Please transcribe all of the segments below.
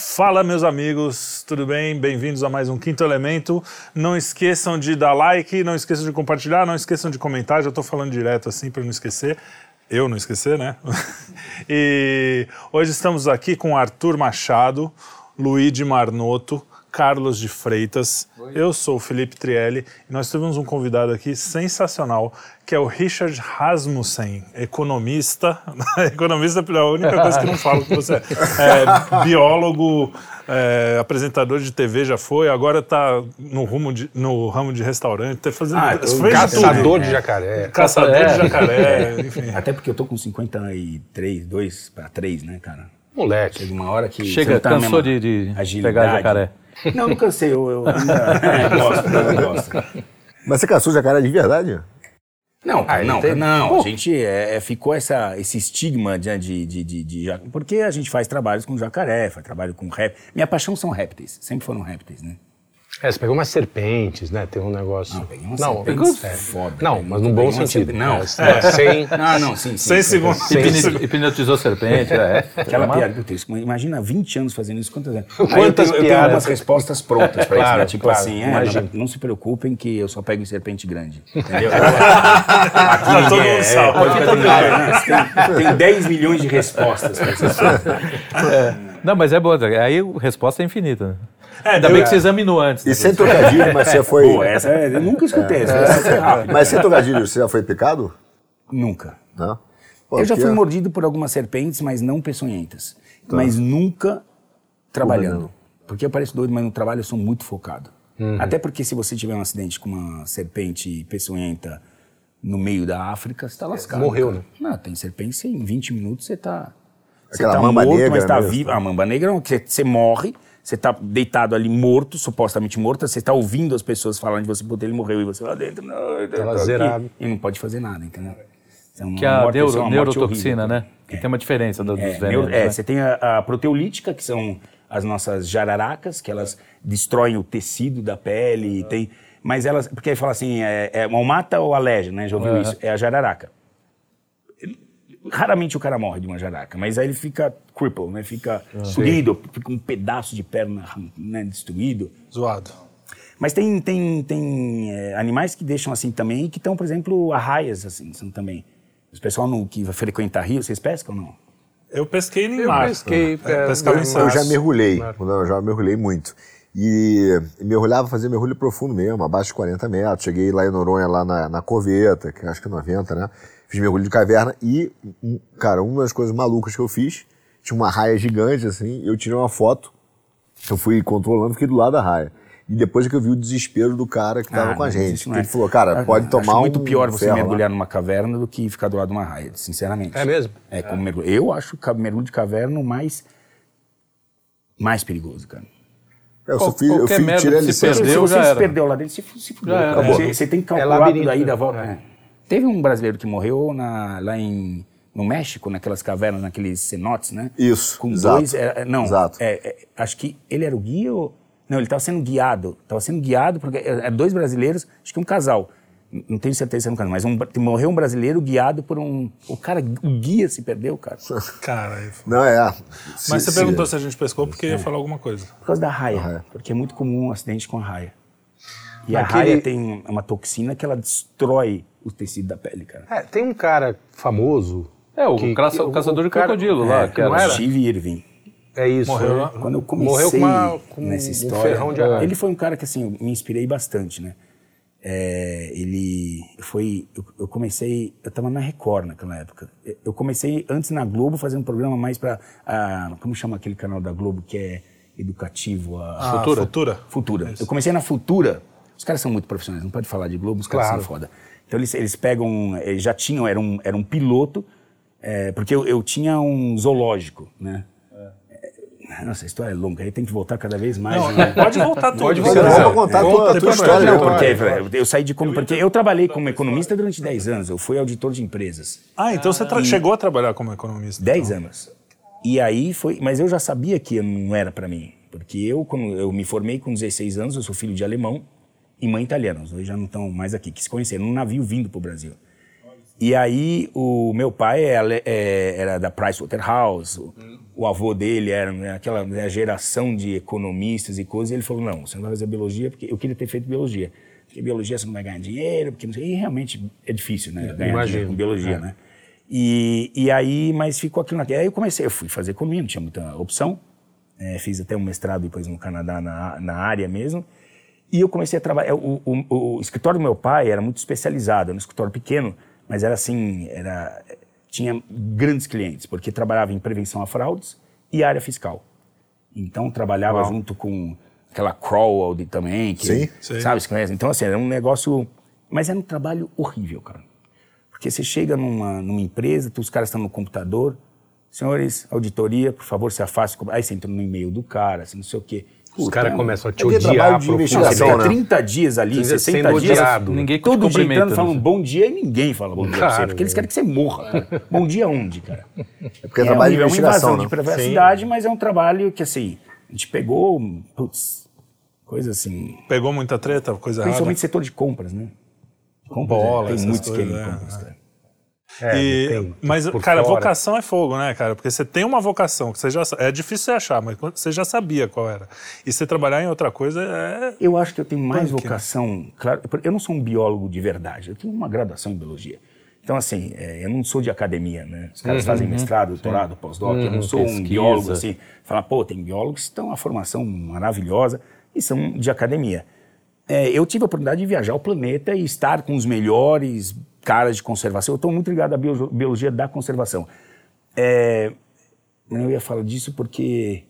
Fala, meus amigos, tudo bem? Bem-vindos a mais um Quinto Elemento. Não esqueçam de dar like, não esqueçam de compartilhar, não esqueçam de comentar. Já estou falando direto assim para não esquecer. Eu não esquecer, né? e hoje estamos aqui com Arthur Machado, Luigi Marnoto, Carlos de Freitas. Oi. Eu sou o Felipe Trielli e nós temos um convidado aqui sensacional, que é o Richard Rasmussen, economista. economista é a única coisa que não falo com você. É, biólogo, é, apresentador de TV já foi, agora está no, rumo de, no ramo de restaurante, tá fazendo ah, caçador de, de jacaré. Caçador é. de jacaré, enfim. Até porque eu tô com 53, 2 para 3, né, cara? Moleque. Chega uma hora que. Chega, tá cansou de, de pegar jacaré. Não, não cansei, eu, eu ainda gosto, eu gosto. Mas você caçou jacaré de verdade? Não, ah, não, tem... não. A gente é, é, ficou essa, esse estigma de, de, de, de, de, Porque a gente faz trabalhos com jacaré, faz trabalho com rép. Minha paixão são répteis, sempre foram répteis, né? É, você pegou umas serpentes, né? Tem um negócio. Não, peguei umas não, serpentes. É. Foda. Não, mas num bom sentido. Não, é, é. sem. Ah, não, sim, sim. Sem segundos. Hipnotizou serpente, é. Aquela piada que eu tenho. Imagina 20 anos fazendo isso, quantas vezes? Quantas eu tenho, piadas? Eu tenho algumas respostas prontas pra claro, isso, né? Tipo claro, assim, é, não, não, se preocupem que eu só pego em serpente grande. Entendeu? Aqui tá todo mundo salvo. Tem, tem 10 milhões de respostas pra essas Não, mas é boa. Aí a resposta é infinita. É, Ainda bem que você examinou antes. E sem trocadilho, mas você foi. Pô, essa é, eu nunca escutei. Essa, essa é. Mas sem trocadilho, você já foi picado? Nunca. Não? Pô, eu já fui mordido por algumas serpentes, mas não peçonhentas. Tá. Mas nunca trabalhando. Porque eu pareço doido, mas no trabalho eu sou muito focado. Uhum. Até porque se você tiver um acidente com uma serpente peçonhenta no meio da África, você está lascado. Morreu, cara. né? Não, tem serpente, em 20 minutos você está. Você Aquela tá mamba morto, negra mas está vivo. A mamba negra você morre, você está deitado ali morto, supostamente morto, você está ouvindo as pessoas falando de você, puta, ele morreu, e você lá dentro, não, Tava zerado. E não pode fazer nada, entendeu? Então, que é a neuro, é neurotoxina, horrível, né? Que é. tem uma diferença dos é, venenos. É, né? você tem a, a, proteolítica, que são as nossas jararacas, que elas destroem o tecido da pele, tem, mas elas, porque aí fala assim, é, é ou mata ou aleja, né? Já ouviu isso? É a jararaca raramente o cara morre de uma jararaca, mas aí ele fica cripple, né? Fica ah, fica um pedaço de perna né, destruído. Zoado. Mas tem, tem, tem é, animais que deixam assim também, que estão, por exemplo, arraias, assim, são também. Os pessoal no, que frequenta rio, vocês pescam ou não? Eu pesquei em eu mar. Pesquei, é, pescava em Eu já mergulhei, eu já mergulhei muito. E mergulhava, fazia mergulho profundo mesmo, abaixo de 40 metros. Cheguei lá em Noronha, lá na, na Coveta, que acho que é 90, né? Fiz mergulho de caverna e, cara, uma das coisas malucas que eu fiz, tinha uma raia gigante, assim, eu tirei uma foto, eu fui controlando, fiquei do lado da raia. E depois é que eu vi o desespero do cara que tava ah, com a gente. É. Ele falou, cara, pode tomar acho um. muito pior você mergulhar lá. numa caverna do que ficar do lado de uma raia, sinceramente. É mesmo? É, como mergulho. Eu acho o mergulho de caverna o mais, mais perigoso, cara. É, eu, só fiz, eu fiz, tirei a licença. Se, se você se perdeu lá dentro, se, se fudeu. Você, você, tem que é calcular é tudo aí da volta. É. Teve um brasileiro que morreu na, lá em, no México, naquelas cavernas, naqueles cenotes, né? Isso, Com exato. dois... É, não, exato. É, é, acho que ele era o guia ou... Não, ele estava sendo guiado. Estava sendo guiado porque eram é, dois brasileiros, acho que um casal. Não tenho certeza se era um casal, mas um, morreu um brasileiro guiado por um... O cara, o guia se perdeu, cara. Cara, não é. Se, mas você se, perguntou se a gente pescou porque ia falar alguma coisa. Por causa da raia, raia, porque é muito comum um acidente com a raia. E a raia tem uma toxina que ela destrói o tecido da pele, cara. É, tem um cara famoso. É, o, que, caça, o caçador de crocodilo lá, é, que era. Era? Steve Irving. É isso. Morreu, né? Quando eu comecei Morreu com, uma, com nessa história, um ele foi um cara que assim, eu me inspirei bastante, né? É, ele foi, eu, eu, comecei, eu estava na Record naquela época. Eu comecei antes na Globo fazendo um programa mais para, como chama aquele canal da Globo que é educativo? A, ah, Futura. Futura. Futura. Eu comecei na Futura. Os caras são muito profissionais, não pode falar de Globo, os caras claro. são foda. Então eles, eles pegam, eles já tinham, era um, era um piloto, é, porque eu, eu tinha um zoológico, né? É. Nossa, a história é longa, aí tem que voltar cada vez mais. Não, né? Pode voltar tudo. Pode voltar. Vamos contar a tua, tua história. Não, porque eu saí de porque eu trabalhei como economista durante 10 anos, eu fui auditor de empresas. Ah, então você e... chegou a trabalhar como economista? 10 então. anos. E aí foi, mas eu já sabia que não era para mim, porque eu quando eu me formei com 16 anos, eu sou filho de alemão e mãe italiana, os dois já não estão mais aqui, que se conheceram num navio vindo para o Brasil. E aí o meu pai é, é, era da Pricewaterhouse, o, o avô dele era né, aquela né, geração de economistas e coisas, e ele falou, não, você não vai fazer biologia, porque eu queria ter feito biologia. Porque biologia você não vai ganhar dinheiro, porque não sei, e realmente é difícil, né, ganhar Imagino. com biologia, É. né. E, e aí, mas ficou aquilo naquilo. Aí eu comecei, eu fui fazer economia, não tinha muita opção, é, fiz até um mestrado depois no Canadá na, na área mesmo, e eu comecei a trabalhar. O, o, o escritório do meu pai era muito especializado, era um escritório pequeno, mas era assim, era, tinha grandes clientes, porque trabalhava em prevenção a fraudes e área fiscal. Então trabalhava junto com aquela Crowell também, que, Sim, sim. sabe, você conhece? Então assim, era um negócio, mas era um trabalho horrível, cara. Porque você chega numa, numa empresa, os caras estão no computador, senhores, auditoria, por favor, se afaste. Aí você entra no e-mail do cara, assim, não sei o quê. Os caras é começam a te É é odiar trabalho de Você investigação, fica né? 30 dias ali, Você 60 sendo dias, odiado. Ninguém te todo dia entrando né? falando bom dia e ninguém fala bom dia pra você, porque eles né? querem que você morra. cara. bom dia onde, cara? É porque é, trabalho de horrível, é uma investigação, invasão né? de privacidade, mas é um trabalho que, assim, a gente pegou, putz, coisa assim, Pegou muita treta, coisa errada. principalmente setor de compras, né? Compras, Bola, é, tem muito esquema coisas, é, compras, cara. É, E- tem mas, cara, fora. vocação é fogo, né, cara? Porque você tem uma vocação que você já é difícil você achar, mas você já sabia qual era. E você trabalhar em outra coisa é Eu acho que eu tenho mais Punk, né? vocação. Claro, eu não sou um biólogo de verdade, eu tenho uma graduação em biologia. Então, assim, é, eu não sou de academia, né? Os caras fazem mestrado, doutorado, pós-doc. eu não sou um pesquisa. biólogo, assim. Falar, pô, tem biólogos que estão uma formação maravilhosa e são de academia. É, eu tive a oportunidade de viajar o planeta e estar com os melhores caras de conservação. Eu estou muito ligado à bio- biologia da conservação. É, eu ia falar disso porque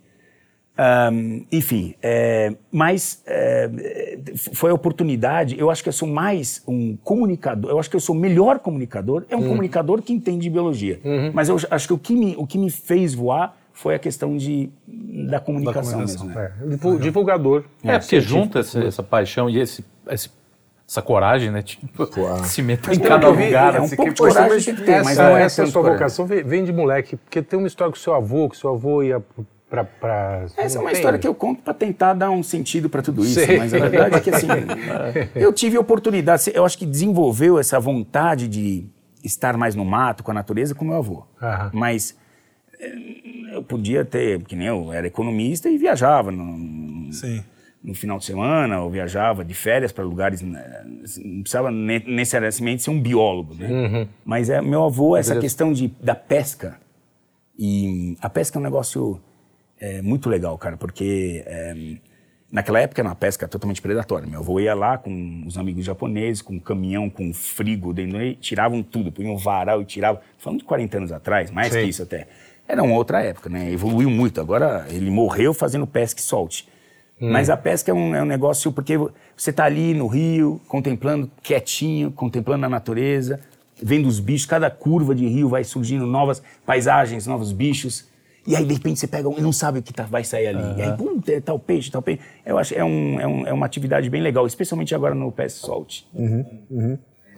Ahm, enfim, é, mas é, foi a oportunidade. Eu acho que eu sou mais um comunicador. Eu acho que eu sou o melhor comunicador. É um Hum. comunicador que entende biologia. Uhum. Mas eu acho que o que, me, o que me fez voar foi a questão de, da comunicação, comunicação. mesmo. Né? É, divu- divulgador. É, porque junta essa, essa paixão e esse, esse- essa coragem, né? Tipo, se meter em cada vi, lugar. é um assim, pouco que- de coragem tem que ter, essa, mas não é essa tanto sua vocação vem, de moleque, porque tem uma história com seu avô, que seu avô ia pra... pra Essa é uma tem? história que eu conto para tentar dar um sentido para tudo isso, Sei. mas a verdade é que assim, eu tive oportunidade, eu acho que desenvolveu essa vontade de estar mais no mato com a natureza com meu avô. Aham. Mas eh, eu podia ter, que nem eu era economista e viajava no, Sim. No final de semana, eu viajava de férias para lugares, né, não precisava ne- necessariamente ser um biólogo, né? Mas é, meu avô, essa questão de, da pesca, e a pesca é um negócio é, muito legal, cara, porque é, naquela época era uma pesca totalmente predatória. Meu avô ia lá com os amigos japoneses, com um caminhão, com um frigo dentro, e tiravam tudo, punham um varal e tiravam. Falando de 40 anos atrás, mais Sim. que isso até. Era uma outra época, né? Evoluiu muito. Agora ele morreu fazendo pesca e solte. Mas a pesca é um, é um negócio porque você está ali no rio, contemplando quietinho, contemplando a natureza, vendo os bichos, cada curva de rio vai surgindo novas paisagens, novos bichos. E aí, de repente, você pega um e não sabe o que tá- vai sair ali. E aí, pum, tem tal peixe, tal peixe. Eu acho é, um, é, um- é uma atividade bem legal, especialmente agora no e solte.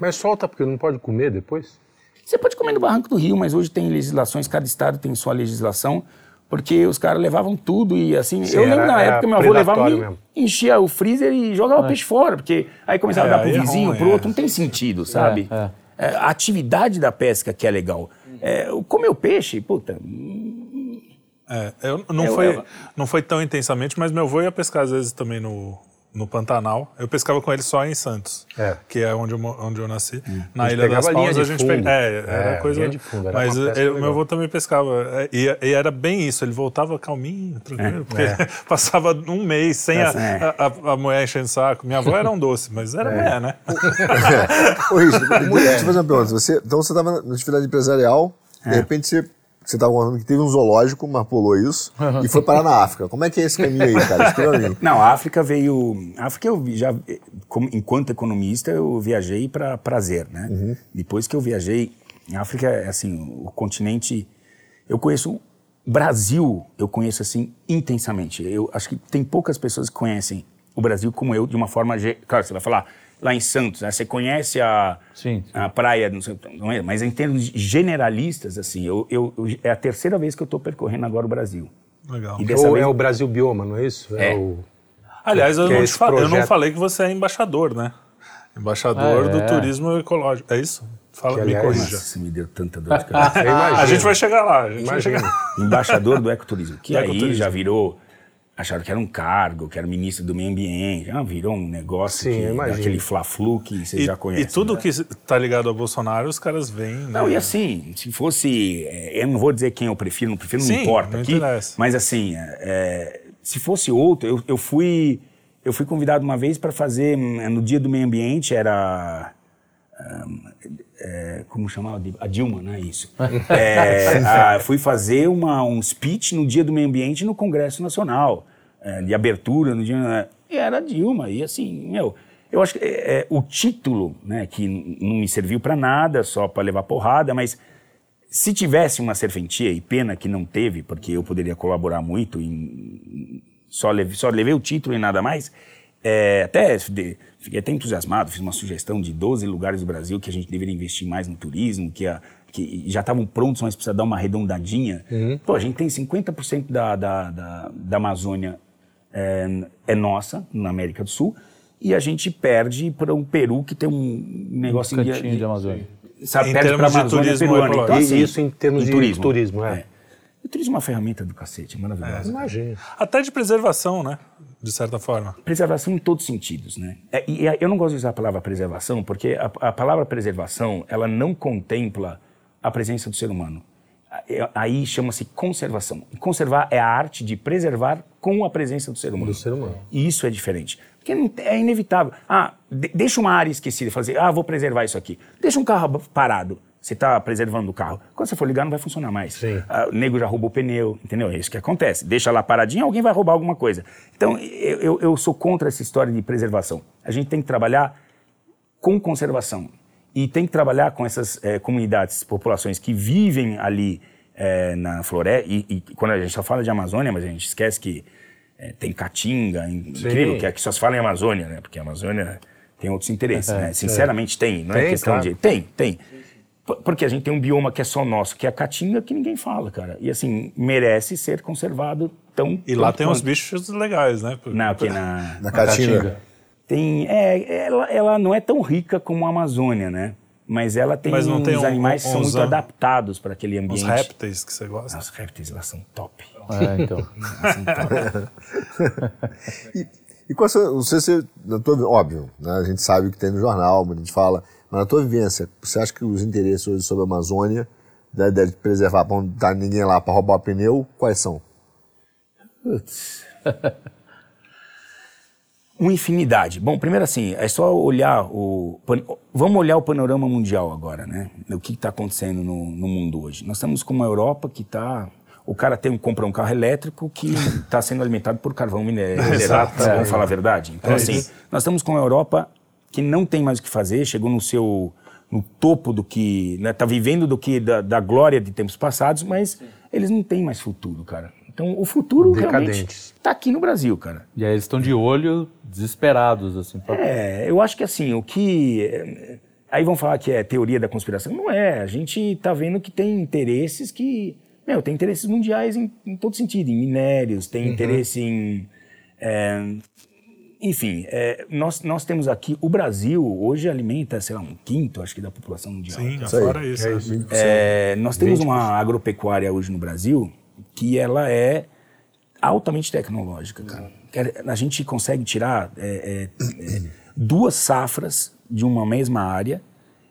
Mas solta, porque não pode comer depois? Você pode comer no barranco do rio, mas hoje tem legislações, cada estado tem sua legislação, porque os caras levavam tudo e assim. Sim, eu lembro era- na época meu avô levava e mesmo. enchia o freezer e jogava peixe fora, porque aí começava É, a dar pro é vizinho, ruim, pro é. outro, não tem sentido, sabe? é. É, a atividade da pesca que é legal. É, comer o peixe, puta, É, eu, não, Eu- foi, eu- não foi tão intensamente, mas meu avô ia pescar às vezes também no, no Pantanal. Eu pescava com ele só em Santos, É. que é onde eu, onde eu nasci. Na A gente Ilha das Palmas a gente pegava. É, era É, coisa. de fundo, era mas ele- meu avô também pescava. é, E, e era bem isso, ele voltava calminho, tranquilo, porque passava um mês sem a, É. a, a- a mulher enchendo o saco. Minha avó era um doce, mas era mulher, né? Ô, Richard, deixa eu fazer uma pergunta. Você, então você estava na atividade empresarial, É. de repente você você estava contando que teve um zoológico, mas pulou isso, e foi parar na África. Como é que é esse caminho aí, cara? Explica pra mim. Não, a África veio. A África eu já, como- enquanto economista, eu viajei para prazer, né? Depois que eu viajei, a África, é, assim, o continente. Eu conheço. Brasil, eu conheço assim intensamente. Eu acho que tem poucas pessoas que conhecem o Brasil como eu, de uma forma. Claro, você vai falar lá em Santos, né? Você conhece a, Sim, sim. a praia, não sei, não é, mas em termos generalistas, assim, eu, eu- eu- é a terceira vez que eu estou percorrendo agora o Brasil. Legal. E dessa Ou vez é o Brasil Bioma, não é isso? É. o... Aliás, eu é não, fa- eu não falei que você é embaixador, né? Embaixador Ah, do é. turismo ecológico. É isso? Fala, Que, me aliás, corrija. Nossa, me deu tanta dor de cabeça. A gente vai chegar lá. A gente vai chegar. Embaixador do ecoturismo, que Do aí ecoturismo. já virou. Acharam que era um cargo, que era ministro do meio ambiente. Já virou um negócio Sim, que, aquele fla-flu que vocês E, já conhecem. e tudo né? que tá ligado ao Bolsonaro, os caras veem. Né? Não, e assim, se fosse. é, Eu não vou dizer quem eu prefiro, não prefiro, não Sim, importa não aqui. interessa. Mas assim, é, se fosse outro, eu, eu fui. Eu fui convidado uma vez para fazer, hum, no dia do meio ambiente, era. é, como chamava? A Dilma, não é isso? É, a- fui fazer uma, um speech no dia do meio ambiente no Congresso Nacional, é, de abertura no dia. E era Dilma, e assim, meu. Eu acho que é, é, o título, né, que não me serviu para nada, só para levar porrada, mas se tivesse uma serventia, e pena que não teve, porque eu poderia colaborar muito, em, só, levei, só levei o título e nada mais, é, até de- fiquei até entusiasmado, fiz uma sugestão de 12 lugares do Brasil que a gente deveria investir mais no turismo, que, a- que já estavam prontos, mas precisa dar uma arredondadinha. Pô, a gente tem 50% da, da, da, da Amazônia é, é nossa, na América do Sul, e a gente perde para o Peru, que tem um negócio Um cantinho de Amazônia. sabe, Em perde termos pra de Amazônia turismo peruana. ecológico. Então, E assim, isso em termos de turismo, é. O turismo é uma ferramenta do cacete, é maravilhosa. Imagina. Até de preservação, né? De certa forma. Preservação em todos os sentidos, né? É, e a- eu não gosto de usar a palavra preservação porque a, a palavra preservação ela não contempla a presença do ser humano. A- é- Aí chama-se conservação. Conservar é a arte de preservar com a presença do ser humano. Do ser humano. E isso é diferente. Porque é inevitável. Ah, de- deixa uma área esquecida. Assim, ah, vou preservar isso aqui. Deixa um carro parado. Você está preservando o carro. Quando você for ligar, não vai funcionar mais. Sim. Ah, o nego já roubou o pneu, entendeu? É isso que acontece. Deixa lá paradinho, alguém vai roubar alguma coisa. Então, eu, eu- sou contra essa história de preservação. A gente tem que trabalhar com conservação. E tem que trabalhar com essas eh, comunidades, populações que vivem ali eh, na floresta. E, e quando a gente só fala de Amazônia, mas a gente esquece que eh, tem Caatinga, in- incrível, que aqui só se fala em Amazônia, né? Porque a Amazônia tem outros interesses, né? Sinceramente tem, não é Tem, questão claro. de... Tem, tem. Porque a gente tem um bioma que é só nosso, que é a Caatinga, que ninguém fala, cara. E assim, merece ser conservado tão... E lá tem uns bichos legais, né? Na, aqui na, Na Caatinga. tem, é, ela, ela não é tão rica como a Amazônia, né? Mas ela tem Mas não uns tem um- animais que são uns muito an- adaptados para aquele ambiente. Os répteis que você gosta. Os répteis, elas são top. É, então. Elas são top. E, e qual a sua, não sei se, na tua, óbvio, né, a gente sabe o que tem no jornal, a gente fala, mas na tua vivência, você acha que os interesses hoje sobre a Amazônia, da ideia de preservar, para não estar ninguém lá para roubar pneu, quais são? Putz. Uma infinidade. Bom, primeiro assim, é só olhar o. Vamos olhar o panorama mundial agora, né? O que está acontecendo no, no mundo hoje. Nós estamos com uma Europa que está. O cara tem, compra um carro elétrico que está sendo alimentado por carvão mineral. Exato. Vamos falar a verdade. Então, É assim, isso. nós estamos com uma Europa que não tem mais o que fazer, chegou no seu. no topo do que. Está vivendo do que da, da glória de tempos passados, mas eles não têm mais futuro, cara. Então, o futuro realmente está aqui no Brasil, cara. E aí eles estão de olho, desesperados, assim. pra- É, eu acho que assim, o que. é, Aí vão falar que é teoria da conspiração. Não é. A gente tá vendo que tem interesses que. Meu, tem interesses mundiais em, em todo sentido, em minérios, tem interesse em. é, enfim, é, nós, nós temos aqui. O Brasil hoje alimenta, sei lá, um quinto, acho que, da população mundial. Sim, fora isso. é né? isso. É, nós temos uma agropecuária hoje no Brasil que ela é altamente tecnológica, cara. A gente consegue tirar é, é, é, duas safras de uma mesma área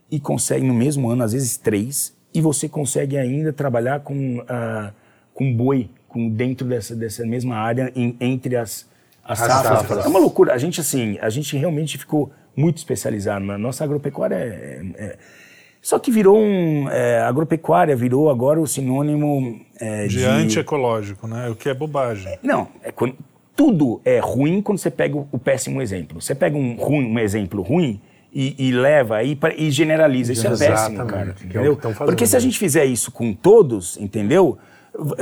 e consegue no mesmo ano, às vezes três, e você consegue ainda trabalhar com, ah, com boi com, dentro dessa, dessa mesma área em- entre as, as, As safras. safras. É uma loucura. A gente, assim, a gente realmente ficou muito especializado. Na nossa agropecuária é- é- só que virou um. é, agropecuária virou agora o sinônimo é, De de. anti-ecológico, né? O que é bobagem. Não, é quando- tudo é ruim quando você pega o, o péssimo exemplo. Você pega um, ruim, um exemplo ruim e, e leva aí pra- e generaliza. Isso é péssimo, Exatamente, cara. é o Entendeu? tão fazendo, Porque se a gente fizer isso com todos, entendeu?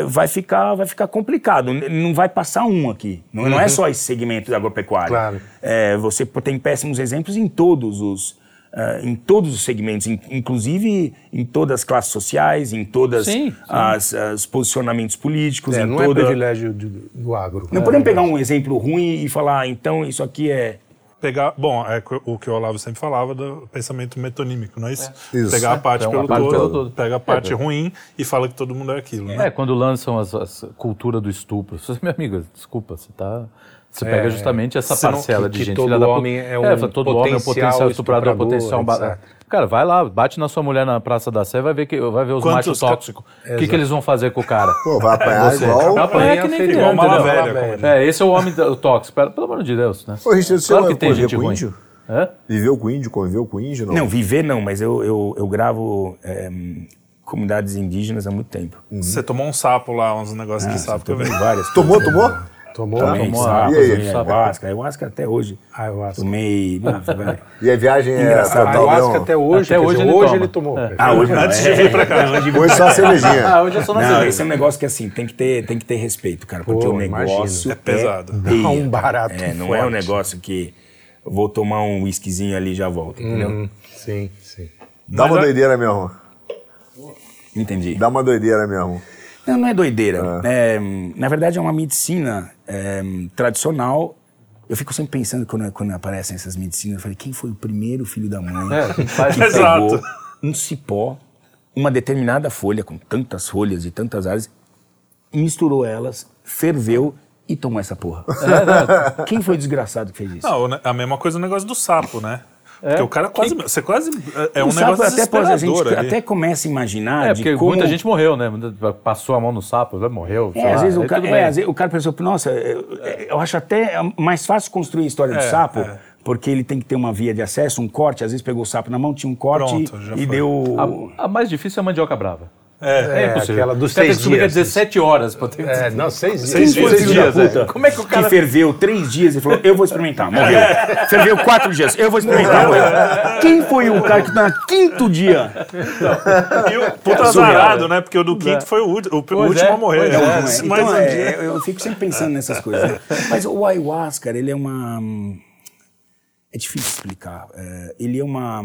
Vai ficar, vai ficar complicado. Não vai passar um aqui. Não, não é só esse segmento da agropecuária. Claro. É, você tem péssimos exemplos em todos os. Ah, em todos os segmentos, in- inclusive em todas as classes sociais, em todas Sim, sim. as, os posicionamentos políticos, É, em não é toda... privilégio de- do agro. Não podemos pegar um exemplo ruim e falar, ah, então isso aqui é. pegar. Bom, é o que o Olavo sempre falava do pensamento metonímico, não é isso? É. Isso. Pegar a parte, Então, pelo, a parte todo, pelo todo. pega a parte ruim e fala que todo mundo é aquilo, né? É, quando lançam as, as cultura do estupro. Meu amigo, desculpa, você tá. Você É, pega justamente essa você não- parcela que- de que gente. todo filha da puta. homem é um fala, todo homem é um potencial estuprador, estuprador, potencial. exato. Cara, vai lá, bate na sua mulher na Praça da Sé, vai ver, que, vai ver os Quantos machos tóxicos. O que, que eles vão fazer com o cara? Pô, vai apanhar igual. Apanhar Apanha que nem criança, igual velha, como É, esse é o homem do- tóxico, pelo, amor de Deus, né? Pô, Richard, você Claro que tem gente com ruim. índio? Hã? Viveu com índio, conviveu com índio? Não, Não, viver não, mas eu, eu, eu gravo é, comunidades indígenas há muito tempo. Você tomou um sapo lá, uns negócios de sapo que eu vi. Várias. Tomou, tomou? Tomou? Tomei Tomou sapo, E aí? ayahuasca. Ayahuasca até hoje. Ayahuasca. Tomei... E a viagem é Engraçado. A total, ayahuasca até hoje, Até quer hoje dizer, ele hoje toma. ele tomou. Ah, hoje não. Antes de é, vir pra cá. Hoje só a cervejinha. Ah, hoje é só na cerveja. esse é um negócio que assim, tem que ter, tem que ter respeito, cara. Porque Pô, o negócio imagino. É pesado. Dá um barato É, não é um forte. negócio que vou tomar um whiskyzinho ali e já volto, entendeu? Hum, sim, sim. Dá uma a- doideira mesmo. Entendi. Dá uma doideira mesmo. Não, não é doideira. É, na verdade, é uma medicina é, tradicional. Eu fico sempre pensando quando, quando aparecem essas medicinas, eu falei, quem foi o primeiro filho da mãe É, que pegou Exato. um cipó, uma determinada folha com tantas folhas e tantas áreas, misturou elas, ferveu e tomou essa porra. Quem foi o desgraçado que fez isso? Não, né, a mesma coisa no negócio do sapo, né? Porque o cara quase. Você quase. É um o sapo negócio até, pode- a gente ali. até começa a imaginar É, de porque como... muita gente morreu, né? Passou a mão no sapo, morreu. É, às vezes, o cara, é, às vezes o cara pensou, nossa, eu, eu acho até mais fácil construir a história do É, sapo, é. porque ele tem que ter uma via de acesso, um corte, às vezes pegou o sapo na mão, tinha um corte Pronto, e foi. deu... A, a mais difícil é a mandioca brava. É. É, impossível. aquela dos seis que dias. 17 horas pra ter... É, não, seis dias. Seis Quem foi dias, dias, é. puta Como é que o cara- ferveu três dias e falou, eu vou experimentar, morreu. Ferveu quatro dias, eu vou experimentar, morreu. Quem foi o cara que tá no quinto dia? E o puta É azarado, né? Porque o do quinto foi o, último- o último é, a morrer. é. Mais Então, um é, eu fico sempre pensando nessas coisas. né? Mas o ayahuasca, ele é uma. É difícil explicar. É, ele é uma.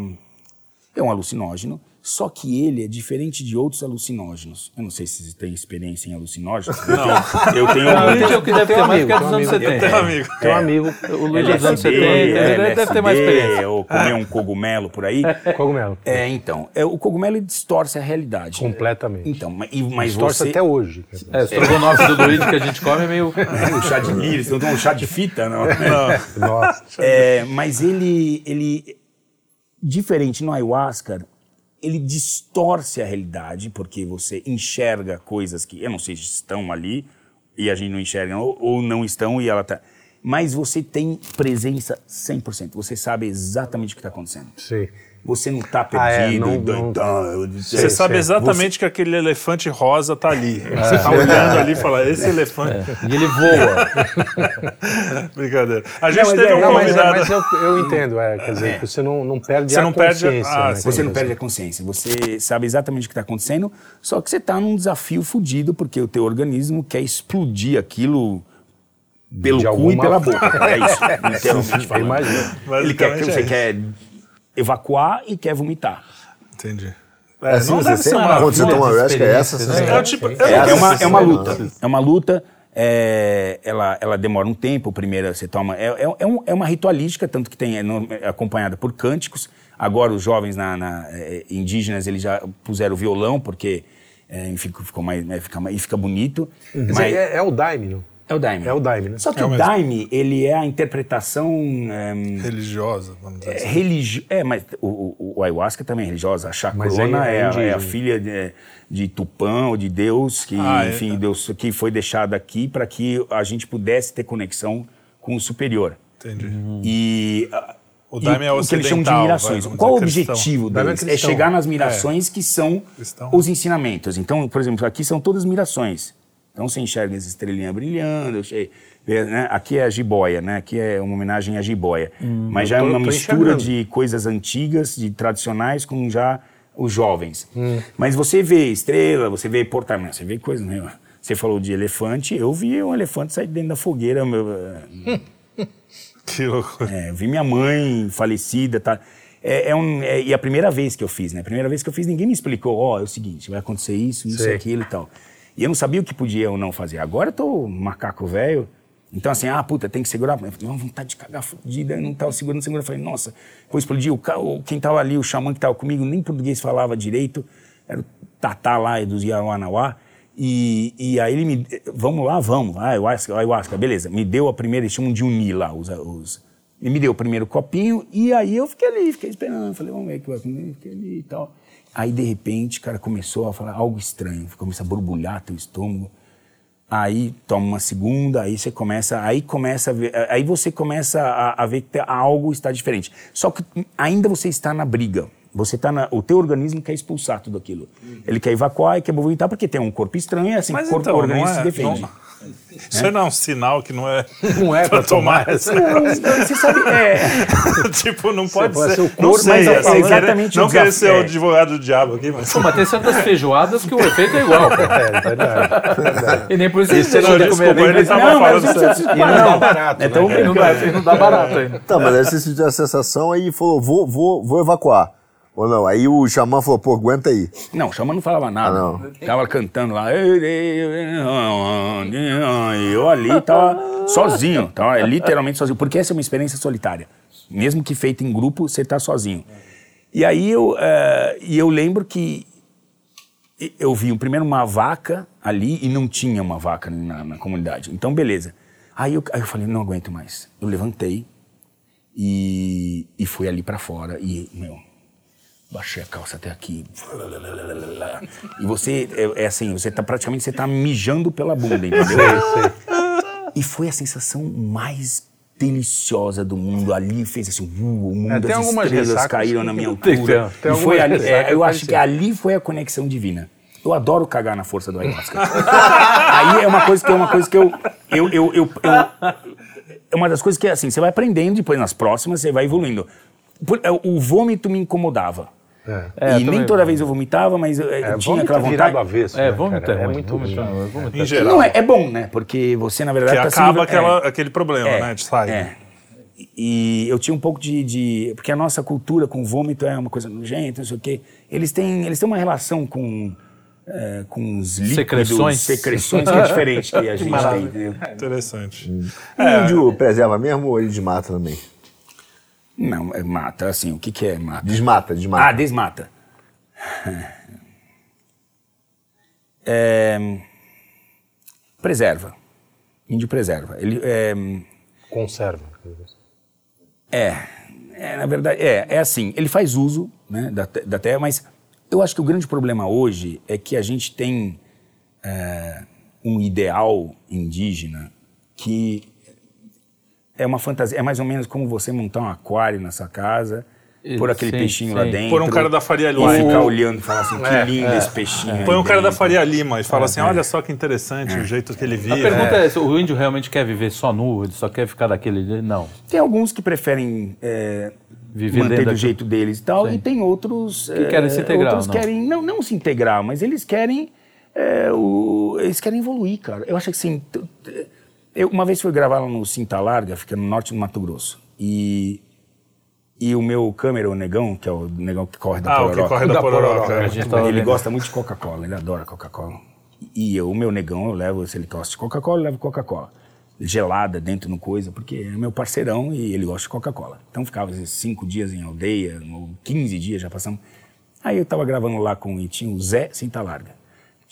É um alucinógeno, só que ele é diferente de outros alucinógenos. Eu não sei se você tem experiência em alucinógenos. Não. Eu tenho. É eu o que deve ter Tem um mais, porque é amigo, dos anos tem um 70. amigo. Tem um amigo, O Luigi é dos anos 70, LSD, ele deve- ter mais experiência. Ou comer um cogumelo por aí. cogumelo. É, então. É, o cogumelo distorce a realidade. Completamente. Então, mas, e- mas Torce você. até hoje. É, o estrogonofe do Luigi que a gente come é meio... o chá de milho, você não toma um chá de fita, não? Nossa. É, mas ele, ele, diferente no ayahuasca, ele distorce a realidade, porque você enxerga coisas que, eu não sei se estão ali, e a gente não enxerga, ou, ou não estão, e ela tá... Mas você tem presença 100%, você sabe exatamente o que está acontecendo. Sim. Você não está Ah, é, perdido, não- doidão, eu disse- Você sabe sei. exatamente que aquele elefante rosa tá ali. Você tá olhando ali e fala, esse elefante. E ele voa. Brincadeira. A gente mas teve é- um Não, mas, convidado. mas eu, eu entendo, é, quer dizer, você não, não perde Você a não perde a- consciência. ah, né, Você não perde a consciência, você sabe exatamente o que está acontecendo, só que você está num desafio fudido, porque o teu organismo quer explodir aquilo pelo De cu e alguma pela forma. boca. É isso, literalmente falando. Imagina. Ele quer, você é quer evacuar e quer vomitar. Entendi. É assim, não deve ser uma quando você ayahuasca, é essa sensação. É, o tipo, É, é uma, é uma luta. É uma luta. é, ela, ela demora um tempo. Primeiro você toma. É, é, é um- é uma ritualística, tanto que tem é, no- é acompanhada por cânticos. Agora os jovens na, na, é, indígenas eles já puseram violão porque é, enfim, ficou mais, né, fica, mais- e fica bonito. Dizer, Mas é, é o daime, não? É o daime. É o daime, né? Só que É o o daime ele é a interpretação é, Religiosa, vamos dizer assim. religiosa. É, mas o, o, o ayahuasca também é religiosa. A chacrona é- é é, a- é filha de, de Tupã ou de Deus, que, Ah, é, enfim, tá. Deus que foi deixada aqui para que a gente pudesse ter conexão com o superior. Entendi. E ah, O e daime é o que eles chamam de mirações. vai, Qual o objetivo Daime é deles? É cristão. chegar nas mirações que são Cristão. os ensinamentos. Então, por exemplo, aqui são todas mirações. Então você enxerga as estrelinhas brilhando, vê, né? aqui é a jiboia, né? aqui é uma homenagem à jiboia. Mas já é Hum, tô- uma tô mistura enxergando. de coisas antigas, de tradicionais, com já os jovens. Hum. Mas você vê estrela, você vê portamento, você vê coisa né? Você falou de elefante, eu vi um elefante sair de dentro da fogueira. Meu, Que loucura. é, eu vi minha mãe falecida, tá? É, é um, é- e a primeira vez que eu fiz, né? A primeira vez que eu fiz, ninguém me explicou, ó, é o seguinte, vai acontecer isso, isso, Sei. aquilo e tal. E eu não sabia o que podia ou não fazer. Agora eu tô macaco velho, Então, assim, ah, puta, tem que segurar. Eu falei, uma vontade de cagar fodida, não tava segurando, segurando. Eu falei, nossa, vou explodir. O, quem tava ali, o xamã que tava comigo, nem português falava direito. Era o Tatá lá dos Yawanawá. E, e aí ele me. Vamos lá, vamos. Ah, ayahuasca, ayahuasca, beleza. Me deu a primeira, eles chamam de unir lá, os. os ele me deu o primeiro copinho e aí eu fiquei ali, fiquei esperando. Falei, vamos ver o que vai comer, fiquei ali e tal. Aí, de repente, cara, começou a falar algo estranho. Começa a borbulhar teu estômago. Aí toma uma segunda, aí você começa, aí começa a ver, aí você começa a, a ver que algo está diferente. Só que ainda você está na briga. Você está na, o teu organismo quer expulsar tudo aquilo. Ele quer evacuar e quer vomitar porque tem um corpo estranho e assim, Mas o corpo então, o organismo não é- se defende. não- Isso não é um sinal que não é, Não é pra tomar. essa. Não, você sabe, é, tipo, não pode pode ser. ser o não corpo, sei, mas é assim, exatamente querer- Não o querer desafio, ser o é. advogado do diabo aqui, mas. Pô, mas tem certas feijoadas que o efeito é igual. É, verdade. E nem por isso Isso você Não, desculpa, comer. ele nem- tava Não, mas falando isso- sério. E não dá barato. É tão né, E não dá, e não dá barato ainda. Tá, mas aí você sentiu a sensação aí falou, vou, vou, vou evacuar. Ou não? Aí o xamã falou, pô, aguenta aí. Não, o Xamã não falava nada. Ah, não. Tava cantando lá. E eu ali tava sozinho. Tava literalmente sozinho. Porque essa é uma experiência solitária. Mesmo que feita em grupo, você tá sozinho. E aí eu, eh, e eu lembro que eu vi primeiro uma vaca ali e não tinha uma vaca na, na comunidade. Então, beleza. Aí eu, aí eu falei, não aguento mais. Eu levantei e, e fui ali pra fora. E, meu, baixei a calça até aqui. E você, é, é assim, você tá praticamente, você tá mijando pela bunda, entendeu? E foi a sensação mais deliciosa do mundo. Ali fez assim, uh, o mundo, É, tem as estrelas caíram na minha Tem altura. tem e foi algumas ali, é, eu acho que ali foi a conexão divina. Eu adoro cagar na força do ayahuasca. Aí é uma coisa que é uma coisa que eu, eu, eu, eu, eu- é uma das coisas que assim, você vai aprendendo, depois nas próximas você vai evoluindo. É, O vômito me incomodava. É. e nem toda vez eu vomitava, mas eu, eu É, tinha aquela vontade. avesso. É, né, vômito é, É muito vômito ruim. é- Em é- geral. Não, é, é bom, né? Porque você, na Que verdade, tá se acaba aquela, é. aquele problema, É, né? De sair. É. E eu tinha um pouco de, de- Porque a nossa cultura com vômito é uma coisa nojenta, não sei o quê. Eles têm, eles têm uma relação com, é, com os líquidos, Secreções. secreções que é diferente que a gente tem. Interessante. O índio preserva mesmo ou ele desmata também? Não, é mata, assim, o que, que é mata? Desmata, desmata. Ah, desmata. É, preserva. Índio preserva. Ele é, Conserva. É, é, na verdade, é, é assim, ele faz uso né, da, da terra, mas eu acho que o grande problema hoje é que a gente tem é, um ideal indígena que é uma fantasia, é mais ou menos como você montar um aquário na sua casa, E- pôr aquele sim, peixinho lá sim. dentro. Põe um cara da Faria E Lima. ficar olhando e falar assim, que É, lindo esse peixinho. aí Põe um cara da dentro. Faria Lima e fala assim: olha só que interessante o jeito que ele A vive. pergunta é, o índio realmente quer viver só nu, ele só quer ficar daquele jeito? Não. Tem alguns que preferem é, Viver manter dentro do jeito deles e tal, Sim. e tem outros Que querem se integrar, Outros não? querem não, não se integrar, mas eles querem é, o- eles querem evoluir, cara. Eu acho que assim, eu uma vez fui gravar lá no Cinta Larga, fica no norte do Mato Grosso, e e o meu câmera, o negão, que é o negão que corre da Ah, o que pororoca, corre da Da pororoca. pororoca, é. Gente tava ele gosta muito de Coca-Cola, ele adora Coca-Cola. E eu, o meu negão, eu levo, se ele gosta de Coca-Cola, eu levo Coca-Cola. Gelada dentro no coisa, porque é meu parceirão e ele gosta de Coca-Cola. Então ficava às vezes, cinco dias em aldeia, ou 15 dias já passamos. Aí eu tava gravando lá com e tinha o Zé Cinta Larga.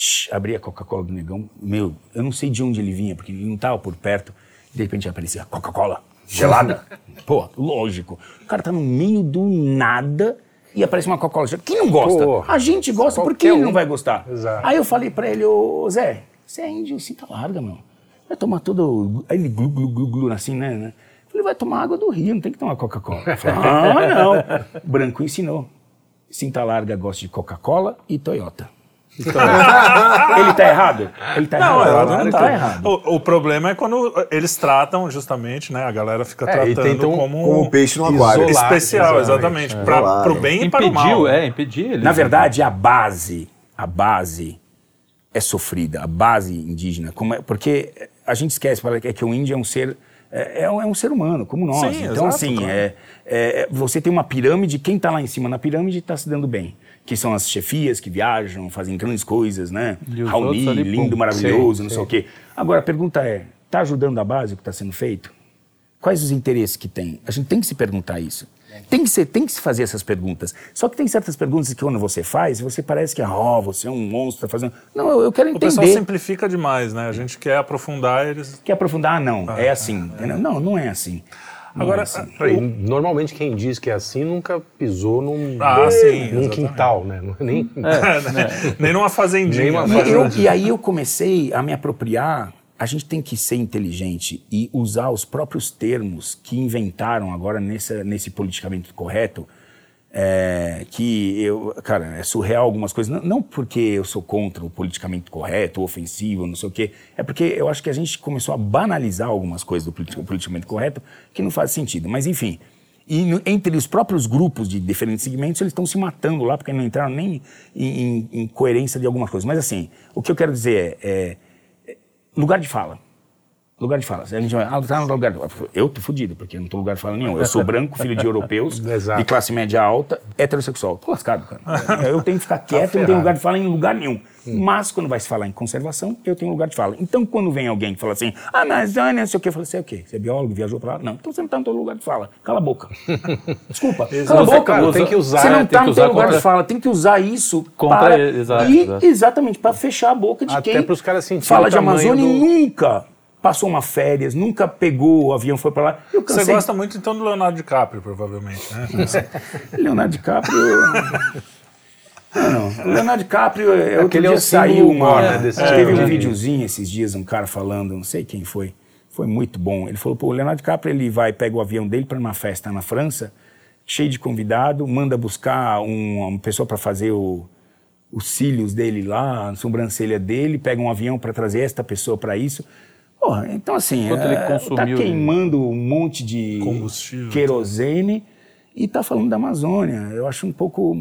Tch, abri a Coca-Cola do negão. Meu, eu não sei de onde ele vinha, porque ele não tava por perto. De repente aparecia Coca-Cola, gelada. Pô, lógico. O cara tá no meio do nada e aparece uma Coca-Cola gelada. Quem não gosta? Porra. A gente gosta, por que ele um. não vai gostar? Exato. Aí eu falei pra ele, ô Zé, você é índio, cinta larga, meu. Vai tomar todo. Aí ele glu, glu, glu, glu, assim, né? né? Eu falei, vai tomar água do rio, não tem que tomar Coca-Cola. Ah, não. O Branco ensinou. Cinta larga gosta de Coca-Cola e Toyota. ele tá errado? Ele tá Não, errado. não que tá. errado. O, o problema é quando eles tratam, justamente, né? A galera fica É, tratando como, Como um peixe no aquário. Especial, Exatamente, exatamente. é. Pra, pro bem e para o mal. Impediu, é, impedir ele. Na verdade, a base, a base é sofrida, a base indígena, como é- porque a gente esquece fala que é que o índio é um ser é, é um, é um ser humano como nós. Sim, então exato, assim, claro. é, é- você tem uma pirâmide, quem está lá em cima na pirâmide está se dando bem, que são as chefias que viajam, fazem grandes coisas, né? Raoni, ali, pum. lindo, maravilhoso, Sim, não sim. sei o quê. Agora a pergunta é, Está ajudando a base o que está sendo feito? Quais os interesses que tem? A gente tem que se perguntar isso. Tem que, ser, tem que se fazer essas perguntas. Só que tem certas perguntas que quando você faz, você parece que, oh, você é um monstro, tá fazendo. Não, eu, eu quero entender. O pessoal simplifica demais, né? A gente quer aprofundar eles. Quer aprofundar? Ah, não, ah, é assim. É. Não, não é assim. Agora, é assim. Aí, normalmente quem diz que é assim nunca pisou num, ah, sim, num quintal, né? Nem, é, nem numa fazendinha. Nem uma né? e, eu, e aí eu comecei a me apropriar a gente tem que ser inteligente e usar os próprios termos que inventaram agora nesse, nesse politicamente correto, é, que eu, cara, é surreal algumas coisas. Não, não, porque eu sou contra o politicamente correto, ofensivo, não sei o quê. É porque eu acho que a gente começou a banalizar algumas coisas do politicamente correto que não faz sentido. Mas, enfim. E no, entre os próprios grupos de diferentes segmentos, eles estão se matando lá porque não entraram nem em, em, em, coerência de algumas coisas. Mas, assim, o que eu quero dizer é, é lugar de fala. Lugar de fala. A gente vai, ah, tá no lugar de fala. Eu tô fudido, porque eu não tô lugar de fala nenhum. Eu sou branco, filho de europeus, de classe média alta, heterossexual. Tô lascado, cara. Eu tenho que ficar quieto, eu não tenho lugar de fala em lugar nenhum. Hum. Mas quando vai se falar em conservação, eu tenho lugar de fala. Então, quando vem alguém que fala assim, ah, mas não sei o quê, eu falo, você é o quê? Você é biólogo, viajou pra lá? Não, então você não tá no teu lugar de fala. Cala a boca. Desculpa. Cala a boca. Cara, tem que usar, você não tá no teu lugar contra... de fala. Tem que usar isso contra... para... Exato, e, exatamente, para fechar a boca de Até quem pros caras fala de Amazônia do... e nunca passou uma férias, nunca pegou o avião, foi para lá. Você gosta muito então do Leonardo DiCaprio, provavelmente, né? Leonardo DiCaprio. Não, não. Leonardo DiCaprio, é outro dia saiu uma. Né, desse é, teve um videozinho esses dias, um cara falando, não sei quem foi, foi muito bom. Ele falou: pô, o Leonardo DiCaprio ele vai, pega o avião dele para uma festa na França, cheio de convidado, manda buscar um, uma pessoa para fazer o, os cílios dele lá, a sobrancelha dele, pega um avião para trazer esta pessoa para isso. Porra, então assim, Enquanto é, ele consumiu, tá queimando um monte de querosene e tá falando da Amazônia. Eu acho um pouco.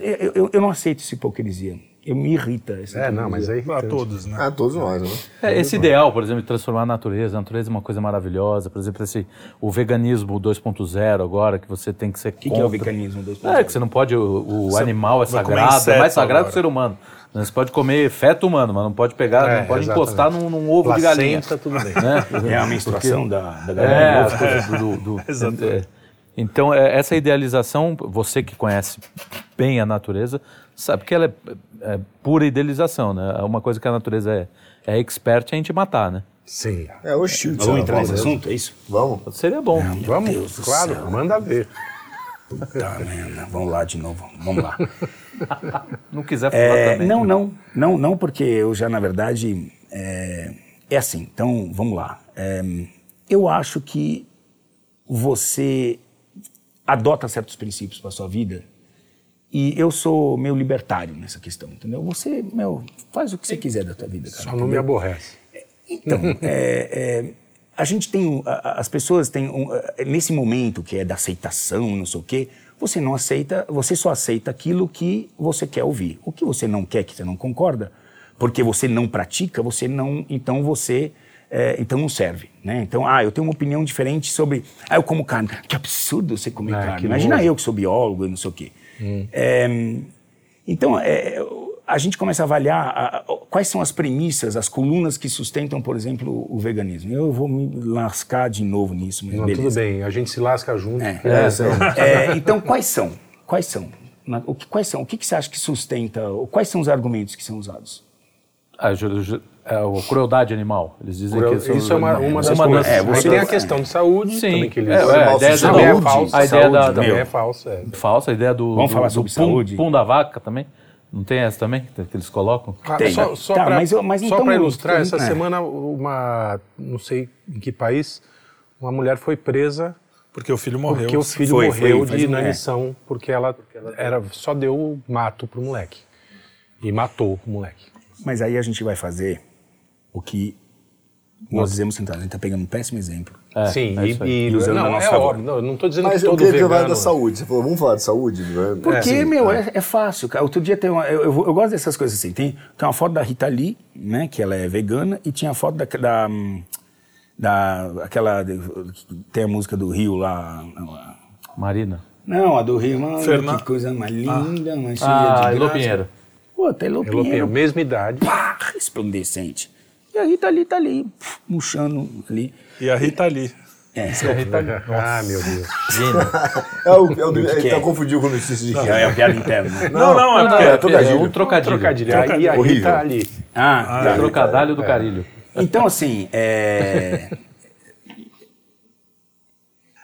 Eu, eu, eu não aceito essa hipocrisia. Eu me irrita essa É, não, mas aí. A todos, né? A todos nós, né? É, esse ideal, por exemplo, de transformar a natureza. A natureza é uma coisa maravilhosa. Por exemplo, esse, o veganismo 2.0 agora, que você tem que ser. O que, que, é o veganismo 2.0? É, que você não pode. O, o animal é sagrado, é mais sagrado agora. que o ser humano. Você pode comer feto humano, mas não pode pegar, é, não pode exatamente. encostar num, num ovo Placenta, de galinha. tudo bem. Né? É a menstruação Porque, da, da galinha. É, do, do, do é, então, é, essa idealização, você que conhece bem a natureza, sabe que ela é, é pura idealização, né? É uma coisa que a natureza é, é expert é a gente matar, né? Sim. É o chute. Vamos entrar nesse assunto, é isso? Vamos. Seria bom. Não, Vamos, claro, manda ver. Puta merda, vamos lá de novo, vamos lá. não quiser falar é, também. Não, não, não, não, porque eu já, na verdade, é, é assim, então vamos lá. É, eu acho que você adota certos princípios para sua vida e eu sou meio libertário nessa questão, entendeu? Você, meu, faz o que você quiser da tua vida, cara. Só não me aborrece. Então, é, é a gente tem, as pessoas têm, um, nesse momento que é da aceitação, não sei o quê, você não aceita, você só aceita aquilo que você quer ouvir. O que você não quer, que você não concorda, porque você não pratica, você não, então você, é, então não serve, né? Então, ah, eu tenho uma opinião diferente sobre, ah, eu como carne, que absurdo você comer é, carne. Imagina eu que sou biólogo e não sei o quê. Hum. É, então, é, a gente começa a avaliar a, a, quais são as premissas, as colunas que sustentam, por exemplo, o veganismo. Eu vou me lascar de novo nisso, mas Não, beleza. Tudo bem, a gente se lasca junto. É. É, é, então, quais são? Quais são? O que, quais são? O que, que você acha que sustenta? Quais são os argumentos que são usados? A, é a crueldade animal. Eles dizem Cruel, que isso é uma, uma das coisas. É, você tem a questão de saúde Sim. também que eles é, é, a ideia saúde, é falsa. A ideia da, também é falsa. É. Falsa, a ideia do, Vamos do, falar sobre do saúde. pum, pum da vaca também. Não tem essa também que eles colocam? Ah, Tem. Só, só tá, para então, ilustrar, essa é. semana uma, não sei em que país, uma mulher foi presa porque o filho morreu. Porque o filho foi, morreu foi, de inanição, porque ela, era, só deu mato pro moleque. E matou o moleque. Mas aí a gente vai fazer o que nós dizemos sentado. A gente está pegando um péssimo exemplo. É, Sim, é e, e, usando não, a nossa é óbvio, não, não estou dizendo Mas que todo eu vegano... da saúde. Você falou, vamos falar de saúde? Né? Porque, é, meu, é. é, fácil. Cara. Outro dia tem uma... Eu, eu, eu, gosto dessas coisas assim. Tem, tem uma foto da Rita Lee, né, que ela é vegana, e tinha a foto da... da, da aquela... Tem a música do Rio lá... Marina. Não, a do Rio, mano, que coisa mais linda, ah. mais cheia ah, de Elô Pinheiro. Pô, Elô Pinheiro. Mesma idade. Pá, resplandecente. E a Rita ali tá ali, murchando ali. E a Rita ali. É. Isso é a Rita ali. Ah, meu Deus. é o, é o, ele tá confundido com o notícia de quem? É a piada interna. Não, não, é, é, trocadilho. É um trocadilho. trocadilho. trocadilho. E a Rita ali. Ah, ah trocadilho do carilho. Então, assim, é...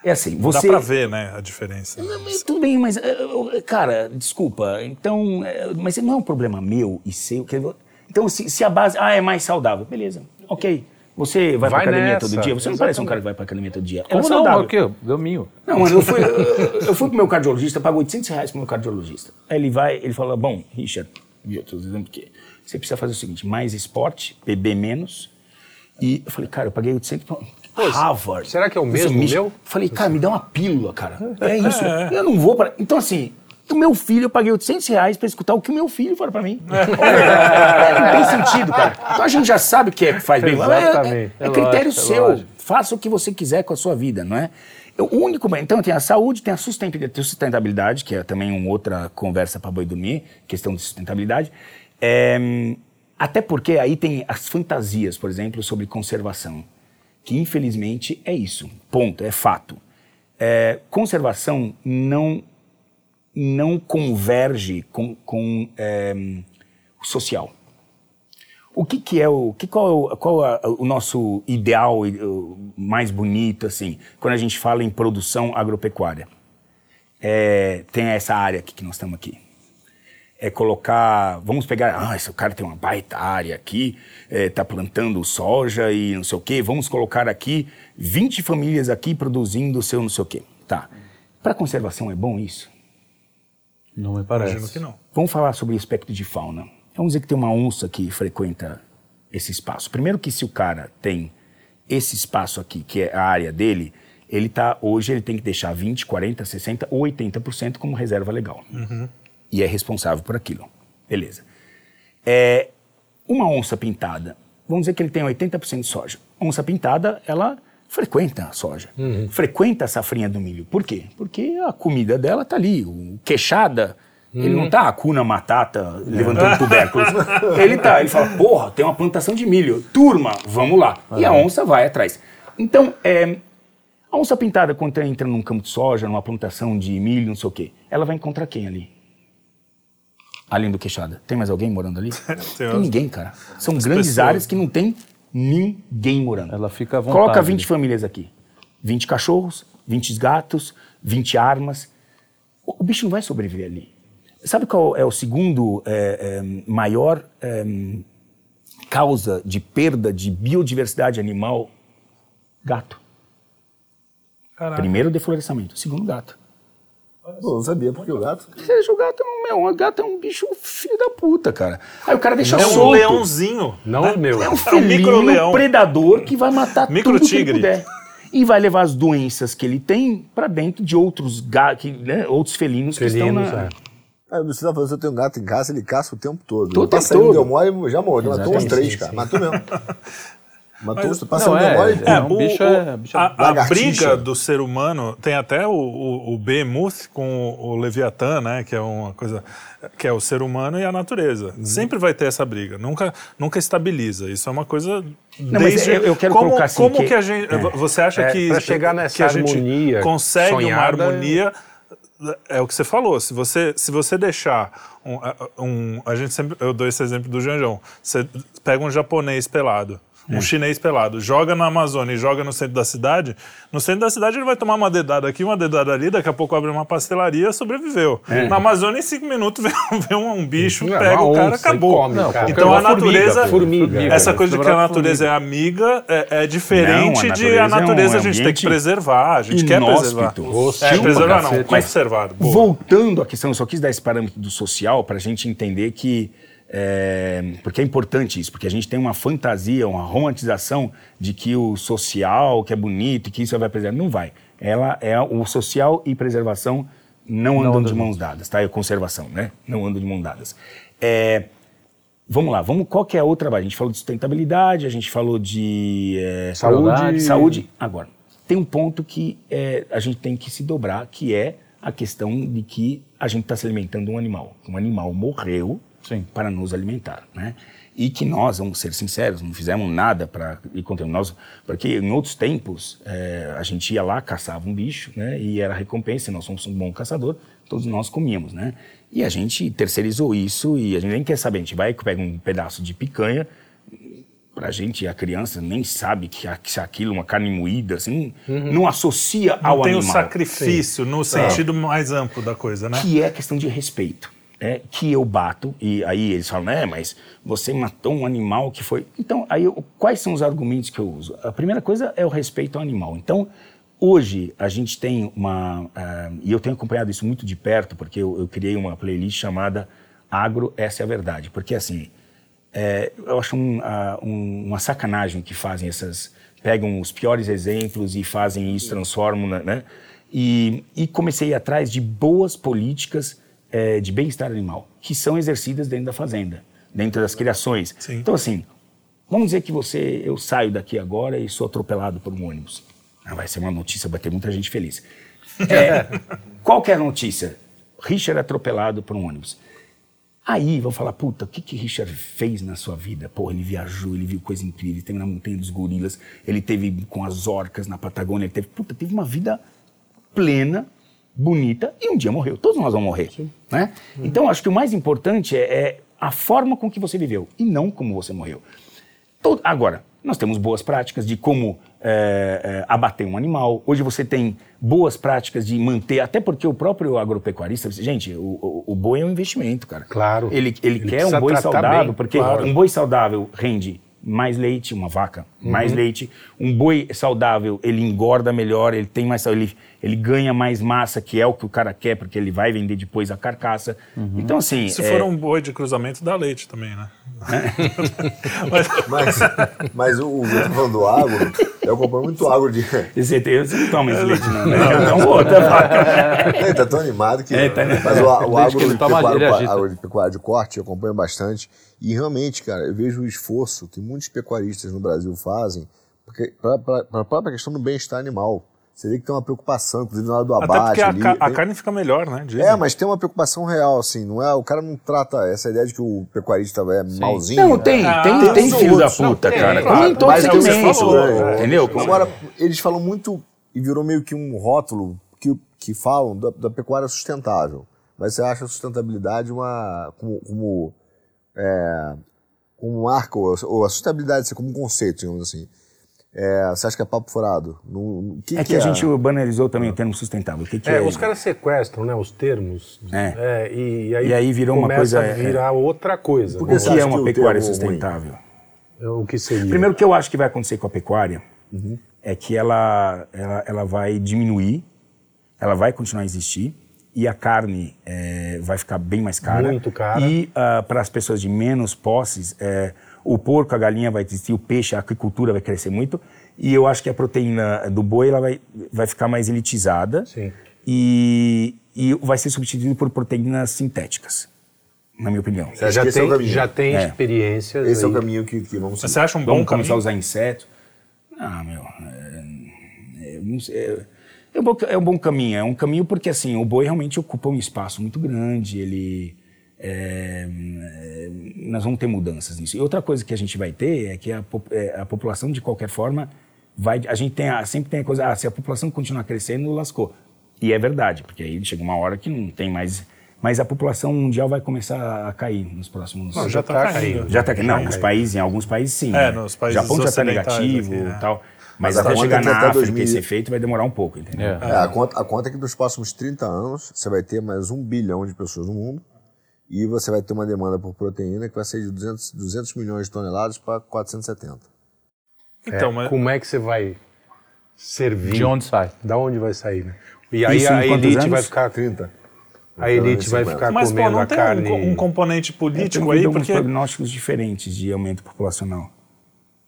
É assim, você... Dá pra ver, né, a diferença. Tudo bem, mas, cara, desculpa, então, mas não é um problema meu e seu. Então, se, se a base, ah, é mais saudável, beleza, ok. Você vai, vai pra academia nessa. todo dia? Você não parece um cara que vai pra academia todo dia. Como é saudável. não? O quê? Domingo. Não, mano, eu fui, eu, fui pro meu cardiologista, pago 800 reais pro meu cardiologista. Aí ele vai, ele fala, bom, Richard, eu tô dizendo que você precisa fazer o seguinte, mais esporte, beber menos. E eu falei, cara, eu paguei 800 pra Harvard. Será que é o mesmo me... meu? Falei, cara, me dá uma pílula, cara. É isso. É. Eu não vou para... Então, assim, o meu filho, eu paguei 800 reais para escutar o que o meu filho fala para mim. É. não tem sentido, cara. Então a gente já sabe o que é que faz bem. Exatamente. É, é, é critério lógico, seu. Lógico. Faça o que você quiser com a sua vida, não é? O único, então tem a saúde, tem a sustentabilidade, que é também uma outra conversa para boi dormir, questão de sustentabilidade. É, até porque aí tem as fantasias, por exemplo, sobre conservação, que infelizmente é isso, ponto, é fato. É, conservação não não converge com, com é, o social. O que, que é o que qual, é o, qual é o nosso ideal mais bonito assim quando a gente fala em produção agropecuária? É, tem essa área aqui que nós estamos aqui. É colocar, vamos pegar, ah, esse cara tem uma baita área aqui, está é, plantando soja e não sei o quê, vamos colocar aqui 20 famílias aqui produzindo o seu não sei o quê. Tá. Para conservação é bom isso? Não me parece. Imagino que não. Vamos falar sobre o aspecto de fauna. Vamos dizer que tem uma onça que frequenta esse espaço. Primeiro que se o cara tem esse espaço aqui, que é a área dele, ele tá hoje ele tem que deixar 20, 40, 60 ou 80% como reserva legal. Uhum. E é responsável por aquilo. Beleza. É, uma onça pintada, vamos dizer que ele tem 80% de soja. Onça pintada, ela frequenta a soja, uhum. frequenta a safrinha do milho. Por quê? Porque a comida dela está ali. O queixada, uhum. ele não está a cuna matata levantando tubérculos. ele tá, ele fala, porra, tem uma plantação de milho. Turma, vamos lá. Uhum. E a onça vai atrás. Então, é, a onça pintada, quando entra num campo de soja, numa plantação de milho, não sei o quê, ela vai encontrar quem ali? Além do queixada. Tem mais alguém morando ali? tem ninguém, cara. São As grandes pessoas. áreas que não tem ninguém morando. Ela fica à vontade. Coloca 20 famílias aqui. 20 cachorros, 20 gatos, 20 armas. O, o bicho não vai sobreviver ali. Sabe qual é o segundo é, é, maior é, causa de perda de biodiversidade animal? Gato. Caraca. Primeiro, deflorestamento. Segundo, gato. Pô, não sabia, porque o gato. Seja, o gato, meu, o gato é um bicho filho da puta, cara. Aí o cara deixa é um leãozinho. Não é meu. É um felino é um predador que vai matar micro tudo tigre. que ele puder. E vai levar as doenças que ele tem para dentro de outros, gatos, né, outros felinos, felinos, que estão na... É. Ah, você tá falando, você tem um gato em casa, ele caça o tempo todo. Todo tempo todo. Deu mole, já morreu. Matou uns três, cara. Matou mesmo. Matou, Mas, passando não, é, memória. É, é, um bicho é, bicho a, a, briga do ser humano tem até o, o, o Behemoth com o Leviatã, né? Que é uma coisa que é o ser humano e a natureza. Hum. Sempre vai ter essa briga. Nunca, nunca estabiliza. Isso é uma coisa não, desde eu, eu, quero como, colocar assim como que, que a gente é, você acha é, que para chegar nessa que a gente harmonia consegue sonhada, uma harmonia é o que você falou. Se você, se você deixar um, um, a gente sempre eu dou esse exemplo do Janjão. Você pega um japonês pelado um é. chinês pelado, joga na Amazônia e joga no centro da cidade, no centro da cidade ele vai tomar uma dedada aqui, uma dedada ali, daqui a pouco abre uma pastelaria, sobreviveu. É. Na Amazônia, em cinco minutos, vem um, um bicho, pega o cara, acabou. Come, não, cara. Então a natureza, formiga, formiga, essa coisa de que a natureza formiga. é amiga é, é diferente não, a de a natureza é um a gente tem que preservar, a gente quer preservar. É, preservar não, conservar. Voltando à questão, eu só quis dar esse parâmetro do social para a gente entender que é, porque é importante isso, porque a gente tem uma fantasia, uma romantização de que o social, que é bonito, que isso vai preservar. Não vai. Ela é o social e preservação não andam de mãos dadas, tá? E conservação, né? Não andam de mãos dadas. É, vamos lá, vamos, qual que é a outra A gente falou de sustentabilidade, a gente falou de é, saúde. saúde. Agora, tem um ponto que é, a gente tem que se dobrar, que é a questão de que a gente está se alimentando de um animal. Um animal morreu, Sim. para nos alimentar. Né? e que nós, vamos ser sinceros, não fizemos nada para ir contra nós, porque em outros tempos é, a gente ia lá, caçava um bicho, né, e era recompensa, nós somos um bom caçador, todos nós comíamos, né, e a gente terceirizou isso e a gente nem quer saber, a gente vai e pega um pedaço de picanha, pra gente, a criança nem sabe que, que aquilo é uma carne moída, assim, uhum. não associa não ao animal. tem o sacrifício Sim. no sentido é. mais amplo da coisa, né? Que é questão de respeito é, que eu bato, e aí eles falam, né, mas você matou um animal que foi. Então, aí eu, quais são os argumentos que eu uso? A primeira coisa é o respeito ao animal. Então, hoje a gente tem uma. Uh, e eu tenho acompanhado isso muito de perto, porque eu, eu, criei uma playlist chamada Agro, Essa é a Verdade. Porque, assim, é, eu acho um, uh, um, uma sacanagem que fazem essas. pegam os piores exemplos e fazem isso, transformam, né? né e, e comecei atrás de boas políticas é, de bem-estar animal, que são exercidas dentro da fazenda, dentro das criações. Sim. Então, assim, vamos dizer que você, eu saio daqui agora e sou atropelado por um ônibus. Ah, vai ser uma notícia, vai ter muita gente feliz. É, qual que é a notícia? Richard atropelado por um ônibus. Aí vão falar, puta, o que que Richard fez na sua vida? Pô, ele viajou, ele viu coisa incrível, ele teve na Montanha dos Gorilas, ele teve com as orcas na Patagônia, ele teve, puta, teve uma vida plena, bonita e um dia morreu. Todos nós vamos morrer. Né? Uhum. Então, acho que o mais importante é, é, a forma com que você viveu e não como você morreu. Todo, agora, nós temos boas práticas de como é, é, abater um animal. Hoje você tem boas práticas de manter, até porque o próprio agropecuarista, gente, o, o, o boi é um investimento, cara. Claro. Ele, ele, ele quer um boi saudável, bem, porque claro. um boi saudável rende mais leite, uma vaca, uhum. mais leite. Um boi saudável, ele engorda melhor, ele tem mais ele, ele ganha mais massa, que é o que o cara quer, porque ele vai vender depois a carcaça. Uhum. Então, assim. Se é... for um boi de cruzamento, dá leite também, né? Mas, mas, mas o, o falando do agro, eu compro muito agro de. Esse você não toma esse leite, não, né? Não, não outra vaca. Ele tá tão animado que. É, tá... Mas o, o agro, de pecuário, agro de pecuário de corte, eu acompanho bastante. E realmente, cara, eu vejo o esforço que muitos pecuaristas no Brasil fazem para a própria questão do bem-estar animal. Você vê que tem uma preocupação, inclusive na hora do abate. Até porque a, ali, a tem... carne fica melhor, né? Dizem. É, mas tem uma preocupação real, assim, não é? O cara não trata essa ideia de que o pecuarista é Sim. malzinho. Não, tem, né? tem, tem, tem filho da puta, não, cara. Como em todo segmento, é, entendeu? Agora, eles falam muito, e virou meio que um rótulo, que, que falam da, da pecuária sustentável. Mas você acha a sustentabilidade uma, como, como é, como ou, ou a sustentabilidade assim, como um conceito, digamos assim. É, você acha que é papo furado? No, que é que, que a é? gente banalizou também o termo sustentável. O que, que é, é? Os caras sequestram né, os termos. É. é e, aí e, aí virou uma coisa. a virar outra coisa. o que é uma pecuária sustentável? O que seria? Primeiro, o que eu acho que vai acontecer com a pecuária uhum. é que ela, ela, ela vai diminuir, ela vai continuar a existir, e a carne é, vai ficar bem mais cara. Muito cara. E uh, para as pessoas de menos posses, é, o porco, a galinha vai existir, o peixe, a agricultura vai crescer muito. E eu acho que a proteína do boi ela vai, vai ficar mais elitizada. Sim. E, e vai ser substituído por proteínas sintéticas, na minha opinião. Você já, tem, é já tem é. experiências. Esse aí. é o caminho que, que vamos seguir. Você acha um bom vamos caminho? começar a usar insetos. Ah, meu. É, é, é um, bom, é um bom caminho. É um caminho porque, assim, o boi realmente ocupa um espaço muito grande, ele... É, é, nós vamos ter mudanças nisso. E outra coisa que a gente vai ter é que a, é, a população, de qualquer forma, vai... A gente tem a, sempre tem a coisa, ah, se a população continuar crescendo, lascou. E é verdade, porque aí chega uma hora que não tem mais... Mas a população mundial vai começar a cair nos próximos... Não, já está caindo. Já está caindo. Não, nos países, em alguns países sim. É, né? nos países Japão já está negativo e é. tal. Mas, Mas até chegar na África 2000... e ser feito vai demorar um pouco, entendeu? É. É, a, conta, a conta é que nos próximos 30 anos você vai ter mais um bilhão de pessoas no mundo e você vai ter uma demanda por proteína que vai ser de 200, 200 milhões de toneladas para 470. Então, mas... Como é que você vai servir? De onde sai? Da onde vai sair, né? E aí Isso, a elite anos? vai ficar... 30. A elite vai ficar Mas, comendo pô, não tem carne... um, um componente político é, aí, porque... prognósticos diferentes de aumento populacional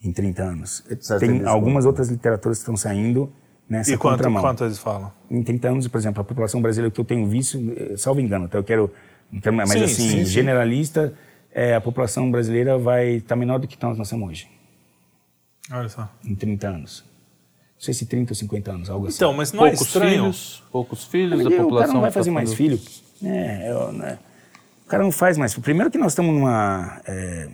em 30 anos. Tem algumas outras literaturas que estão saindo nessa e quanto, contramão. quanto eles falam? Em 30 anos, por exemplo, a população brasileira que eu tenho visto, eh, salvo engano, até eu quero, mas sim, assim, sim, generalista, é, a população brasileira vai estar tá menor do que nós somos hoje. Olha só. Em 30 anos. Não sei se 30 ou 50 anos, algo assim. Então, mas não é poucos é estranho. Filhos, poucos filhos, a população... O cara não vai fazer tá mais filho. É, eu, né? O cara não faz mais. Primeiro que nós estamos numa... É,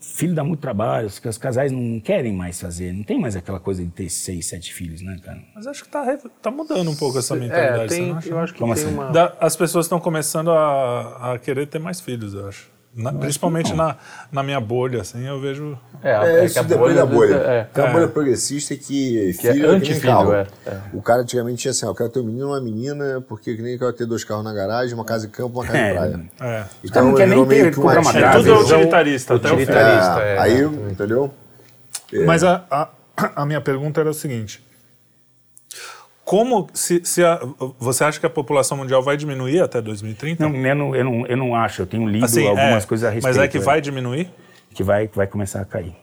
filho dá muito trabalho, os, os casais não querem mais fazer, não tem mais aquela coisa de ter seis, sete filhos, né, cara? Mas acho que tá, tá mudando um pouco essa é, mentalidade. É, tem, eu acho que Como tem assim? uma... Da, as pessoas estão começando a, a querer ter mais filhos, eu acho. Na, principalmente na, na minha bolha, assim, eu vejo. É, é, é isso depende da bolha. É. Tem uma bolha progressista que, que filho é anti-filho, é, é. O cara antigamente tinha assim: ó, eu quero ter um menino e uma menina, porque que nem eu quero ter dois carros na garagem, uma casa de campo uma casa de praia. É. Então não quer nem ter que uma É tudo utilitarista, até utilitarista. É, aí, entendeu? Mas a, a, a minha pergunta era o seguinte: como se, se a, você acha que a população mundial vai diminuir até 2030? Não, eu não, eu não, eu não acho. Eu tenho lido assim, algumas é, coisas a respeito. Mas é que vai diminuir? Que vai, vai começar a cair.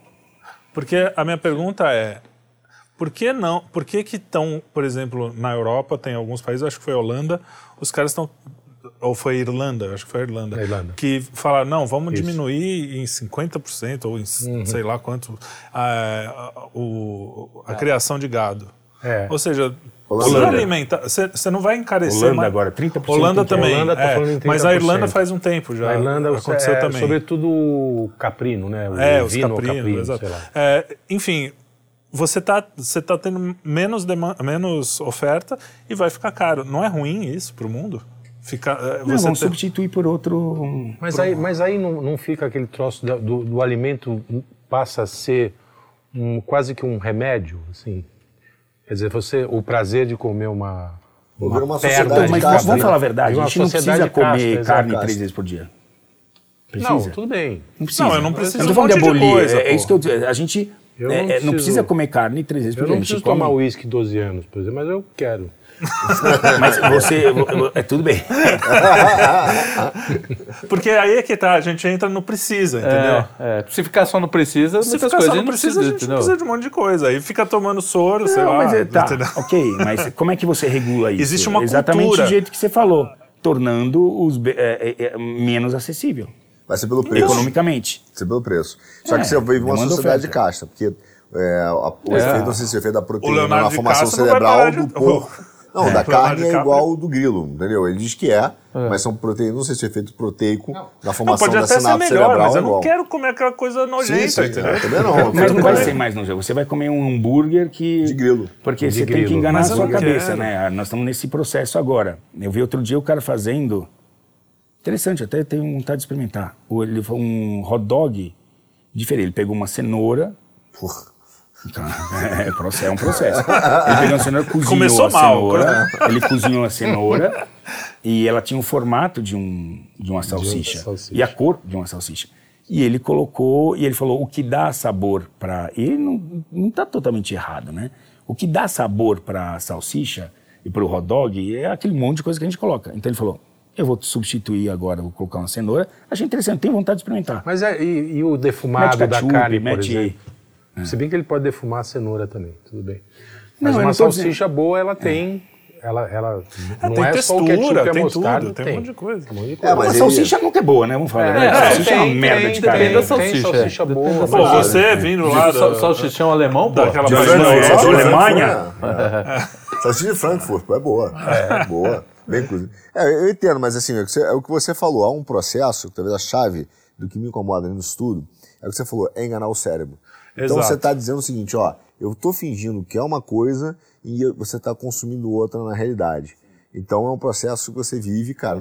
Porque a minha pergunta é, por que não? Por que que estão, por exemplo, na Europa tem alguns países, acho que foi a Holanda, os caras estão ou foi a Irlanda, acho que foi a Irlanda, a Irlanda. que falaram, não, vamos Isso. diminuir em 50% ou em uhum. sei lá quanto a, a, o, a criação de gado. É. Ou seja, Holanda. alimenta, você não vai encarecer. Holanda mas, agora, 30%. Holanda também. Holanda tá é, mas a Irlanda faz um tempo já. A Irlanda aconteceu é, também. Sobretudo o caprino, né? O é, os caprinos, caprino, exato. É, enfim, você está você tá tendo menos, menos oferta e vai ficar caro. Não é ruim isso para o mundo? Fica, é, não, vamos ter... substituir por outro. Mas por... aí, mas aí não, não fica aquele troço do, do, do alimento passa a ser um, quase que um remédio, assim. Quer dizer, você, o prazer de comer uma, uma, uma perna mas casta, vamos falar a verdade, a gente não precisa comer casta, carne três vezes por dia. Precisa? Não, tudo bem. Não precisa. Não, eu não preciso eu não tô falando de abolir, coisa, é, é, isso que eu A gente não, é, preciso, não, precisa comer carne três vezes por dia. Eu não preciso tomar uísque 12 anos, por exemplo, mas eu quero. Mas você. É tudo bem. Porque aí é que tá, a gente entra no precisa, entendeu? É, é. Se ficar só no precisa, se ficar só no precisa, a gente precisa de um monte de coisa. Aí fica tomando soro, não, sei lá. Mas é, tá, ok, mas como é que você regula isso? Existe uma Exatamente cultura. do jeito que você falou, tornando os é, é, é, menos acessível. Vai ser pelo preço. Economicamente. Vai ser pelo preço. Só que você vive uma sociedade de casta, porque é, o efeito, não sei se o efeito da proteína na formação cerebral do porco. Não, é, da carne é igual ao do grilo, entendeu? Ele diz que é, é. mas são proteínas, não sei se é efeito proteico não. na formação não, da sinapse melhor, cerebral. Mas eu não quero comer aquela coisa nojenta, sim, sim, entendeu? É, também não. mas não vai ser mais nojento. Você vai comer um hambúrguer que. De grilo. Porque de você grilo. tem que enganar mas a sua cabeça, quero. né? Nós estamos nesse processo agora. Eu vi outro dia o cara fazendo. Interessante, até tenho vontade de experimentar. Ele foi um hot dog diferente. Ele pegou uma cenoura. Porra é, é, um processo. Ele pegou a cenoura, cozinhou Começou a cenoura, mal. ele cozinhou a cenoura e ela tinha o formato de, um, de uma salsicha, de salsicha, e a cor de uma salsicha. E ele colocou, e ele falou, o que dá sabor para... E ele não está totalmente errado, né? O que dá sabor para a salsicha e para o hot dog é aquele monte de coisa que a gente coloca. Então ele falou, eu vou substituir agora, vou colocar uma cenoura. Achei interessante, tenho vontade de experimentar. Mas é, e, e o defumado da carne, por exemplo? É. Se bem que ele pode defumar a cenoura também, tudo bem. Mas não, uma salsicha dizendo. boa, ela tem. Ela, ela é, não é textura, só o ketchup tem mostarda, tudo, tem, tem um monte de coisa. Um monte de coisa. É, mas a salsicha nunca é boa, né? Vamos falar. É, a salsicha tem, é uma merda tem, de carne. Tem da salsicha. Tem salsicha boa. Pô, você vindo lá... Do, salsichão alemão, pô. Daquela de Alemanha. Salsicha de Frankfurt, é boa. É boa. Bem cozida. É, eu entendo, mas assim, é o que você falou. Há um processo, talvez a chave do que me incomoda no estudo, é o que você falou, é enganar o cérebro. Então você está dizendo o seguinte, ó, eu estou fingindo que é uma coisa e você está consumindo outra na realidade. Então é um processo que você vive, cara.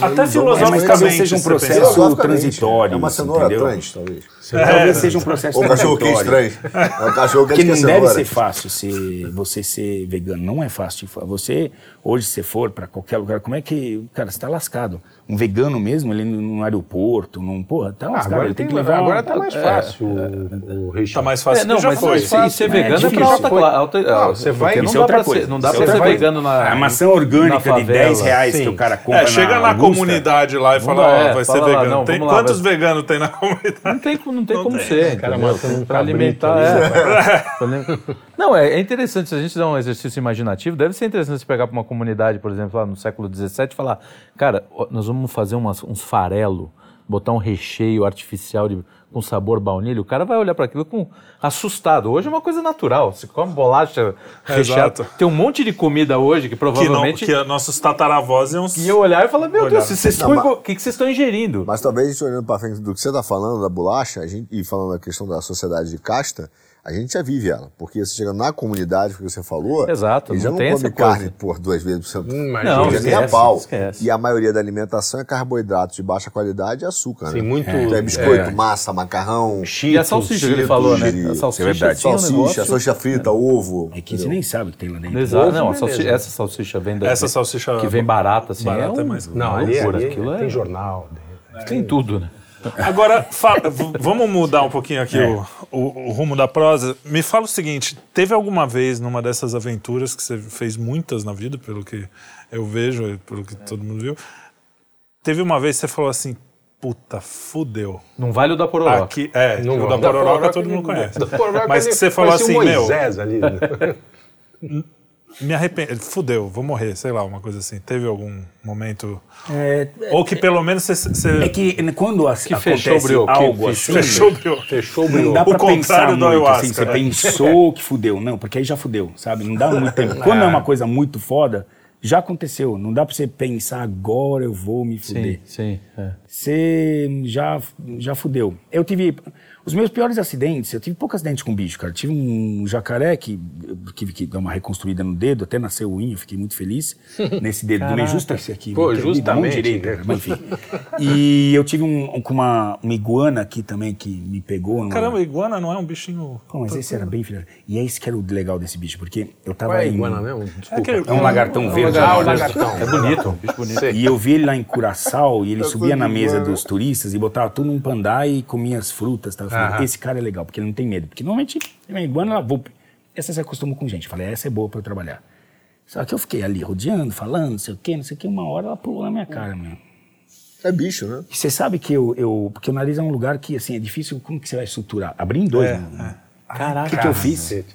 Até filosoficamente. Mas talvez seja um processo transitório. É uma cenoura trans, talvez. É, talvez seja um processo Ou cachorro estranho. É um cachorro quente que não deve ser fácil ser, você ser vegano. Não é fácil. Você, hoje, se for para qualquer lugar, como é que. Cara, você está lascado um vegano mesmo, ele no aeroporto, num, porra, tá ah, agora ele tem que levar. Agora tá mais é, fácil é, o, o Tá mais fácil. É, não, mas foi. E ser vegano é, pra alta classe. Não, você vai. Não dá pra ser, não dá pra ser vegano na. A maçã orgânica de 10 reais que o cara compra. É, chega na comunidade lá e fala, vai ser vegano. Quantos veganos tem na comunidade? Não tem, não tem como ser. Cara, pra alimentar. Não, é interessante. Se a gente dá um exercício imaginativo, deve ser interessante você pegar para uma comunidade, por exemplo, lá no século XVII e falar, cara, nós vamos fazer umas, uns farelo botar um recheio artificial de, com sabor baunilha, o cara vai olhar para aquilo com assustado. Hoje é uma coisa natural. Você come bolacha recheada. Tem um monte de comida hoje que Que, não, provavelmente que nossos tataravós iam... ia olhar e falar, meu Olhar. Deus, vocês Não, estão mas- o que, que vocês estão ingerindo? Mas talvez a gente olhando para frente do que você está falando, da bolacha, a gente, e falando da questão da sociedade de casta, a gente já vive ela. Porque você chega na comunidade, que você falou, Exato, ele já não come essa coisa. carne por duas vezes por semana. Hum, Não. Ele nem a esquece, pau. esquece. E a maioria da alimentação é carboidrato de baixa qualidade e açúcar, Sim, né? muito- Então é biscoito, é. massa, macarrão, E a salsicha que ele falou, né? Cheetos, A salsicha, é verdade. um salsicha, negócio- salsicha frita, ovo. É que você nem sabe o que tem lá dentro. Exato, Ovo, não, a beleza. salsicha- essa salsicha vem da, Essa salsicha que vem barata, assim, barata é, é um, mais- Não, ali, ali Aquilo tem é, jornal. tem tudo, né? Agora, vamos mudar um pouquinho aqui o, o- o rumo da prosa. Me fala o seguinte: teve alguma vez numa dessas aventuras, que você fez muitas na vida, pelo que eu vejo, e pelo que todo mundo viu, teve uma vez que você falou assim: puta, fudeu. Não vale o da pororoca. Aqui, é, Não o da Da Pororoca Pororoca todo mundo conhece. Pororoca Mas que você falou assim, o meu, Moisés ali. me arrependo, fudeu, vou morrer, sei lá, uma coisa assim. Teve algum momento. É, Ou que pelo menos você. é que quando as, Que fechou acontece que algo fechou- assim, fechou brioco. Fechou o não dá contrário pensar muito, ayahuasca, assim, você né? pensou que fudeu. Não, porque aí já fudeu, sabe? Não dá muito tempo. Quando é uma coisa muito foda, já aconteceu. Não dá pra você pensar, agora eu vou me fuder. Sim, sim. é. Você já, já fudeu. Eu tive. Os meus piores acidentes, eu tive poucos acidentes com bicho, cara. Tive um jacaré que eu tive que dar uma reconstruída no dedo, até nasceu o unha, eu fiquei muito feliz. Nesse dedo do meio, justo esse aqui. Pô, justamente, direita, né? mas enfim. E eu tive um, um- com uma, uma iguana aqui também que me pegou. Numa, Caramba, iguana não é um bichinho. Pô, mas esse era bem filho. E é isso que era o legal desse bicho, porque eu tava Qual é a em- iguana mesmo? Desculpa. aquele- É um lagartão verde. Ah, o né? lagartão. É bonito, um bicho bonito. E eu vi ele lá em Curaçao e ele subia na mesa dos turistas e botava tudo num pandá e comia as frutas. Tá? Falei, esse cara é legal, porque ele não tem medo. Porque normalmente, a iguana, ela voa. Essa se acostuma com gente. Eu falei, essa é boa pra eu trabalhar. Só que eu fiquei ali rodeando, falando, não sei o quê, não sei o quê. Uma hora ela pulou na minha cara, meu. É bicho, né? E você sabe que eu, eu... Porque o nariz é um lugar que, assim, é difícil... Como que você vai suturar? Abrir em dois, né? Caraca. O que, que eu fiz? Cacete.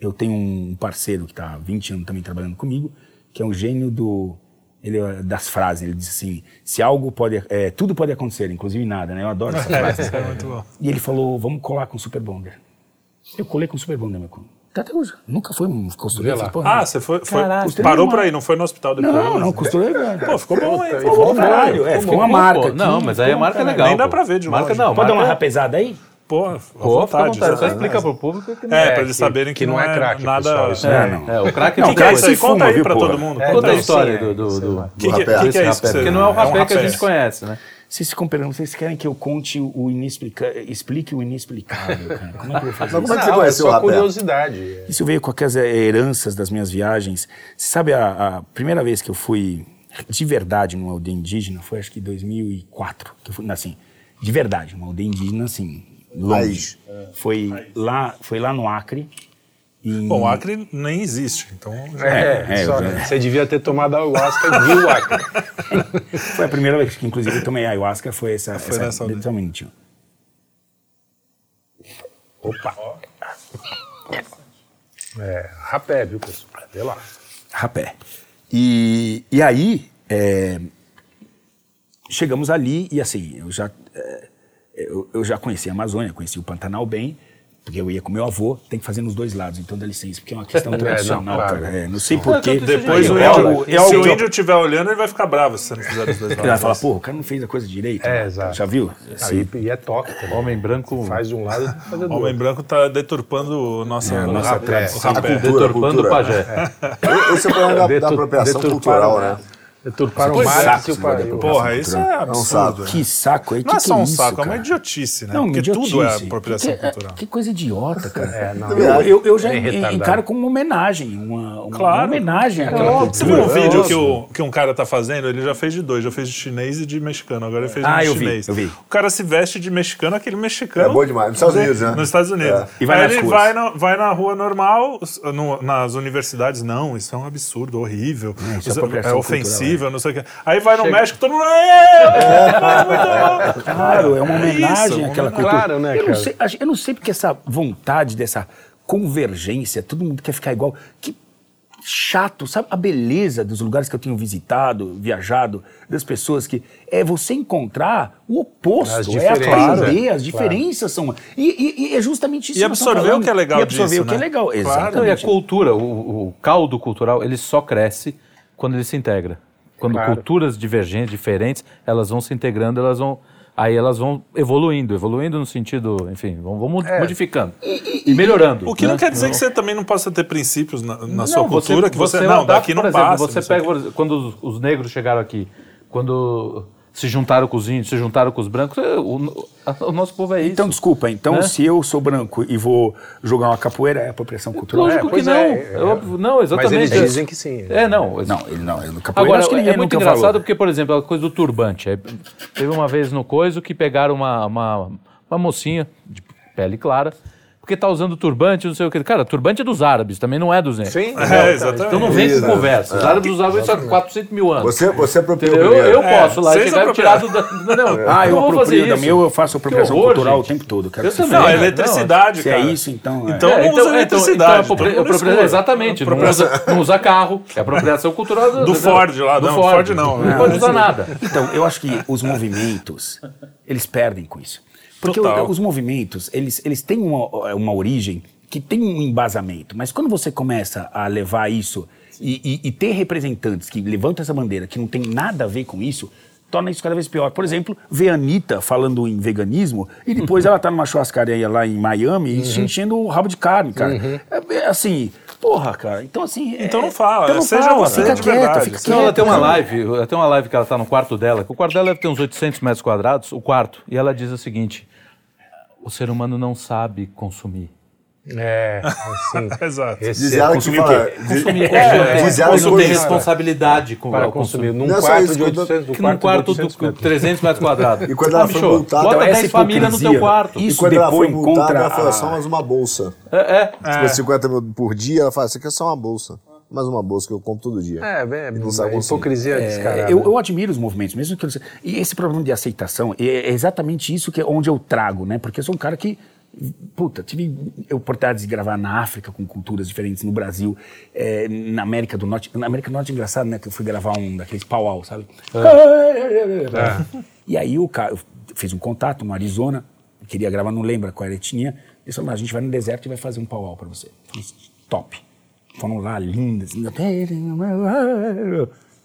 Eu tenho um parceiro que está há 20 anos também trabalhando comigo, que é um gênio do, ele, é das frases. Ele diz assim: se algo pode. é, tudo pode acontecer, inclusive nada, né? Eu adoro essa frase. É muito bom. E ele falou: vamos colar com Super Bonder. Eu colei com Super Bonder, meu. Tá até hoje. Nunca foi um costureiro. Lá. Porra, Ah, você foi. foi Caraca. parou por aí, não foi no hospital depois. não, não, costureiro. Pô, ficou bom, hein? Ficou bom, caralho. É, ficou uma marca. Não, mas aí a marca é legal. Nem dá pra ver de marca não. Pode dar uma rapesada aí? Pô, à Pô, fica à vontade. vontade. Só explica pro público que não É, É, pra eles saberem que que, não é crack, nada. pessoal, isso É, é- não. É, o crack Não, O que, é isso aí? se Conta aí porra? todo mundo. É, Conta a aí. história do, do, do- Que, rapé. que, que é isso Rapé. você... Porque não é o rapé que a gente conhece, né? Vocês ficam perguntando, vocês querem que eu conte o inexplicável, explique o inexplicável, cara? Como é que eu vou fazer Mas isso? como é que você conheceu é o só rapé? curiosidade. Isso veio com aquelas heranças das minhas viagens. Você sabe, a, a primeira vez que eu fui de verdade numa aldeia indígena foi acho que em 2004. Que eu fui, assim, de verdade, uma aldeia indígena, assim, longe. Foi lá, foi lá no Acre. em- Bom, o Acre nem existe, então... já- É, é, só- você devia ter tomado ayahuasca e viu o Acre. Foi a primeira vez que, inclusive, eu tomei ayahuasca. Foi essa. Foi essa nessa um. Opa. É, rapé, viu, pessoal? Vê lá. Rapé. E, e aí, é, chegamos ali e assim, eu já, é, eu, eu já conheci a Amazônia, conheci o Pantanal bem, porque eu ia com meu avô, tem que fazer nos dois lados, então dá licença, porque é uma questão não, tradicional, claro. cara. É, não sei porquê. Depois o é índio, algo, é se o índio estiver olhando, ele vai ficar bravo se você não fizer os dois Ele vai lados. falar, pô, o cara não fez a coisa direito. É, né? exato. Já viu? Aí, e é toque também. Homem branco Faz de um lado e fazer do O homem outro. branco tá deturpando o nosso, É, nossa tradição. O rapé. cultura, deturpando cultura. o pajé. Esse é o problema da, da apropriação cultural, né? Deturparam Pois o é. Marx e o Sacos, Pariu. Porra, isso é É um saco. absurdo. né? Que saco aí, Não é só um saco, é uma idiotice, né? Não, Porque idiotice. tudo é apropriação Que- cultural. Que coisa idiota, cara. É, não. eu, eu, eu já encaro como uma homenagem, uma, uma Claro. homenagem àquela cultura. Você viu um É vídeo que, o, que um cara tá fazendo? Ele já fez de dois, já fez de chinês e de mexicano. Agora ele fez Ah, de eu vi, chinês. eu vi. O cara se veste de mexicano, aquele mexicano. É bom demais. Nos Estados Unidos, né? Nos Estados Unidos. É. E vai Aí nas ele ruas. vai na, vai na rua normal, no- nas universidades, não, isso é um absurdo, horrível, isso é isso é, ofensível, não sei o quê. Aí vai no México, todo mundo. "É, muito bom." Claro, é uma homenagem Isso, àquela uma cultura. Claro, né, eu, não sei, eu não sei porque essa vontade dessa convergência, todo mundo quer ficar igual. Que chato, sabe? A beleza dos lugares que eu tenho visitado, viajado, das pessoas que é você encontrar o oposto, As é diferenças, aprender, é, as diferenças são e, e- e é justamente isso. E estamos absorver o que é legal e absorver disso, o que é né? legal, Claro. exatamente. Não, e a cultura, o, o caldo cultural, ele só cresce quando ele se integra. Quando Claro. culturas divergentes, diferentes, elas vão se integrando, elas vão. Aí elas vão evoluindo, evoluindo no sentido, enfim, vão, vão mo- modificando e, melhorando. O que não né? quer dizer que você também não possa ter princípios na, na Não, sua cultura, que você, não, adapta, daqui não exemplo, passa. Você não pega, exemplo, quando os, os negros chegaram aqui, quando se juntaram com os índios, se juntaram com os brancos, é, o, o nosso povo é isso. Então, desculpa, então Né? se eu sou branco e vou jogar uma capoeira, é apropriação cultural? Lógico É, que não. é, É óbvio, não, exatamente. Mas eles dizem que sim. É, não. Não, ele não. No capoeira Agora, acho que ninguém é muito engraçado falou. porque, por exemplo, a coisa do turbante. É, teve uma vez no Coiso que pegaram uma, uma, uma mocinha de pele clara, porque tá usando turbante, não sei o que. Cara, turbante é dos árabes, também não é dos negros. Sim, É, exatamente. Então não vem com conversa. Os árabes usavam isso há 400 mil anos. Você, você apropriou Entendeu? Eu, eu posso lá, vocês chegar e tirar do... apropriaram. da- Não, não, Ah, eu não vou fazer isso. meu, eu faço apropriação horror, cultural gente. o tempo todo. Quero Eu também. Não, é eletricidade, Se é cara. isso, então... é. Então É, não usa eletricidade. Então, apropria- então escura. exatamente. Não usa, não usa carro. É apropriação cultural do, Do Ford lá, do não, Ford. Ford não. Não pode usar nada. Então, eu acho que os movimentos, eles perdem com isso. Porque o- os movimentos, eles, eles têm uma, uma origem que tem um embasamento. Mas quando você começa a levar isso e, e- e ter representantes que levantam essa bandeira que não tem nada a ver com isso, torna isso cada vez pior. Por exemplo, ver a Anitta falando em veganismo e depois ela tá numa churrascaria lá em Miami e se enchendo o rabo de carne, cara. É, é assim, porra, cara. Então assim... é- Então não fala, então não seja fala, você fica de quieto, verdade. fica Não, Não, ela quieto, tem uma live, ela tem uma live que ela tá no quarto dela, que o quarto dela deve ter uns 800 metros quadrados, o quarto, e ela diz o seguinte: o ser humano não sabe consumir. É, assim. Exato. Diz Esse- ela que consumir o fala. quê? diz- Consumir, é, consumir, diz ela que não tem responsabilidade com para ao consumir. Num Não é quarto isso, de quando- 800, Que num quarto de do 800 metros. 300 metros quadrados. E quando ela Ah, foi bicho, multada- bota Então, 10 essa famílias no teu quarto. E Isso quando ela foi multada, ela falou, a- só mais uma bolsa. É, é. Se fosse 50 mil por dia, ela fala, isso aqui é só uma bolsa. Mais uma bolsa que eu compro todo dia. É, é consumir. hipocrisia descarada. É, eu, eu admiro os movimentos, mesmo que eu, e esse problema de aceitação é é exatamente isso que é onde eu trago, né? Porque eu sou um cara que puta tive oportunidades de gravar na África com culturas diferentes, no Brasil, é, na América do Norte. Na América do Norte é engraçado, né? Que eu fui gravar um daqueles pau sabe? E aí o cara eu fiz um contato no Arizona, queria gravar, não lembra qual era a etnia. Eles falaram, "Ah, a gente vai no deserto e vai fazer um pau para você. Falei, top. Foram lá, lindas.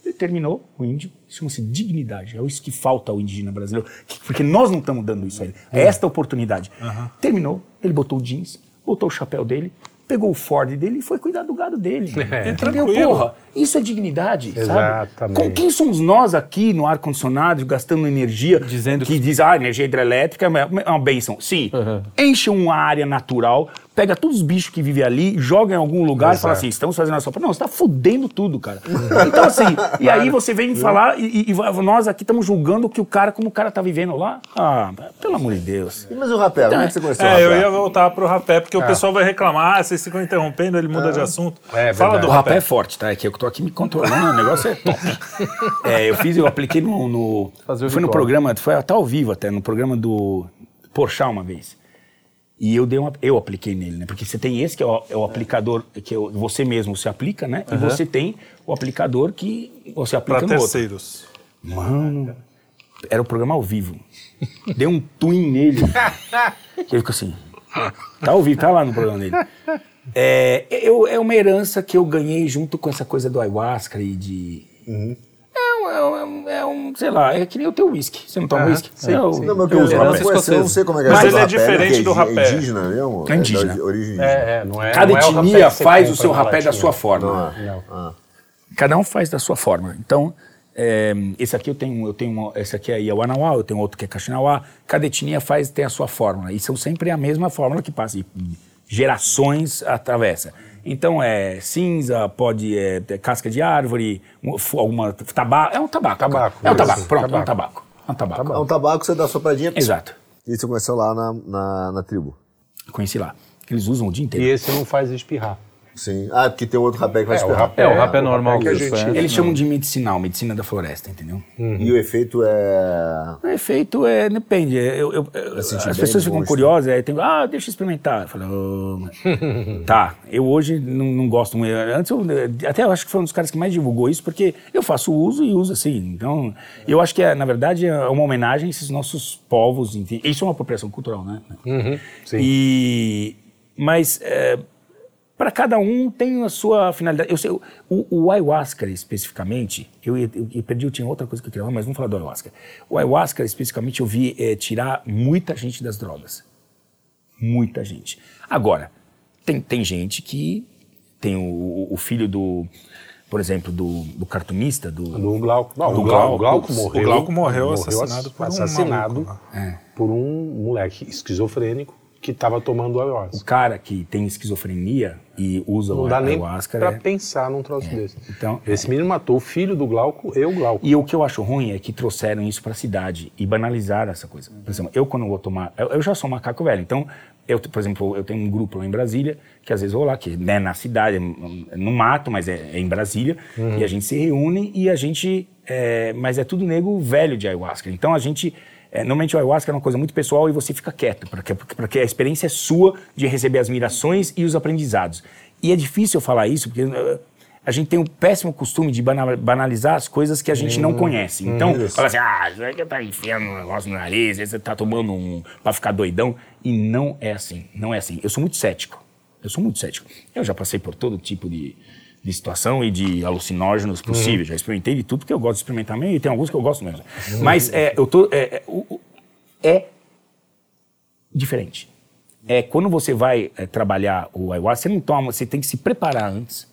E terminou o índio, chama-se dignidade. É isso que falta ao indígena brasileiro, que- porque nós não estamos dando isso a ele. É esta oportunidade. Terminou, ele botou o jeans, botou o chapéu dele, pegou o Ford dele e foi cuidar do gado dele. É. Entendeu? Porra, isso é dignidade, sabe? Exatamente. Com quem somos nós aqui no ar-condicionado, gastando energia, Dizendo que que- diz, ah, energia hidrelétrica é uma, é benção. Sim, enche uma área natural, pega todos os bichos que vivem ali, joga em algum lugar e fala assim, estamos fazendo a sopa. Não, você está fudendo tudo, cara. então assim, e aí você vem falar e, e- e nós aqui estamos julgando que o cara, como o cara tá vivendo lá. Ah, pelo amor de Deus. E Mas o rapé, como é que você conheceu o É, rapé? eu ia voltar pro rapé, porque o pessoal vai reclamar, ah, vocês ficam interrompendo, ele muda de assunto. É Fala do O rapé rapé. é forte, tá? É que eu tô aqui me controlando, o negócio é top. É, eu fiz, eu apliquei no. no Fazer o foi no programa, foi até ao vivo até, no programa do Porchat uma vez. E eu dei uma, eu apliquei nele, né? Porque você tem esse que é o, é o aplicador que é o- você mesmo se aplica, né? E você tem o aplicador que você aplica Pra no outro. terceiros. Mano, era o programa ao vivo. Deu um twin nele. que ele ficou assim. Tá ao vivo, tá lá no programa dele. É, eu, é uma herança que eu ganhei junto com essa coisa do ayahuasca e de. É, um, é, um, é um, sei lá, é que nem o teu whisky. Você não toma whisky? sim, É o- sim. Não, mas o que eu uso Herança rapé, eu não sei como é que é Mas ele é rapé, diferente é do rapé. É indígena mesmo? É indígena. origem. É, é, não é. Cada não é o etnia que você faz o seu rapé da sua forma. Não. Ah. Cada um faz da sua forma. Então, é, esse aqui eu tenho, eu tenho uma- esse aqui é Iauanauá, eu tenho outro que é Caxinauá. Cada etnia faz tem a sua fórmula e são sempre a mesma fórmula que passa e gerações atravessa. Então é cinza, pode é, é casca de árvore, um- alguma tabaco, é um tabaco. Tabaco, É um isso. tabaco, pronto, é um Tabaco. tabaco. É um tabaco. É um tabaco, você dá sopradinha. Exato. E você conheceu lá na, na, na tribo. Conheci lá. Eles usam o dia E inteiro. esse não faz espirrar. Sim. Ah, porque tem outro rapé que vai É, o rapé, É, o rapé normal que a gente- conhece. Eles chamam de medicinal, medicina da floresta, entendeu? E o efeito é. O efeito é, depende. Eu, eu- eu- as pessoas ficam gosto. curiosas, aí tem, ah, deixa eu experimentar. Eu falo, "Ô, mas-" tá, eu hoje não, não gosto muito. Antes eu até eu acho que foi um dos caras que mais divulgou isso, porque eu faço uso e uso assim. Então, eu acho que, é, na verdade, é uma homenagem a esses nossos povos. enfim. Isso é uma apropriação cultural, né? sim. E, mas para cada um tem a sua finalidade. Eu sei, o, o ayahuasca especificamente, eu, eu, eu perdi, eu tinha outra coisa que eu queria falar, mas vamos falar do ayahuasca. O ayahuasca especificamente eu vi eh, tirar muita gente das drogas. Muita gente. Agora, tem, tem gente que tem o, o filho do, por exemplo, do, do cartunista, do, Do Glauco. Não, Do o Glauco, o Glauco. Glauco O morreu. Glauco morreu assassinado por um assassinado maluco, por um moleque esquizofrênico que estava tomando o ayahuasca. cara que tem esquizofrenia e usa Não o dá nem ayahuasca. pra é- pensar num troço desse. Então, Esse menino matou o filho do Glauco e o Glauco. E o que eu acho ruim é que trouxeram isso para a cidade e banalizaram essa coisa. Por exemplo, eu quando vou tomar, eu, eu já sou macaco velho, então eu, por exemplo, eu tenho um grupo lá em Brasília que às vezes eu vou lá, que é na cidade, é no mato, mas é, é em Brasília, e a gente se reúne e a gente, é, mas é tudo nego velho de ayahuasca. Então a gente é, normalmente o ayahuasca é uma coisa muito pessoal e você fica quieto, porque, porque a experiência é sua de receber as mirações e os aprendizados. E é difícil eu falar isso, porque uh, a gente tem um péssimo costume de bana- banalizar as coisas que a gente não conhece. Então, fala assim, ah, aqui tá enfiando um negócio no nariz, você tá tomando um pra ficar doidão. E não é assim, não é assim. Eu sou muito cético, eu sou muito cético. Eu já passei por todo tipo de, de situação e de alucinógenos possíveis, já experimentei de tudo, porque eu gosto de experimentar mesmo, e tem alguns que eu gosto mesmo. Mas é, eu tô... É, é, é diferente. É quando você vai é, trabalhar o ayahuasca, você não toma, você tem que se preparar antes.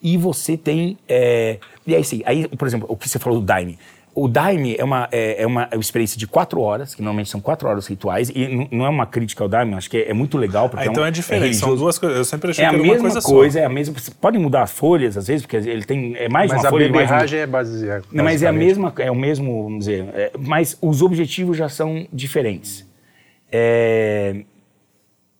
E você tem. é, e aí, sim, aí, por exemplo, o que você falou do Daime. O Daime é uma, é, é uma experiência de quatro horas, que normalmente são quatro horas rituais, e não é uma crítica ao Daime, acho que é, é muito legal. Porque Ah, então um- é diferente. São religioso. duas coisas. Eu sempre achei É a que era uma mesma coisa, coisa, só. é a mesma. Você pode mudar as folhas, às vezes, porque ele tem. É mais Mas uma a folha mais um- beberragem é baseada. não, mas é a mesma, é o mesmo, vamos dizer, é, mas os objetivos já são diferentes. É,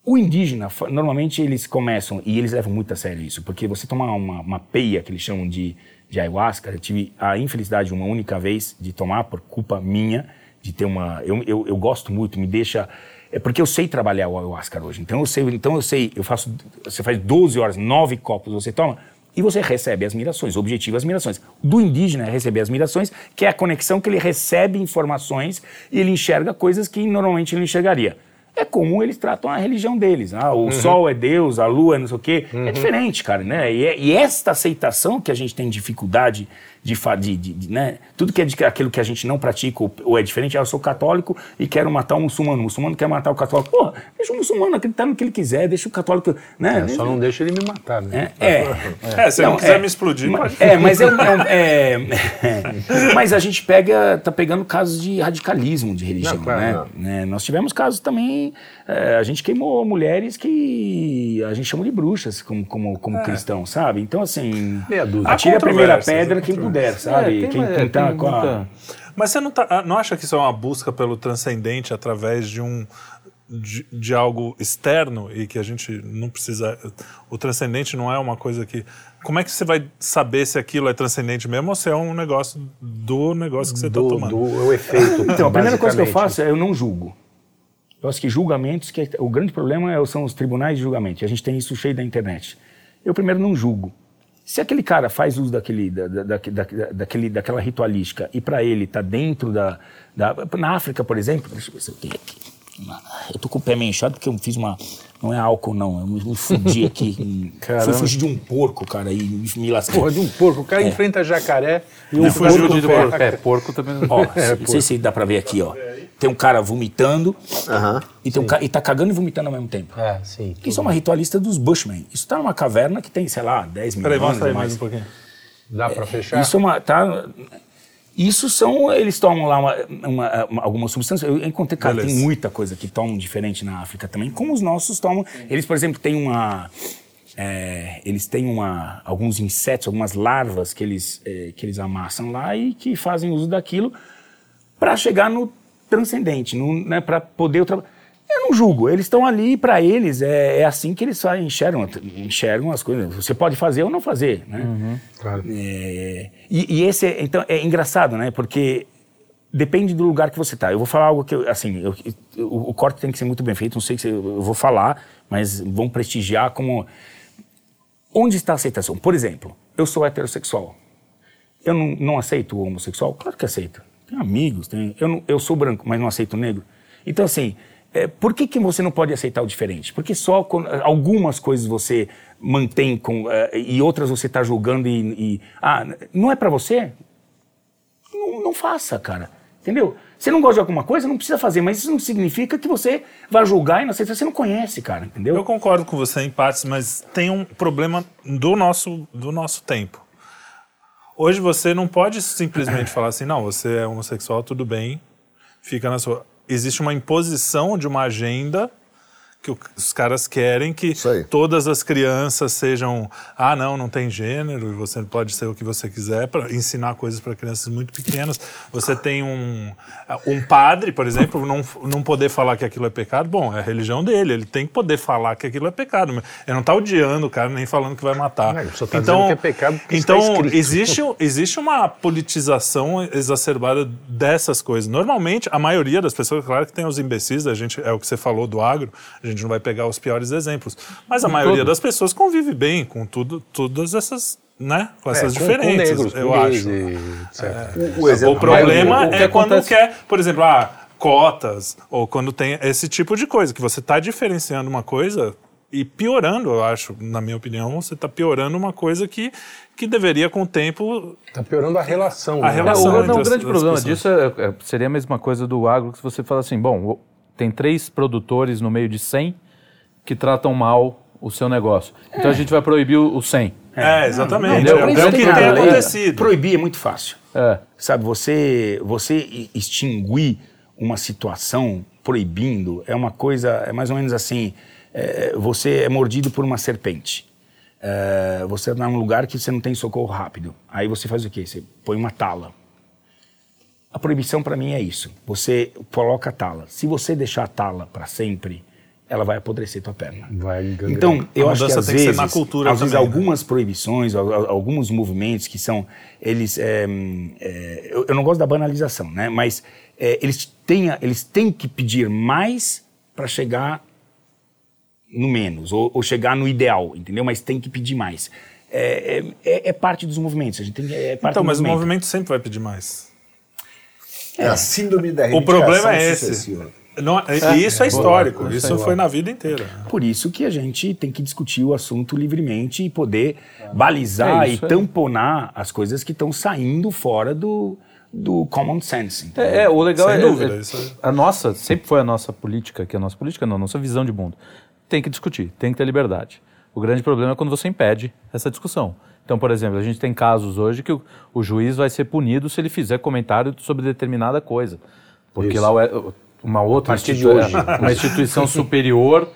o indígena, normalmente eles começam, e eles levam muito a sério isso, porque você tomar uma, uma peia, que eles chamam de, de ayahuasca, eu tive a infelicidade uma única vez de tomar, por culpa minha, de ter uma... Eu, eu, eu gosto muito, me deixa... É porque eu sei trabalhar o ayahuasca hoje, então eu sei, então eu sei, eu faço, você faz 12 horas, 9 copos você toma, e você recebe as mirações, o objetivo é as mirações. Do indígena é receber as mirações, que é a conexão que ele recebe informações e ele enxerga coisas que normalmente ele não enxergaria. É como eles tratam a religião deles. Ah, o sol é Deus, a lua é não sei o quê. É diferente, cara, né? E, é- e esta aceitação que a gente tem dificuldade de, de, de- de, né? Tudo que é de, aquilo que a gente não pratica ou, ou é diferente. Ah, eu sou católico e quero matar um muçulmano. O muçulmano quer matar o católico. Pô, deixa o muçulmano acreditar no que ele quiser, deixa o católico, né? É, só não deixa ele me matar, né? É, é. É, se não quiser me explodir. É, mas é, é um- é- mas a gente pega, tá pegando casos de radicalismo de religião, Não, claro, né? não. Né? Nós tivemos casos também, é, a gente queimou mulheres que a gente chama de bruxas como, como, como cristão, sabe? Então assim, Meia dúzia. atire a primeira pedra há quem puder, sabe? tem- quem, é, quem tá com a... muita- Mas você não, tá, ah, não acha que isso é uma busca pelo transcendente através de um de, de algo externo e que a gente não precisa. O transcendente não é uma coisa que. Como é que você vai saber se aquilo é transcendente mesmo ou se é um negócio do negócio que você está do, tomando? do o efeito. Então, a primeira coisa que eu faço é eu não julgo. Eu acho que julgamentos, que é- o grande problema é- são os tribunais de julgamento. E a gente tem isso cheio da internet. Eu primeiro não julgo. Se aquele cara faz uso daquele, da, da, da- da- daquele, daquela ritualística e para ele está dentro da, da. Na África, por exemplo, deixa eu ver se eu tenho aqui. Eu tô com o pé meio inchado porque eu fiz uma. Não é álcool, não. Eu me, me fudi aqui. Fui fugir de um porco, cara, e me, me lasquei. Porra, de um porco. O cara É. enfrenta jacaré e um fugiu porco de ferra. É, porco também não. Ó, não sei se dá pra ver aqui, ó. Tem um cara vomitando Aham. e, tem um ca- e tá cagando e vomitando ao mesmo tempo. É, sim. Isso é uma ritualista dos Bushmen. Isso tá numa caverna que tem, sei lá, 10 mil Peraí, anos. mostra aí mais um pouquinho. Dá pra fechar? Isso é uma. Tá, isso são. Eles tomam lá uma, uma, uma- alguma substância. Eu encontrei, cara, Beleza. tem muita coisa que tomam diferente na África também, como os nossos tomam. Eles, por exemplo, têm uma. é, eles têm uma, alguns insetos, algumas larvas que eles, é, que eles amassam lá e que fazem uso daquilo para chegar no transcendente, no, né, para poder. o tra- Eu não julgo, eles estão ali para eles, é, é, assim que eles enxergam, enxergam as coisas. Você pode fazer ou não fazer, né? Uhum, claro. É, e, e, esse, é, então, é engraçado, né? Porque depende do lugar que você está. Eu vou falar algo que, assim, eu, o, o, corte tem que ser muito bem feito, não sei se eu, eu vou falar, mas vão prestigiar como... Onde está a aceitação? Por exemplo, eu sou heterossexual. Eu não, não aceito o homossexual? Claro que aceito. Tenho amigos, tenho, eu, não, eu sou branco, mas não aceito negro. Então, assim, é, por que, que você não pode aceitar o diferente? Porque só algumas coisas você mantém com, uh, e outras você está julgando e, e, Ah, não é para você? Não, não faça, cara. Entendeu? Você não gosta de alguma coisa, não precisa fazer, mas isso não significa que você vai julgar e não aceitar. Você não conhece, cara, entendeu? Eu concordo com você em partes, mas tem um problema do nosso, do nosso tempo. Hoje você não pode simplesmente falar assim, não, você é homossexual, tudo bem, fica na sua. Existe uma imposição de uma agenda que os caras querem que todas as crianças sejam, ah, não, não tem gênero, você pode ser o que você quiser, para ensinar coisas para crianças muito pequenas. Você tem um, um padre, por exemplo, não, não poder falar que aquilo é pecado, bom, é a religião dele, ele tem que poder falar que aquilo é pecado. Ele não está odiando o cara, nem falando que vai matar. Não, só tá então, que é pecado então existe, existe uma politização exacerbada dessas coisas. Normalmente, a maioria das pessoas, claro que tem os imbecis, a gente, é o que você falou do agro, a gente gente não vai pegar os piores exemplos. Mas a maioria das pessoas convive bem com tudo, todas essas né? Com essas é, diferenças, com negros, eu com acho. E, é, o, exemplo, o, problema o, o é quando quer, por exemplo, ah, cotas, ou quando tem esse tipo de coisa, que você está diferenciando uma coisa e piorando, eu acho, na minha opinião, você está piorando uma coisa que, que deveria, com o tempo. Está piorando a relação. A né? relação. É, o, não, o grande problema disso é, é, seria a mesma coisa do agro, que você fala assim, bom, tem três produtores no meio de 100 que tratam mal o seu negócio. Então a gente vai proibir o 100. É, exatamente. Não, não, é, o que tem acontecido. Proibir é muito fácil. É. Sabe, você, você extinguir uma situação proibindo é uma coisa, é mais ou menos assim, é, você é mordido por uma serpente. É, você está num lugar que você não tem socorro rápido. Aí você faz o quê? Você põe uma tala. A proibição para mim é isso. Você coloca a tala. Se você deixar a tala para sempre, ela vai apodrecer tua perna. Vai então, eu acho que às vezes, que às vezes também, algumas né? proibições, alguns movimentos que são, eles, é, é, eu, eu, não gosto da banalização, né? Mas é, eles têm, eles têm que pedir mais para chegar no menos ou, ou, chegar no ideal, entendeu? Mas tem que pedir mais. É, é, é parte dos movimentos. A gente tem, é então, mas movimento. o movimento sempre vai pedir mais. É. a síndrome da O problema é esse. Não, é, isso é histórico, boa, isso foi na vida inteira. Por isso que a gente tem que discutir o assunto livremente e poder balizar é e tamponar as coisas que estão saindo fora do, do common sense. É, é, o legal Sem é, dúvida, é, é, a nossa, sempre foi a nossa política, que é a nossa política não, a nossa visão de mundo. Tem que discutir, tem que ter liberdade. O grande problema é quando você impede essa discussão. Então, por exemplo, a gente tem casos hoje que o, o juiz vai ser punido se ele fizer comentário sobre determinada coisa. Porque Isso. lá uma outra institu uma instituição superior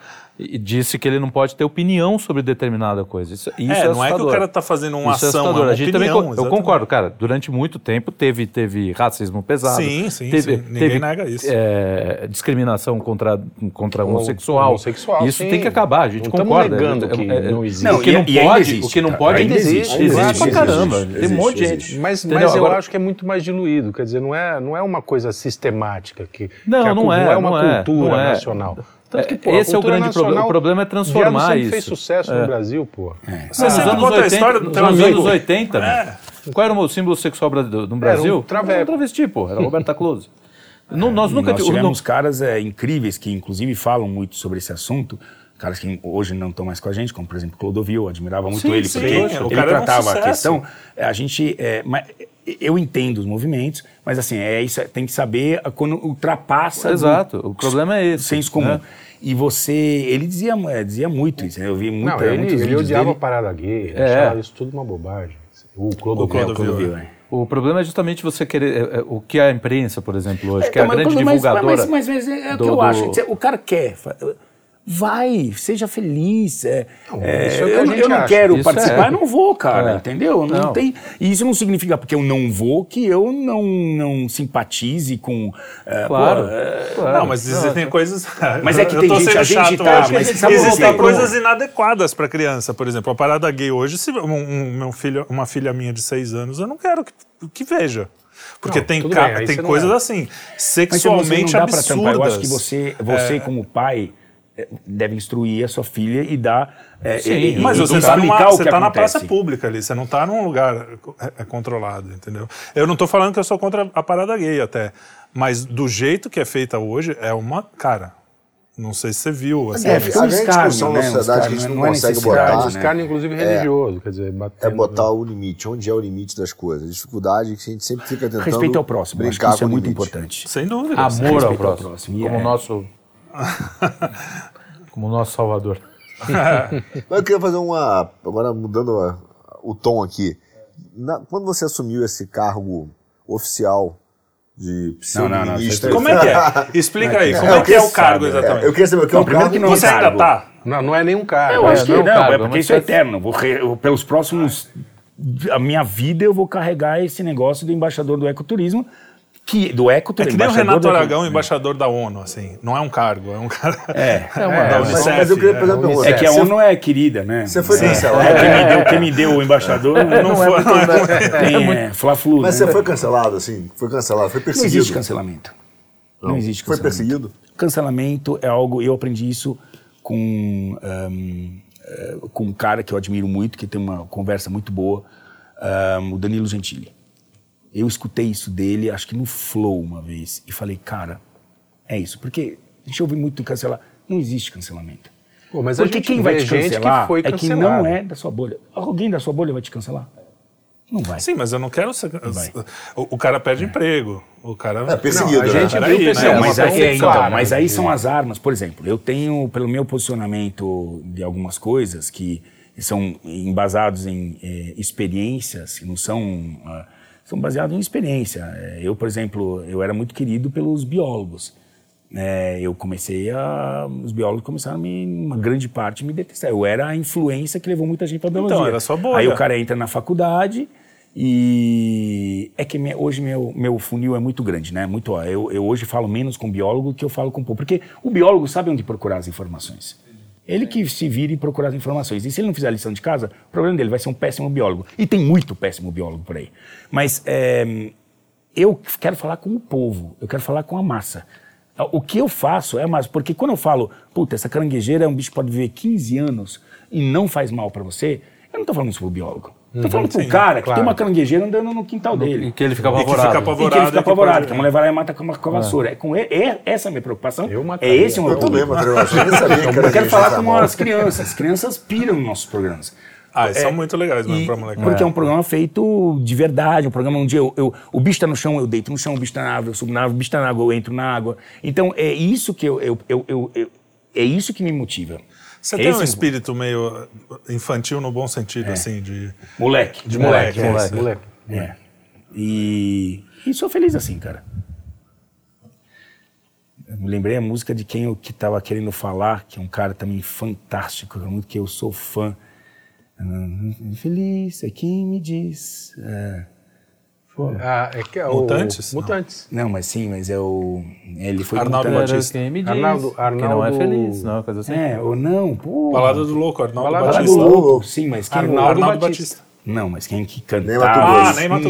disse que ele não pode ter opinião sobre determinada coisa. Isso, isso é, é não é que o cara está fazendo uma isso é ação, é uma a gente opinião, também, Eu concordo, cara. Durante muito tempo teve, teve racismo pesado. Sim, sim, teve, sim. Ninguém teve, nega isso. É, discriminação contra, contra homossexual. homossexual. Isso sim. tem que acabar, a gente não concorda. negando que é, é, não existe. Não, o que não pode, existe, o que não pode ainda existe. Existe, existe pra caramba. Existe, tem um monte de gente. Mas, mas eu acho que é muito mais diluído. Quer dizer, não é, não é uma coisa sistemática que, não, não, é, não é uma cultura nacional. Tanto que, pô, Esse é o grande problema. O problema é transformar isso. fez sucesso é. no Brasil, pô. É. Você nos anos 80, a história do nos anos 80, é. Qual era o símbolo sexual no Brasil? Era um, traveco. era um travesti, pô. Era Roberta Close. não, nós nunca nós tivemos não... caras é, incríveis que, inclusive, falam muito sobre esse assunto. Caras que hoje não estão mais com a gente, como, por exemplo, Clodovil. Admirava muito sim, ele, sim, porque ele tratava um a questão. É, a gente... É, mas, eu entendo os movimentos, mas assim, é isso, tem que saber quando ultrapassa. Exato, do, o problema é esse. Senso comum. Né? E você, ele dizia, é, dizia muito isso, né? eu vi muita, Não, ele, muitos ele odiava dele. a parada gay, é. achava isso tudo uma bobagem. O Clodovil. O Clodovil, é. O problema é justamente você querer. É, é, o que a imprensa, por exemplo, hoje, que é a grande divulgadora. Mas, mas, mas é, o que eu do... acho. O cara quer. Vai, seja feliz. É, é, isso é a eu, eu não acha. quero Isso participar, é. eu não vou, cara, É. entendeu? Não, Não. tem. E isso não significa porque eu não vou que eu não, não simpatize com. é, Claro. pô, é, claro. Não, mas existem coisas. Mas é que tem gente- a gente tá, hoje. mas sabe Existem coisas inadequadas para criança. Por exemplo, a parada gay hoje, se um, um- meu filho, uma filha minha de seis anos, eu não quero que, que veja. Porque Não, tem, bem, tem não coisas é. assim, Mas você sexualmente não dá pra absurdas. tampar. Eu acho que você, você como pai, deve instruir a sua filha e dar. eh, Sim, e- Mas e você está numa, o você que tá na praça pública ali, você não está num lugar é, é controlado, entendeu? Eu não estou falando que eu sou contra a parada gay até, mas do jeito que é feita hoje, é uma. Cara, não sei se você viu. Assim, É, fica um escárnio, discussão né? na Um sociedade que a escárnio, gente não, não é consegue necessidade, botar Os caras, inclusive, religioso, quer dizer, é batendo- botar o limite. Onde é o limite das coisas? A dificuldade que a gente sempre fica tentando Respeito ao próximo. Acho que brincar isso é com o muito limite. importante. sem dúvida. Amor ao Respeito ao próximo. próximo, Como é. nosso. como nosso salvador. Mas eu queria fazer uma. Agora mudando a- o tom aqui. Na- quando você assumiu esse cargo oficial de pseudo-ministro. isso Como é que é? Explica aí, como é, que é o cargo saber, exatamente? é, eu queria saber o que é o primeiro cargo. que não é Você ainda cargo. tá? Não, não é nenhum cara. Eu É, acho que não é um cargo, é é porque isso é eterno. Eu Vou re- eu- pelos próximos. A minha vida eu vou carregar esse negócio do embaixador do ecoturismo, que, do É ecoturismo. que nem o Renato eco- Aragão, embaixador da ONU, assim. Não é um cargo, é um cara. É. É uma. da Mas, Unicef, mas eu queria é, uma pergunta. É que a ONU é querida, né? Você foi cancelado. É, quem, me deu, quem me deu o embaixador não, Não é foi- muito- Tem é, Fla-Flu, Mas né? você foi cancelado, assim? Foi cancelado, foi Não perseguido. existe cancelamento. Não, existe Foi cancelamento. perseguido? Cancelamento é algo. Eu aprendi isso com, eh, com um cara que eu admiro muito, que tem uma conversa muito boa, o Danilo Gentili. Eu escutei isso dele, acho que no Flow uma vez, e falei, cara, é isso. Porque a gente ouve muito cancelar. Não existe cancelamento. Pô, mas a Porque gente quem vai te que cancelar foi é que cancelado. não é da sua bolha. Alguém da sua bolha vai te cancelar? Não vai. Sim, mas eu não quero ser. Vai. O, o cara perde emprego. O cara. É, perseguido, Não, a né? gente Peraí, viu né? perseguido, Não, É mas, aí, é, então, mas aí né? são as armas. Por exemplo, eu tenho, pelo meu posicionamento de algumas coisas que são embasados em eh, experiências, que não são. ah, são baseados em experiência. Eh, Eu, por exemplo, eu era muito querido pelos biólogos. Eh, eu comecei a. Os biólogos começaram a me, uma grande parte, me detestar. Eu era a influência que levou muita gente para biologia. Então, era sua bolha. Aí o cara entra na faculdade e é que me- hoje meu, meu funil é muito grande, né? Muito, ó, eu, eu hoje falo menos com biólogo que eu falo com o povo, porque o biólogo sabe onde procurar as informações. Ele que se vira e procurar as informações. E se ele não fizer a lição de casa, o problema dele vai ser um péssimo biólogo. E tem muito péssimo biólogo por aí. Mas é, eu quero falar com o povo, eu quero falar com a massa. O que eu faço é mais, porque quando eu falo, puta, essa caranguejeira é um bicho que pode viver 15 anos e não faz mal para você, eu não tô falando isso pro biólogo. Tô falando pro sim, cara que claro. tem uma caranguejeira andando no quintal dele. E que ele fica E que apavorado. fica E que ele apavorado. fica que apavorado, pode- que a mulher vai lá e mata com uma com a vassoura. É com ele, é, essa é a minha preocupação. Eu é mataria. esse o meu Eu também. Matheus. Eu que Eu quero falar com as crianças. As crianças piram nos nossos programas. Ah, É, são muito legais mesmo E- pra moleque. porque é. um programa feito de verdade, um programa onde eu, eu- o bicho está no chão, eu deito no chão, o bicho está na água, eu subo na água, o bicho está na água, eu entro na água. Então é isso que eu, eu, eu, eu- eu- é isso que me motiva. Você Esse tem é um espírito meio infantil no bom sentido, assim, de. Moleque. De moleque, É, moleque. moleque. É. E, e sou feliz assim, cara. Eu me lembrei a música de quem eu que tava querendo falar, que é um cara também fantástico, que é muito que eu sou fã. Hum, Feliz é quem me diz. É. Pô. Ah, é que é o- Mutantes? Não. Mutantes. Não, mas sim, mas é o. Ele foi Arnaldo Batista. Quem me diz Arnaldo- que não é Arnaldo- feliz, não, coisa assim. É, ou não, pô. Balada do Louco, Arnaldo Balada Fala do Batista. louco, sim, mas quem Arnaldo Arnaldo Batista. Batista. Não, mas quem que cantava? Nem Mato Grosso. Ah, nem Mato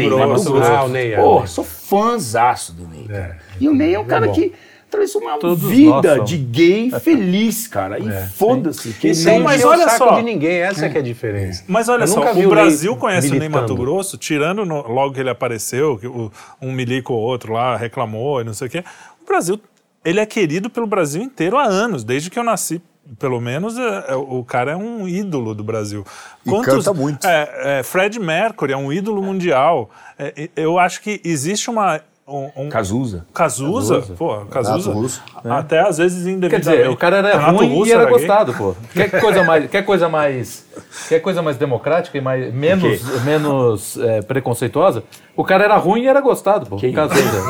Grosso. Ah, o Ney, é. Pô, sou fãzaço do Ney, cara. E o Ney é um cara bom. que traz uma Todos vida de gay feliz, cara. E foda-se. que E ele sem não- mas olha só. de ninguém, essa que é a diferença. Mas olha Eu só, o Brasil conhece o Ney militando. Mato Grosso, tirando no- logo que ele apareceu, que o- um milico ou outro lá reclamou e não sei o quê. O Brasil, ele é querido pelo Brasil inteiro há anos, desde que eu nasci. Pelo menos é- é- o cara é um ídolo do Brasil. E canta muito. É, é, Fred Mercury é um ídolo mundial. É, eu acho que existe uma, um, um Cazuza. Cazuza, pô, Cazuza, Russo. até às vezes Quer indevidamente. dizer, o cara era Renato ruim Russo e era gay. gostado, pô. Quer coisa mais, quer coisa mais, quer coisa mais democrática e mais menos, menos é, preconceituosa? O cara era ruim e era gostado, pô. Cazuza.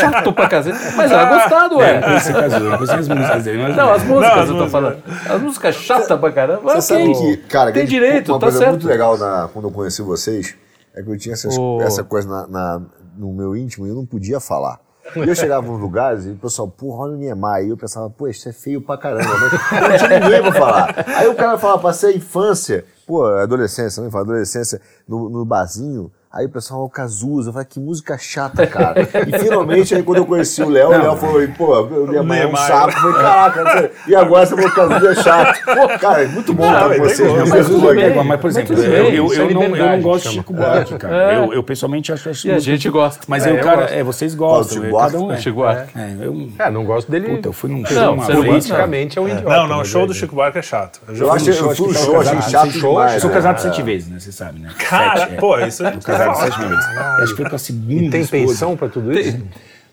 Chato pra cacete, mas era gostado, É, ué. conheci Cazuza, eu conheci as músicas dele. Mas Não, as músicas Não, as eu tô músicas. falando. As músicas chatas pra caramba. Você sabe ok. que, cara, tem que direito, uma tá coisa certo. muito legal na- quando eu conheci vocês é que eu tinha essas- O- essa coisa na- na- no meu íntimo eu não podia falar. E eu chegava nos lugares e o pessoal, porra, olha o Niemeyer. E eu pensava, pô, isso é feio pra caramba. Mas não tinha ninguém pra falar. Aí o cara falava, passei a infância, pô, adolescência, também fala adolescência, no, no barzinho. Aí o pessoal, o Cazuza, eu falei, que música chata, cara. E finalmente, aí quando eu conheci o Léo, o Léo falou, pô, o Niemeyer é um. Eu falei, caraca, não e agora você falou que o Cazuza é chato. Pô, cara, é muito bom estar mas com tem vocês. né? Mas Foi. bem, mas, por exemplo, tudo eu, bem, eu, isso é eu não, eu não gosto de. Chico Buarque, cara. É. Eu, eu pessoalmente acho acho E a gente gosta. Mas É, eu, eu cara, é, vocês gostam. Chico é, Buarque? cada um é. Chico Buarque. É, eu, É, não gosto dele. puta, eu fui num Não, show vez, Politicamente é um idiota. Não, não, o mas show é- do Chico Buarque é chato. Eu Eu eu fui no tá show, achei chato demais. Eu sou né? casado sete vezes, né? Você sabe, né? Cara, é. pô, isso é. Casado sete vezes. Acho que foi com a segunda E tem esposa. pensão pra tudo isso?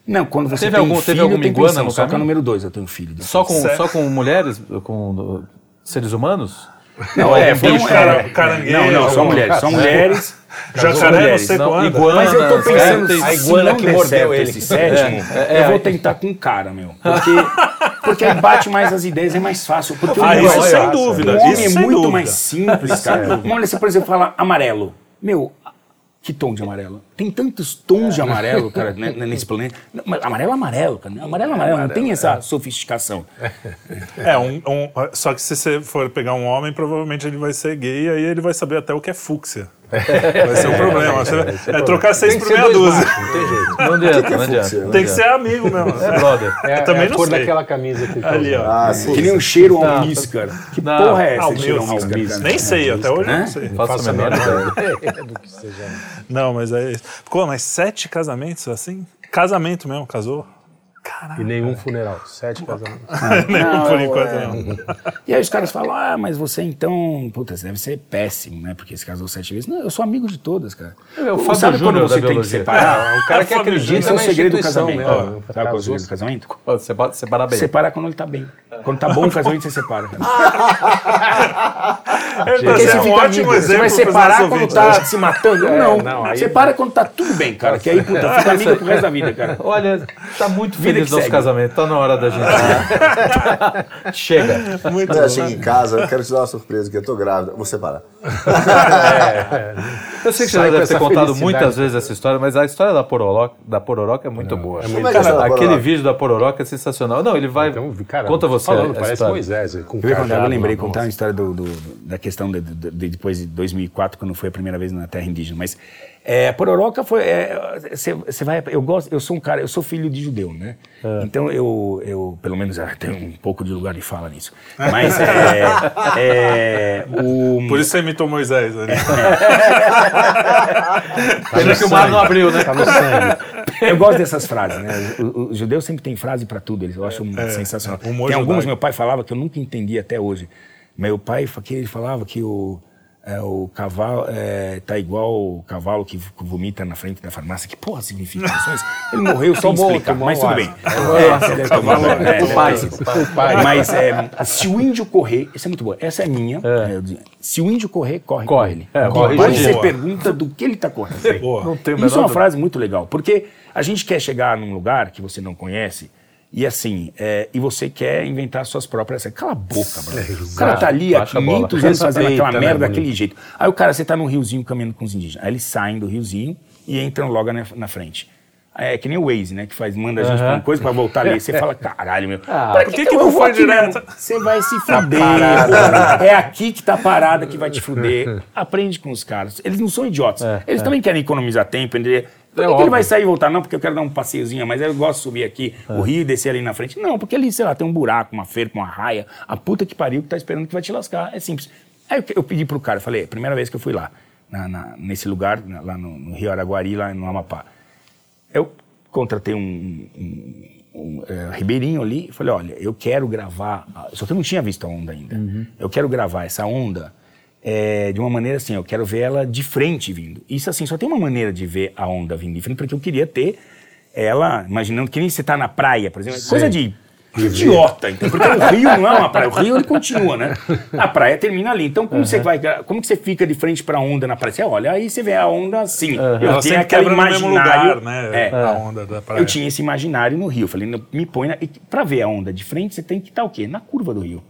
Não, quando você Teve tem algum- filho, teve alguma tem iguana pensão. no Só que é o caminho? número dois, eu tenho filho. Só com, Sério? só com mulheres? Com seres humanos? Não, é, foi um, bicho, é, cara- caranguejo, Não, não, só mulheres. Só mulheres. Jacaré, não sei Não, quando. iguana. Mas eu tô pensando, tem- se a iguana que mordeu certo ele. esse sétimo, É, é, eu vou aí- tentar com cara, meu. Porque, porque aí bate mais as ideias, é mais fácil. Porque Ah, o isso sem dúvida. O homem isso é muito dúvida. mais simples, cara. Olha, você, por exemplo, fala amarelo. Meu, que tom de amarelo? Tem tantos tons de amarelo, cara, né, nesse planeta. Não, mas Amarelo é amarelo, cara. Amarelo é amarelo, não tem essa sofisticação. É, um, um- só que se você for pegar um homem, provavelmente ele vai ser gay e aí ele vai saber até o que é fúcsia. Vai ser um problema. Você- é trocar seis que por meia dúzia. não tem jeito. Não adianta, não adianta. fúcsia? não Tem que adianta. ser amigo mesmo. É brother. É, Eu também é a não cor sei. daquela camisa que ele tá Ali, ó. Ah, sim. Que nem um cheiro almis, cara. Que Não. porra é essa? Cheiro almis, cara? Nem sei, até hoje eu não sei. Faço a menor ideia. do que seja. Não, mas é. Pô, mas sete casamentos assim? Casamento mesmo, casou? E nenhum funeral. Sete casamentos. Nenhum por eu- enquanto é. não. E aí os caras falam, ah, mas você então, puta, você deve ser péssimo, né? Porque você casou sete vezes. Não, eu sou amigo de todas, cara. É o Pô, Fábio Sabe quando Júnior você tem que separar? O cara que acredita Esse é o segredo do casamento. Sabe qual é o segredo do casamento? Separa, separa bem. Separa quando ele tá bem. Quando tá bom o casamento, você separa. Aí você sendo um fica ótimo amigo. Você vai separar quando ouvintes. tá se matando? não, não, aí- separa quando tá tudo bem, cara. Que aí, puta, fica amigo pro resto da vida, cara. Olha, tá muito Vida feliz nosso segue. casamento. Tá na hora da gente. Chega. Muito Quando chego em casa, eu quero te dar uma surpresa, que eu tô grávida. Vou separar. Eu sei que você Sai já com deve ter contado muitas vezes essa história, mas a história da Pororoca, da Pororoca é muito boa. Como é que é essa Cara, aquele Pororoca? vídeo da Pororoca é sensacional. Não, ele vai. Então, cara, conta você. Falando, parece história. Moisés. Com Eu, cajado eu lembrei na contar a história do, do- da questão de, de- de- depois de 2004, quando foi a primeira vez na terra indígena. Mas é, Pororoca foi. Você vai. Eu gosto. Eu sou um cara. Eu sou filho de judeu, né? Então eu, eu pelo menos ah, tenho um pouco de lugar de fala nisso. Mas é, é, o Por isso você imitou Moisés ali. Pena que o mar não abriu, né? Tá no sangue. Eu gosto dessas frases, né? O, o- o judeu sempre tem frase para tudo, eles- eu acho sensacional. humor Tem alguns judaico. meu pai falava que eu nunca entendi até hoje. Meu pai ele falava que o, é, o cavalo é, tá igual o cavalo que vomita na frente da farmácia. Que porra significa isso? Ele morreu sem Tomou- explicar, tomou mas tudo bem. É, você deve tomar, é, O pai. o pai. Mas é, se o índio correr, isso é muito bom. Essa é minha. é, dizia, se o índio correr, corre, Corre. ele. É, Corre. Mas você pergunta do que ele está correndo. Boa. Não tem Isso é uma frase muito legal, porque a gente quer chegar num lugar que você não conhece e assim, é, e você quer inventar suas próprias. Cala a boca, mano. o cara tá ali há Baixa a bola. 500 anos fazendo aquela né, merda bonito? daquele jeito. Aí o cara, você tá num riozinho caminhando com os indígenas. Aí eles saem do riozinho e entram logo na, na frente. É que nem o Waze, né? Que faz, manda a gente pra uma coisa pra voltar ali. Você fala, caralho, meu. Ah, pra por que que que eu não vou foi direto? Você vai se fuder. porra. é aqui que tá a parada que vai te fuder. Aprende com os caras. Eles não são idiotas. Eles também querem economizar tempo. Entender? Por que, que ele vai sair e voltar? Não, porque eu quero dar um passeiozinho, mas eu gosto de subir aqui o rio e descer ali na frente. Não, porque ali, sei lá, tem um buraco, uma ferpa, uma raia. A puta que pariu que tá esperando que vai te lascar. É simples. Aí eu, eu pedi pro cara, falei, primeira vez que eu fui lá, na- na- nesse lugar, na- lá no, no Rio Araguari, lá no Amapá. Eu contratei um, um- um, é, ribeirinho ali e falei, olha, eu quero gravar, só que eu não tinha visto a onda ainda. Eu quero gravar essa onda é, de uma maneira assim, eu quero ver ela de frente vindo. Isso assim, só tem uma maneira de ver a onda vindo de frente, porque eu queria ter ela, imaginando que nem você tá na praia, por exemplo, é coisa de idiota, então, porque o rio não é uma praia, o rio ele continua, né? A praia termina ali. Então, como você vai, como que você fica de frente para a onda na praia? Você olha, aí você vê a onda assim. Eu Ela tenho sempre aquele imaginário, lugar, né? É. A onda da praia. Eu tinha esse imaginário no rio. Falei, me põe na, pra ver a onda de frente, você tem que estar o quê? Na curva do rio.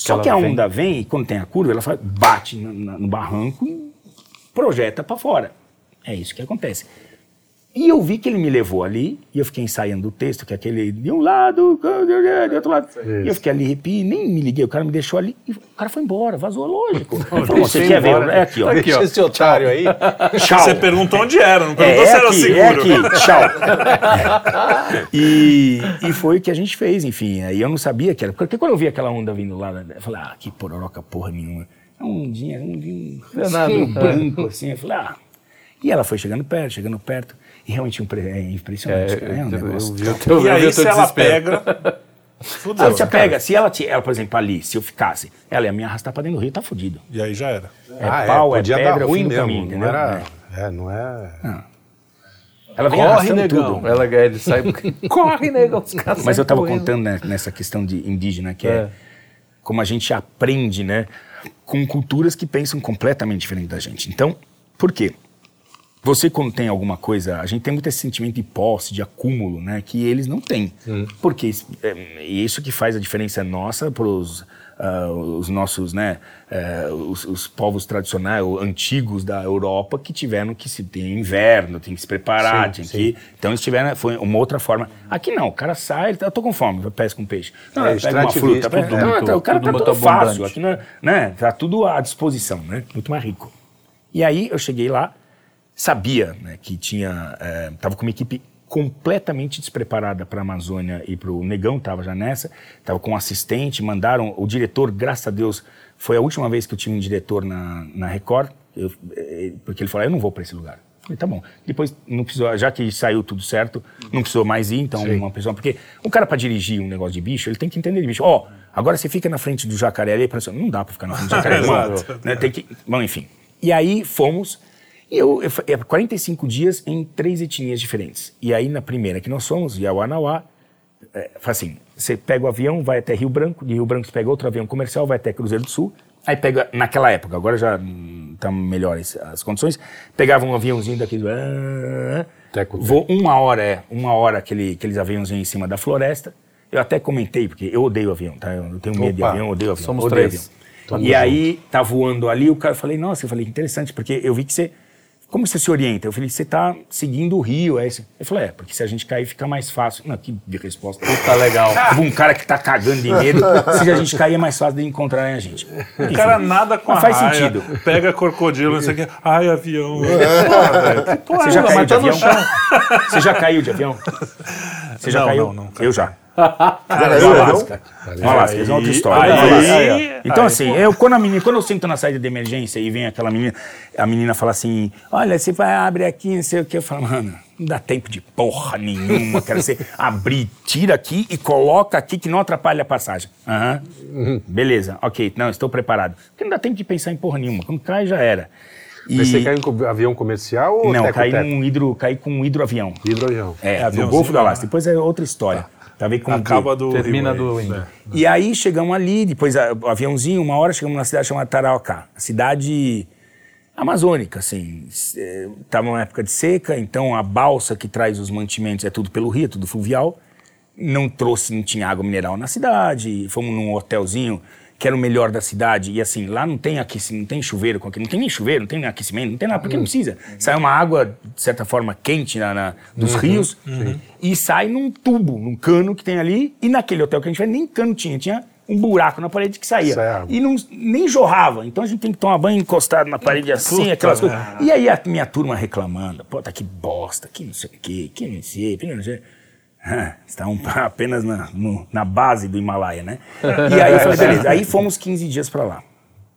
Só que a vem- onda vem e quando tem a curva, ela faz- bate na- no barranco e projeta para fora. É isso que acontece. E eu vi que ele me levou ali, e eu fiquei ensaiando o texto, que é aquele de um lado, de outro lado. E eu fiquei ali, arrepi, nem me liguei, o cara me deixou ali, e o cara foi embora, vazou, lógico. Ele falou, você quer ver? embora. É aqui, ó. Deixa esse otário aí. Tchau. Você perguntou onde era, não É, perguntou é se era aqui, seguro. é aqui, tchau. e, e foi o que a gente fez, enfim. Aí eu não sabia que era. Porque quando eu vi aquela onda vindo lá, eu falei, ah, que pororoca porra nenhuma. É um ondinha, um, um, É nada. um branco assim. Eu falei, ah. E ela foi chegando perto, chegando perto. E realmente um pre- é impressionante. É, cara, é um eu, negócio. vi o teu, E eu vi aí, o se ela pega. Fudeu. Ela te pega, se ela, te, ela, por exemplo, ali, se eu ficasse, ela ia me arrastar pra dentro do rio, tá fudido. E aí já era. É Ah, pau, é, podia pedra, dar é o ruim mesmo. caminho, não entendeu? era. É, não é. Ela vem Corre, negão. tudo. Ela, ele sai. Corre, negão. Os caras Mas eu estava correndo. contando né, nessa questão de indígena, que é. É. como a gente aprende, né, com culturas que pensam completamente diferente da gente. Então, por quê? Você quando tem alguma coisa, a gente tem muito esse sentimento de posse, de acúmulo, né, que eles não têm. Porque isso- é é isso que faz a diferença nossa para os os nossos, né, eh, os, os povos tradicionais, ou antigos da Europa que tiveram que se ter inverno, tem que se preparar, Sim, que então eles tiveram, foi uma outra forma. Aqui não, o cara sai, eu tô com fome, eu pesco um peixe. Não, É, pega uma fruta, tudo pega- não, muito- tá, o cara tá tudo fácil, abundante. aqui não, né, tá tudo à disposição, né, muito mais rico. E aí eu cheguei lá, sabia né, que tinha, eh, tava com uma equipe completamente despreparada para a Amazônia e para o Negão, estava já nessa, estava com um assistente, mandaram, o diretor, graças a Deus, foi a última vez que eu tive um diretor na, na Record, eu- eh, porque ele falou, eu não vou para esse lugar. Eu Falei, tá bom. Depois, não precisou, já que saiu tudo certo, não precisou mais ir, então uma pessoa. Porque o cara, para dirigir um negócio de bicho, ele tem que entender de bicho. Ó, agora você fica na frente do jacaré ali, não dá para ficar na frente do jacaré, mano. Exato. Né, tem que, bom, enfim. E aí fomos, e eu, eu, fa- é 45 dias em três etnias diferentes. E aí na primeira que nós fomos, Yawanawá, é, assim, você pega o avião, vai até Rio Branco, de Rio Branco você pega outro avião comercial, vai até Cruzeiro do Sul, aí pega, naquela época, agora já estão melhores as condições, pegava um aviãozinho daquele... ah, Teco, teco. Vou uma hora, é, uma hora aquele, aqueles aviãozinhos em cima da floresta, eu até comentei, porque eu odeio avião, tá? Eu tenho medo de Opa, avião, eu odeio avião. somos odeio três. avião. E aí, tá voando ali, o cara, eu falei, nossa, eu falei, que interessante, porque eu vi que você, como você se orienta? Eu falei, você tá seguindo o rio, é isso? Ele falou, é, porque se a gente cair fica mais fácil. Não, que de resposta. Tá legal. Um cara que tá cagando de medo, se a gente cair é mais fácil de encontrarem a gente. O cara nada com Mas a faz raia, sentido. Pega crocodilo, não sei o que. Ai, avião. Que porra Você já é caiu de avião? Você já caiu de avião? Você já Não, caiu? não, não, Eu já. Alasca. Alasca, é outra história. Aí, Então, aí, assim, eu, quando, a menina, quando eu sinto na saída de emergência e vem aquela menina, a menina fala assim: Olha, você vai abrir aqui, não sei o que. Eu falo, mano, não dá tempo de porra nenhuma. Quero você abrir, tira aqui e coloca aqui que não atrapalha a passagem. Aham. Beleza, ok, não, estou preparado. Porque não dá tempo de pensar em porra nenhuma. Quando cai, já era. E, Mas você caiu em avião comercial ou não, caí teco? num hidro, caí com um hidroavião. Hidroavião. É, no aviãozinho, Golfo do né? Alasca. Depois é outra história. Tá. Vendo com Acaba do. Termina Rio do aí. Indo. É. e aí chegamos ali, depois a- o aviãozinho, uma hora chegamos na cidade chamada Tarauacá. A cidade amazônica, assim. Estava numa época de seca, então a balsa que traz os mantimentos é tudo pelo rio, é tudo fluvial. Não trouxe, não tinha água mineral na cidade. Fomos num hotelzinho que era o melhor da cidade. E assim, lá não tem aquecimento, não tem chuveiro, não tem nem chuveiro, não tem nem aquecimento, não tem nada, porque não precisa. Sai uma água, de certa forma, quente na, na- dos rios e sai num tubo, num cano que tem ali. E naquele hotel que a gente foi, nem cano tinha, tinha um buraco na parede que saía. Sai água. E não, nem jorrava. Então a gente tem que tomar banho encostado na parede assim, Puta aquelas coisas. E aí a minha turma reclamando, pô, tá que bosta, que não sei o quê, que não sei, que não sei. Estão apenas na, no- na base do Himalaia, né? E aí falei, beleza. Aí fomos 15 dias pra lá.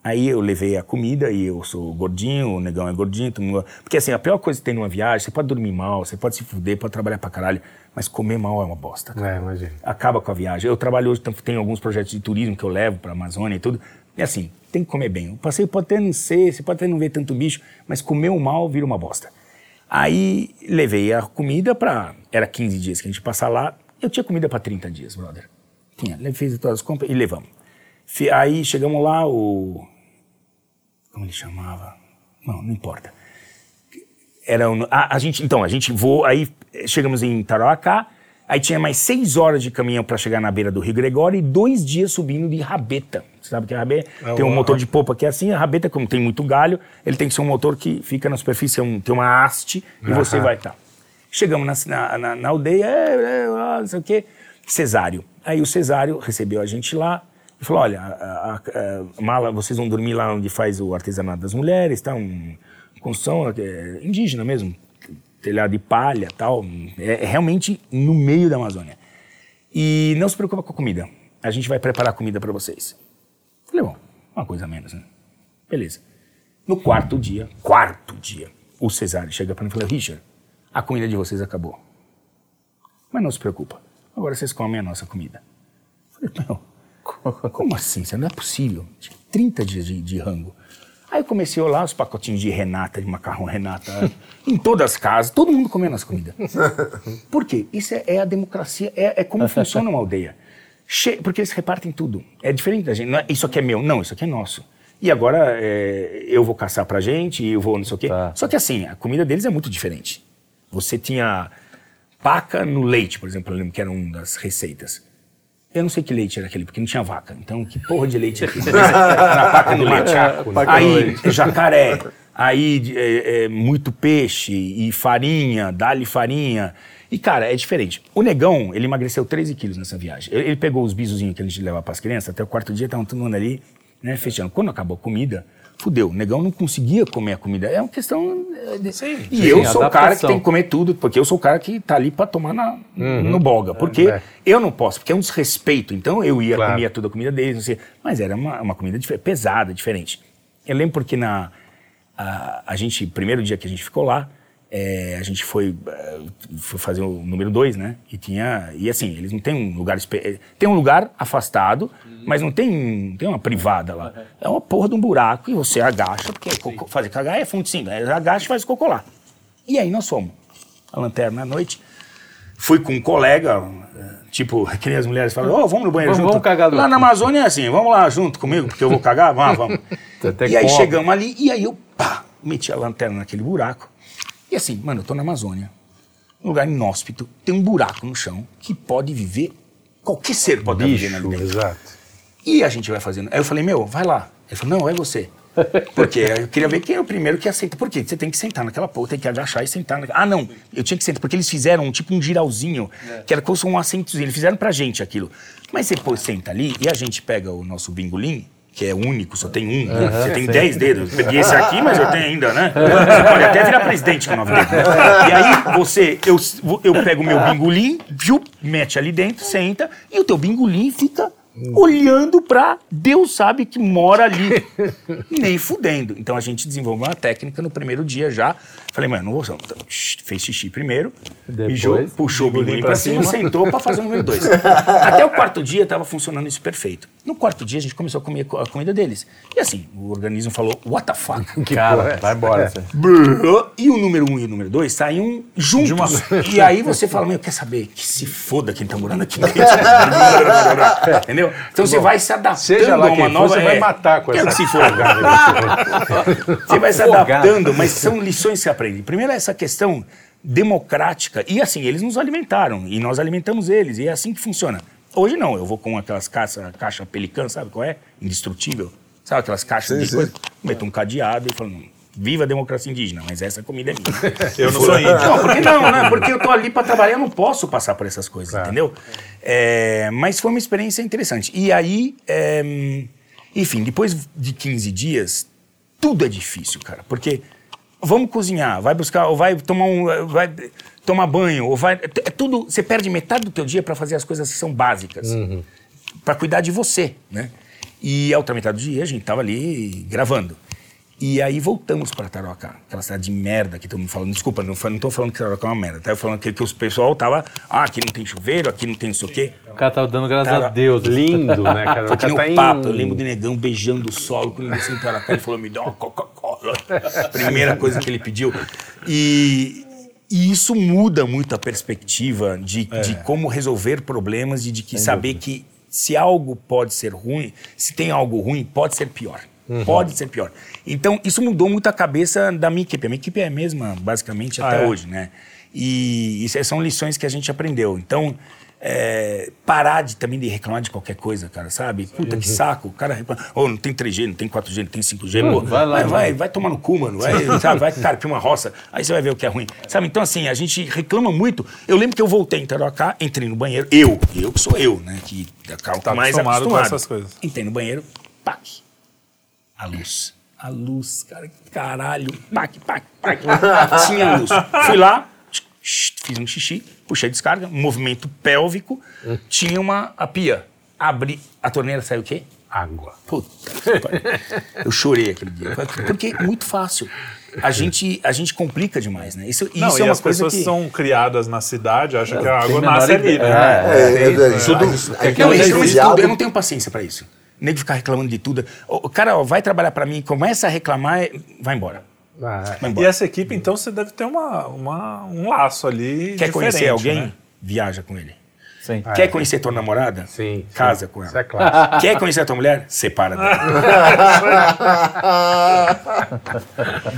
Aí eu levei a comida e eu sou gordinho, o negão é gordinho. mundo- Porque assim, a pior coisa que tem numa viagem, você pode dormir mal, você pode se fuder, pode trabalhar pra caralho, mas comer mal é uma bosta. cara É, imagina. acaba com a viagem. Eu trabalho hoje, então, tenho alguns projetos de turismo que eu levo para a Amazônia e tudo. E assim, tem que comer bem. O passeio pode até não ser, você pode até não ver tanto bicho, mas comer o mal vira uma bosta. Aí levei a comida para. Era 15 dias que a gente passar lá. Eu tinha comida para 30 dias, brother. Tinha. Fiz todas as compras e levamos. Aí chegamos lá, o. Como ele chamava? Não, não importa. Era um, a, a gente, então, a gente voou, aí eh, chegamos em Tarauacá, aí tinha mais seis horas de caminhão para chegar na beira do Rio Gregório e dois dias subindo de rabeta. Você sabe que é rabeta? tem um motor de popa que é assim, a rabeta, como tem muito galho, ele tem que ser um motor que fica na superfície, é um- tem uma haste e você vai estar. Chegamos na, na, na- aldeia, é, é, não sei o quê, Cesário. Aí o Cesário recebeu a gente lá e falou: olha, a, a- a- mala, vocês vão dormir lá onde faz o artesanato das mulheres, tá? Um, construção é, indígena mesmo, telhado de palha tal. É, é realmente no meio da Amazônia. E não se preocupa com a comida. A gente vai preparar comida para vocês. Falei, bom, uma coisa a menos, né? Beleza. No quarto dia, quarto dia, o Cesário chega para mim e fala, Richard, a comida de vocês acabou. Mas não se preocupa, agora vocês comem a nossa comida. Falei, meu, como assim? Isso não é possível. Tinha 30 dias de, de rango. Aí eu comecei a olhar os pacotinhos de Renata, de macarrão Renata, em todas as casas, todo mundo comendo as comidas. Por quê? Isso é, é a democracia, é, é como funciona uma aldeia. Che- porque eles repartem tudo. É diferente da gente. Não é, isso aqui é meu. Não, isso aqui é nosso. E agora é, eu vou caçar pra gente, eu vou não sei o quê. Tá. Só que assim, a comida deles é muito diferente. Você tinha paca no leite, por exemplo, eu lembro que era uma das receitas. Eu não sei que leite era aquele, porque não tinha vaca. Então, que porra de leite é aquele? Era paca no leite. paca no aí, leite. jacaré. Aí, é, é, muito peixe e farinha, dá-lhe farinha. E, cara, é diferente. O negão, ele emagreceu 13 quilos nessa viagem. Ele, ele pegou os bisozinhos que a gente levava pras crianças, até o quarto dia estavam todo mundo ali, né, fechando. Quando acabou a comida, fudeu. O negão não conseguia comer a comida. É uma questão... é, de- e sim, eu sou o cara que tem que comer tudo, porque eu sou o cara que tá ali pra tomar na, no bolga. Porque É. eu não posso, porque é um desrespeito. Então eu ia, Claro. comia toda a comida deles, não sei. Mas era uma, uma comida dife- pesada, diferente. Eu lembro porque na, a, a gente, primeiro dia que a gente ficou lá, é, a gente foi, eh, foi fazer o número dois, né? E tinha. E assim, eles não têm um lugar. eh, Tem um lugar afastado, mas não tem, não tem uma privada lá. É uma porra de um buraco e você agacha, porque fazer cagar é fonte sim, né? agacha e faz cocô lá. E aí nós fomos. A lanterna à noite. Fui com um colega, tipo, que nem as mulheres falam, ô, vamos no banheiro Vamos- junto. vamos cagar lá na Amazônia é assim, vamos lá junto comigo, porque eu vou cagar, vamos, vamos. E aí chegamos ali, e aí eu, pá, meti a lanterna naquele buraco. E assim, mano, eu tô na Amazônia, um lugar inóspito, tem um buraco no chão que pode viver, qualquer ser pode estar vivendo ali Bicho, dentro. exato. E a gente vai fazendo. Aí eu falei, meu, vai lá. Ele falou, não, é você. Porque eu queria ver quem é o primeiro que aceita. Por quê? Você tem que sentar naquela porra, tem que agachar e sentar. Na... Ah, não, eu tinha que sentar, porque eles fizeram um, tipo um giralzinho, que era como se fosse um assentozinho. Eles fizeram pra gente aquilo. Mas você pô, senta ali e a gente pega o nosso bingolim, que é único, só tem um. né? Você tem dez dedos. Eu peguei esse aqui, mas eu tenho ainda, né? Você pode até virar presidente com nove dedos. E aí você, eu, eu pego o meu bingolim, viu, mete ali dentro, senta, e o teu bingolim fica olhando pra Deus sabe que mora ali. Nem fudendo. Então a gente desenvolveu uma técnica no primeiro dia já. Falei, mano, não vou. Então, fez xixi primeiro, Depois, mijou, puxou o bingolim pra pra cima, sentou pra fazer o número dois. Até o quarto dia tava funcionando isso perfeito. No quarto dia a gente começou a comer a comida deles. E assim, o organismo falou, what the fuck? Cara, vai embora. Brrr. E o número um e o número dois saíam juntos. E aí você fala, meu, quer saber? Que se foda quem tá morando aqui dentro. Entendeu? Então você vai se adaptando Seja lá a uma quem for, nova... você vai é, matar com quero essa que se for. Você vai se adaptando, mas são lições que você aprende. Primeiro é essa questão democrática. E assim, eles nos alimentaram. E nós alimentamos eles. E é assim que funciona. Hoje não, eu vou com aquelas caixas caixa pelican, sabe qual é? Indestrutível. Sabe aquelas caixas Sim, de sim. coisa? Meto um cadeado e falo, "Não, viva a democracia indígena, mas essa comida é minha. Eu não sou índio. Não, porque não, né? Porque eu tô ali para trabalhar, eu não posso passar por essas coisas, entendeu? É, mas foi uma experiência interessante. E aí, é, enfim, depois de 15 dias, tudo é difícil, cara, porque vamos cozinhar, vai buscar, ou vai tomar um, vai tomar banho, ou vai, é tudo, você perde metade do teu dia para fazer as coisas que são básicas, para cuidar de você, né? E a outra metade do dia a gente tava ali gravando. E aí voltamos para Tarocá, aquela cidade de merda que todo mundo falando. Desculpa, não, não tô falando que Tarocá é uma merda, tá? Eu falando que, que os pessoal tava, ah, aqui não tem chuveiro, aqui não tem não sei o quê. O cara tava dando graças a Deus. Lindo, né, cara? Foi O que nem cara tá em- papo, eu lembro do negão beijando o solo, quando ele sentou na cara, ele falou, me dá uma Coca-Cola. Primeira coisa que ele pediu. E, e isso muda muito a perspectiva de, de como resolver problemas e de que saber que se algo pode ser ruim, se tem algo ruim, pode ser pior. Pode ser pior. Então, isso mudou muito a cabeça da minha equipe. A minha equipe é a mesma, basicamente, Ah, até é? hoje, né? E isso são lições que a gente aprendeu. Então, é, parar de, também de reclamar de qualquer coisa, cara, sabe? Puta, que saco. O cara reclama. Ô, não tem 3G, não tem 4G, não tem 5G. pô, vai lá, vai, vai. vai, vai tomar no cu, mano. Vai, sabe? vai carpir uma roça. Aí você vai ver o que é ruim. Sabe? Então, assim, a gente reclama muito. Eu lembro que eu voltei em Tarocá, entrei no banheiro. Eu, eu que sou eu, né? Que tá Tá mais acostumado acostumado. com essas coisas. Entrei no banheiro, pac. A luz. A luz, cara, caralho. Pac, pac, pac. Tinha luz. Fui lá, fiz um xixi, puxei a descarga, um movimento pélvico, tinha uma a pia. Abri, a torneira saiu o quê? Água. Puta que pariu. Eu chorei aquele dia. Porque é muito fácil. A gente, a gente complica demais, né? Isso, Não, isso e é uma as coisa pessoas que... são criadas na cidade, acham que a água nasce ali, né? É, é, é, é é eu não tenho paciência pra isso. Nem de ficar reclamando de tudo. O cara ó, vai trabalhar pra mim, começa a reclamar, é- vai embora. Ah, Vai E essa equipe, então, você deve ter uma, uma- um laço ali Quer conhecer alguém? né? Viaja com ele. Sim. Quer conhecer tua namorada? sim. Casa sim. com Isso é ela. claro. Quer conhecer a tua mulher? Separa dela.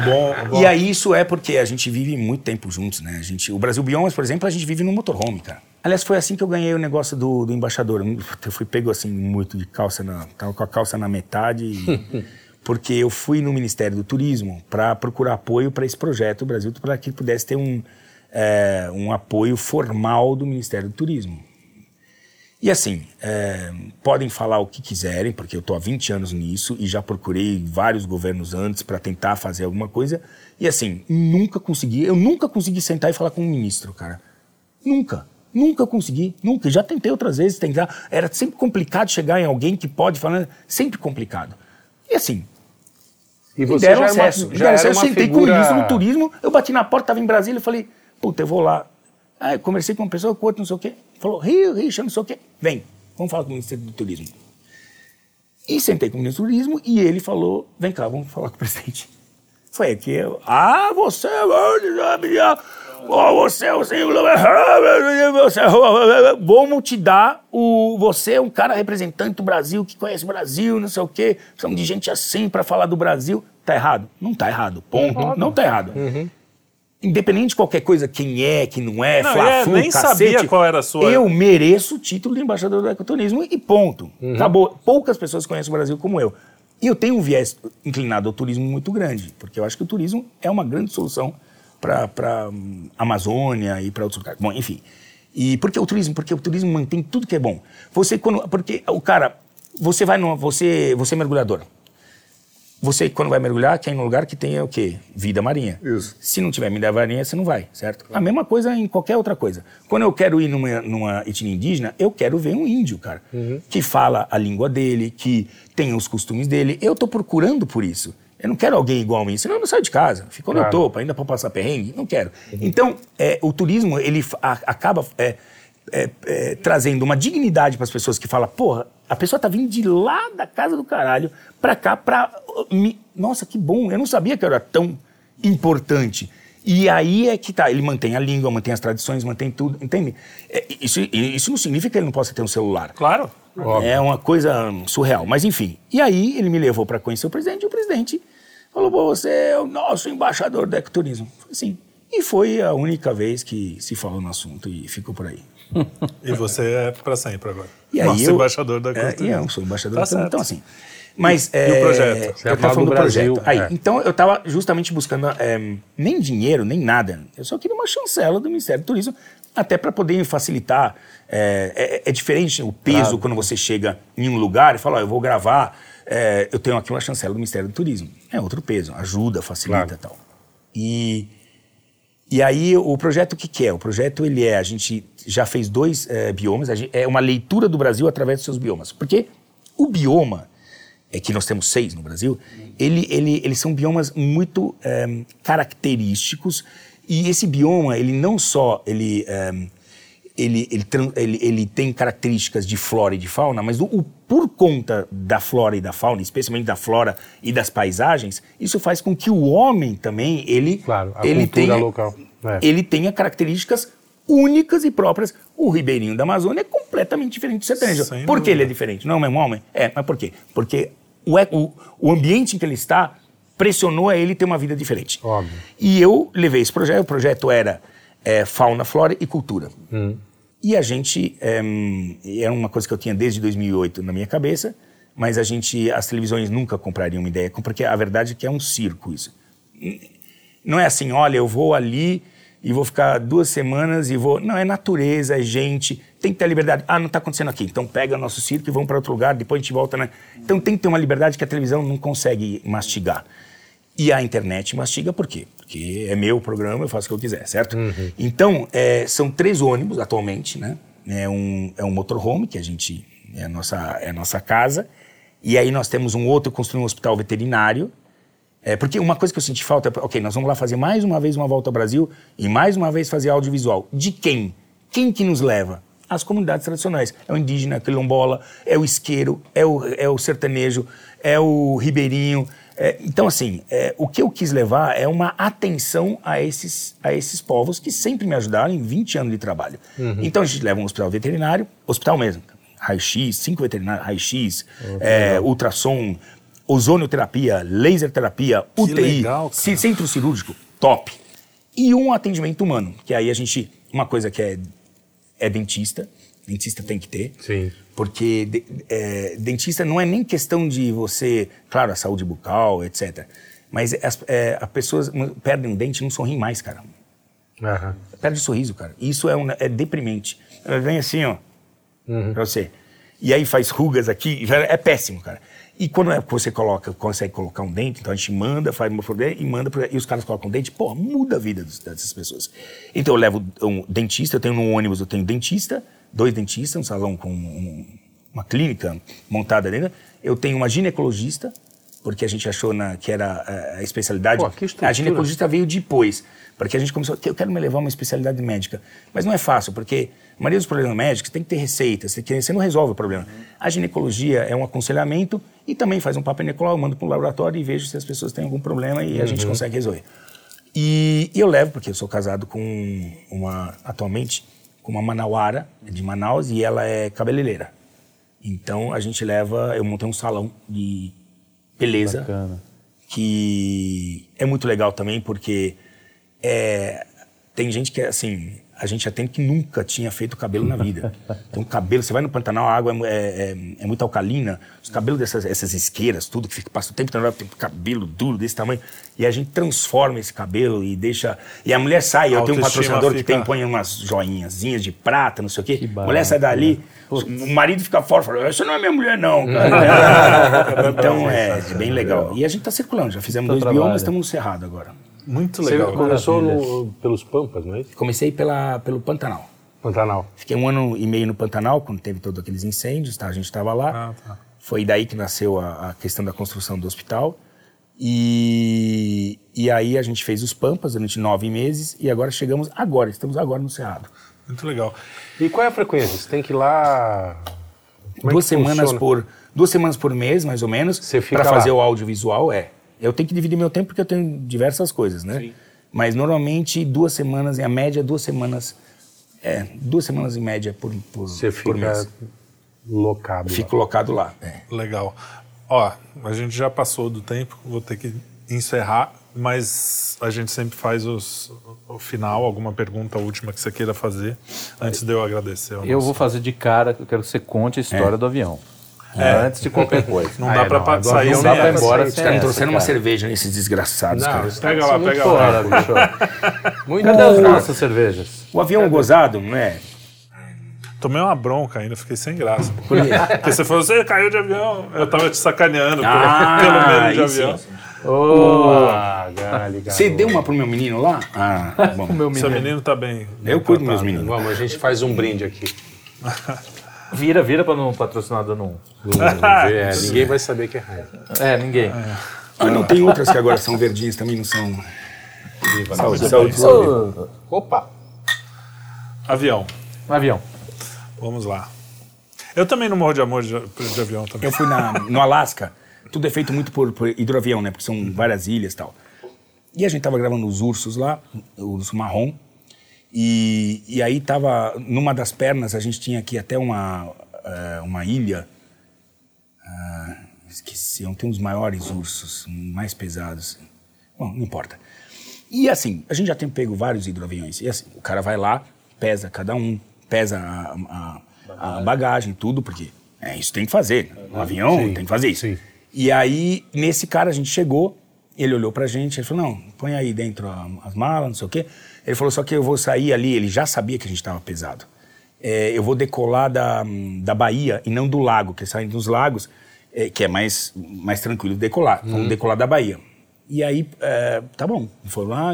Bom, bom. E aí isso é porque a gente vive muito tempo juntos, né? A gente, o Brasil Biomas, por exemplo, a gente vive no motorhome, cara. Aliás, foi assim que eu ganhei o negócio do, do embaixador. Eu fui pego assim muito de calça na, tava com a calça na metade, e- porque eu fui no Ministério do Turismo para procurar apoio para esse projeto do Brasil, para que pudesse ter um, é, um apoio formal do Ministério do Turismo. E assim, é, podem falar o que quiserem, porque eu estou há 20 anos nisso e já procurei vários governos antes para tentar fazer alguma coisa. E assim, nunca consegui, eu nunca consegui sentar e falar com um ministro, cara. Nunca. Nunca consegui, nunca. Já tentei outras vezes tentar. Era sempre complicado chegar em alguém que pode falar, sempre complicado. E assim, E você deram já, era uma- acesso. já era acesso. Eu uma sentei com o figura... ministro do turismo, eu bati na porta, estava em Brasília, eu falei, puta, eu vou lá. Aí eu conversei com uma pessoa, com outra, não sei o quê. Falou, Rio, Rio, não sei o quê. Vem, vamos falar com o ministro do turismo. E sentei com o ministro do turismo e ele falou, vem cá, vamos falar com o presidente. Foi aqui, eu, ah, você, oh, você, você, você, vamos te dar o, você é um cara representante do Brasil, que conhece o Brasil, não sei o quê, precisamos de gente assim para falar do Brasil. Tá errado? Não tá errado, ponto. Não tá errado. Independente de qualquer coisa, quem é, quem não é, Não, fla-flu, é, nem cacete, sabia qual era a sua- Eu mereço o título de embaixador do ecoturismo e ponto. Acabou. Poucas pessoas conhecem o Brasil como eu. E eu tenho um viés inclinado ao turismo muito grande, porque eu acho que o turismo é uma grande solução para a Amazônia e para outros lugares. Bom, enfim. E por que o turismo? Porque o turismo mantém tudo que é bom. Você quando, porque o cara, você vai no, você, você é mergulhador. Você, quando vai mergulhar, quer ir num lugar que tenha o quê? Vida marinha. Isso. Se não tiver vida marinha, você não vai, certo? A mesma coisa em qualquer outra coisa. Quando eu quero ir numa, numa etnia indígena, eu quero ver um índio, cara, que fala a língua dele, que tem os costumes dele. Eu tô procurando por isso. Eu não quero alguém igual a mim, senão eu não saio de casa. Fico Claro. tô, ainda para passar perrengue, não quero. Então, é, o turismo, ele a- acaba é, é, é, trazendo uma dignidade para as pessoas que falam, porra, a pessoa tá vindo de lá da casa do caralho pra cá pra uh, me... Nossa, que bom, eu não sabia que era tão importante. E aí é que tá, ele mantém a língua, mantém as tradições, mantém tudo, entende? É, isso, isso não significa que ele não possa ter um celular. Claro. É uma coisa surreal. Mas enfim. E aí ele me levou para conhecer o presidente e o presidente falou: Pô, você é o nosso embaixador do ecoturismo. Falei, Sim. E foi a única vez que se falou no assunto e ficou por aí. E você é para sempre agora. E aí Nosso eu, embaixador da é, cultura. e eu sou embaixador Tá da cultura. certo. Então, assim. Mas. E o projeto? Você Eu falar tava falando do do projeto. Brasil, Aí, é. então eu estava justamente buscando é, nem dinheiro, nem nada. Eu só queria uma chancela do Ministério do Turismo, até para poder facilitar. É, é- é diferente o peso quando você chega em um lugar e fala: ó, eu vou gravar, é, eu tenho aqui uma chancela do Ministério do Turismo. É outro peso, ajuda, facilita Claro. e tal. E. E aí o projeto o que, que é? O projeto ele é, a gente já fez dois eh, biomas, a gente- é uma leitura do Brasil através dos seus biomas. Porque o bioma, é que nós temos seis no Brasil, ele, ele, eles são biomas muito eh, característicos e esse bioma, ele não só, ele, eh, ele, ele, ele, ele tem características de flora e de fauna, mas o, o- por conta da flora e da fauna, especialmente da flora e das paisagens, isso faz com que o homem também, ele, Claro, a ele cultura tenha, local. É. ele tenha características únicas e próprias. O ribeirinho da Amazônia é completamente diferente do sertanejo. Sem por que ele é diferente? Não é o mesmo homem? É, mas por quê? Porque o, e- o, o ambiente em que ele está pressionou a ele ter uma vida diferente. Óbvio. E eu levei esse projeto, o projeto era é, fauna, flora e cultura. E a gente, é, era uma coisa que eu tinha desde 2008 na minha cabeça, mas a gente, as televisões nunca comprariam uma ideia, porque a verdade é que é um circo isso. Não é assim, olha, eu vou ali e vou ficar duas semanas e vou. Não, é natureza, é gente, tem que ter a liberdade. Ah, não está acontecendo aqui, então pega nosso circo e vamos para outro lugar, depois a gente volta. Né? Então tem que ter uma liberdade que a televisão não consegue mastigar. E a internet mastiga por quê? Porque é meu programa, eu faço o que eu quiser, certo? Então, é, são três ônibus atualmente, né? É um, é um motorhome, que a gente. É a, nossa, é a nossa casa. E aí nós temos um outro, construir um hospital veterinário. É, porque uma coisa que eu senti falta é, ok, nós vamos lá fazer mais uma vez uma volta ao Brasil e mais uma vez fazer audiovisual. De quem? Quem que nos leva? As comunidades tradicionais. É o indígena, quilombola, é o isqueiro, é o, é o sertanejo, é o ribeirinho. É, então, assim, é, o que eu quis levar é uma atenção a esses, a esses povos que sempre me ajudaram em 20 anos de trabalho. Então, a gente leva um hospital veterinário, hospital mesmo, raio-x, cinco veterinários, raio-x, é, ultrassom, ozonioterapia, laser terapia, UTI, legal, centro cirúrgico, top. E um atendimento humano, que aí a gente, uma coisa que é, é dentista, dentista tem que ter. Sim. Porque de- é, dentista não é nem questão de você, claro, a saúde bucal, etc. Mas as é, as pessoas perdem um dente e não sorriem mais, cara. Aham. Perde o sorriso, cara. Isso é, um, é deprimente. Ela vem assim, ó, pra você. E aí faz rugas aqui, é péssimo, cara. E quando é você coloca, consegue colocar um dente, então a gente manda, faz uma flor e manda, e os caras colocam um dente, pô, muda a vida dessas pessoas. Então eu levo um dentista, eu tenho no ônibus, eu tenho dentista, dois dentistas, um salão com um- uma clínica montada dentro. Eu tenho uma ginecologista, porque a gente achou na, que era eh, a especialidade. Pô, a ginecologista veio depois, porque a gente começou, eu quero me levar uma especialidade médica. Mas não é fácil, porque a maioria dos problemas médicos tem que ter que- você não resolve o problema. A ginecologia é um aconselhamento e também faz um eu mando para o laboratório e vejo se as pessoas têm algum problema e a gente consegue resolver. E, e eu levo, porque eu sou casado com uma, atualmente, com uma manauara de Manaus e ela é cabeleireira. Então a gente leva, eu montei um salão de beleza Bacana. que é muito legal também porque é, tem gente que é assim a gente atende que nunca tinha feito cabelo na vida. Então, cabelo, você vai no Pantanal, a água é, é- é muito alcalina, os cabelos dessas essas isqueiras, tudo que fica, passa o tempo todo, tem cabelo duro desse tamanho, e a gente transforma esse cabelo e deixa. E a mulher sai, eu tenho um patrocinador que fica- tem, põe umas joinhazinhas de prata, não sei o quê. Que a mulher sai dali, né? o marido fica fora, fala: Essa não é minha mulher, não. cara." então é, é bem legal. E a gente tá circulando, já fizemos Tá dois trabalho. biomas, estamos no Cerrado agora. Muito Você legal. começou no- pelos Pampas, não é isso? Comecei pela, pelo Pantanal. Pantanal. Fiquei um ano e meio no Pantanal, quando teve todos aqueles incêndios, tá? a gente estava lá. Ah, tá. Foi daí que nasceu a, a questão da construção do hospital. E, e aí a gente fez os Pampas durante nove meses e agora chegamos agora, estamos agora no Cerrado. Muito legal. E qual é a frequência? Você tem que ir lá. Como é duas que semanas funciona? por duas semanas por mês, mais ou menos, Você para fazer o audiovisual é. Eu tenho que dividir meu tempo porque eu tenho diversas coisas, né? Mas normalmente duas semanas, em a média duas semanas, é duas semanas em média por por, Você por fica mês. locado. lá. Fico colocado lá. é. Legal. Ó, a gente já passou do tempo, vou ter que encerrar, mas a gente sempre faz os, o final, alguma pergunta última que você queira fazer, antes de eu agradecer. Eu nosso- vou fazer de cara, eu quero que você conte a história do avião. Antes de qualquer coisa. Não Ah, dá é, pra não, sair não dá pra ir embora Os caras trouxeram uma cerveja nesses desgraçados, Não, cara. Pega lá, pega lá. Muito Cadê as nossas cervejas? O avião gozado, não é? Tomei uma bronca ainda, fiquei sem graça. Porque você falou, você caiu de avião. Eu tava te sacaneando pelo- Ah, pelo medo de sim. avião. Ah, Gali, Você deu uma pro meu menino lá? Ah, bom. Seu menino tá bem. Eu cuido dos meus meninos. Vamos, a gente faz um brinde aqui. Vira, vira pra não patrocinador não. Não- não é, ninguém vai saber que é raiva. É, ninguém. Ah, não, tem outras que agora são verdinhas também, não são. Viva Saúde, Deus. saúde, saúde. Opa! Avião. Um avião. Vamos lá. Eu também não morro de amor de, de avião também. Eu fui na, no Alasca, tudo é feito muito por, por hidroavião, né? Porque são várias ilhas e tal. E a gente tava gravando os ursos lá, o urso marrom. E, e aí tava, numa das pernas, a gente tinha aqui até uma, eh, uma ilha. ah, esqueci, tem uns maiores ursos, mais pesados. Bom, não importa. E assim, a gente já tem pego vários hidroaviões. E assim, o cara vai lá, pesa cada um, pesa a, a, a bagagem, tudo, porque é isso tem que fazer. Um avião Sim, tem que fazer isso. sim. E aí, nesse cara, a gente chegou, ele olhou pra gente, ele falou, não, põe aí dentro as malas, não sei o quê. Ele falou, só que eu vou sair ali, ele já sabia que a gente estava pesado. É, eu vou decolar da, da Bahia e não do lago, que saindo dos lagos, é, que é mais, mais tranquilo decolar. Vamos decolar da Bahia. E aí, é, tá bom, foi lá.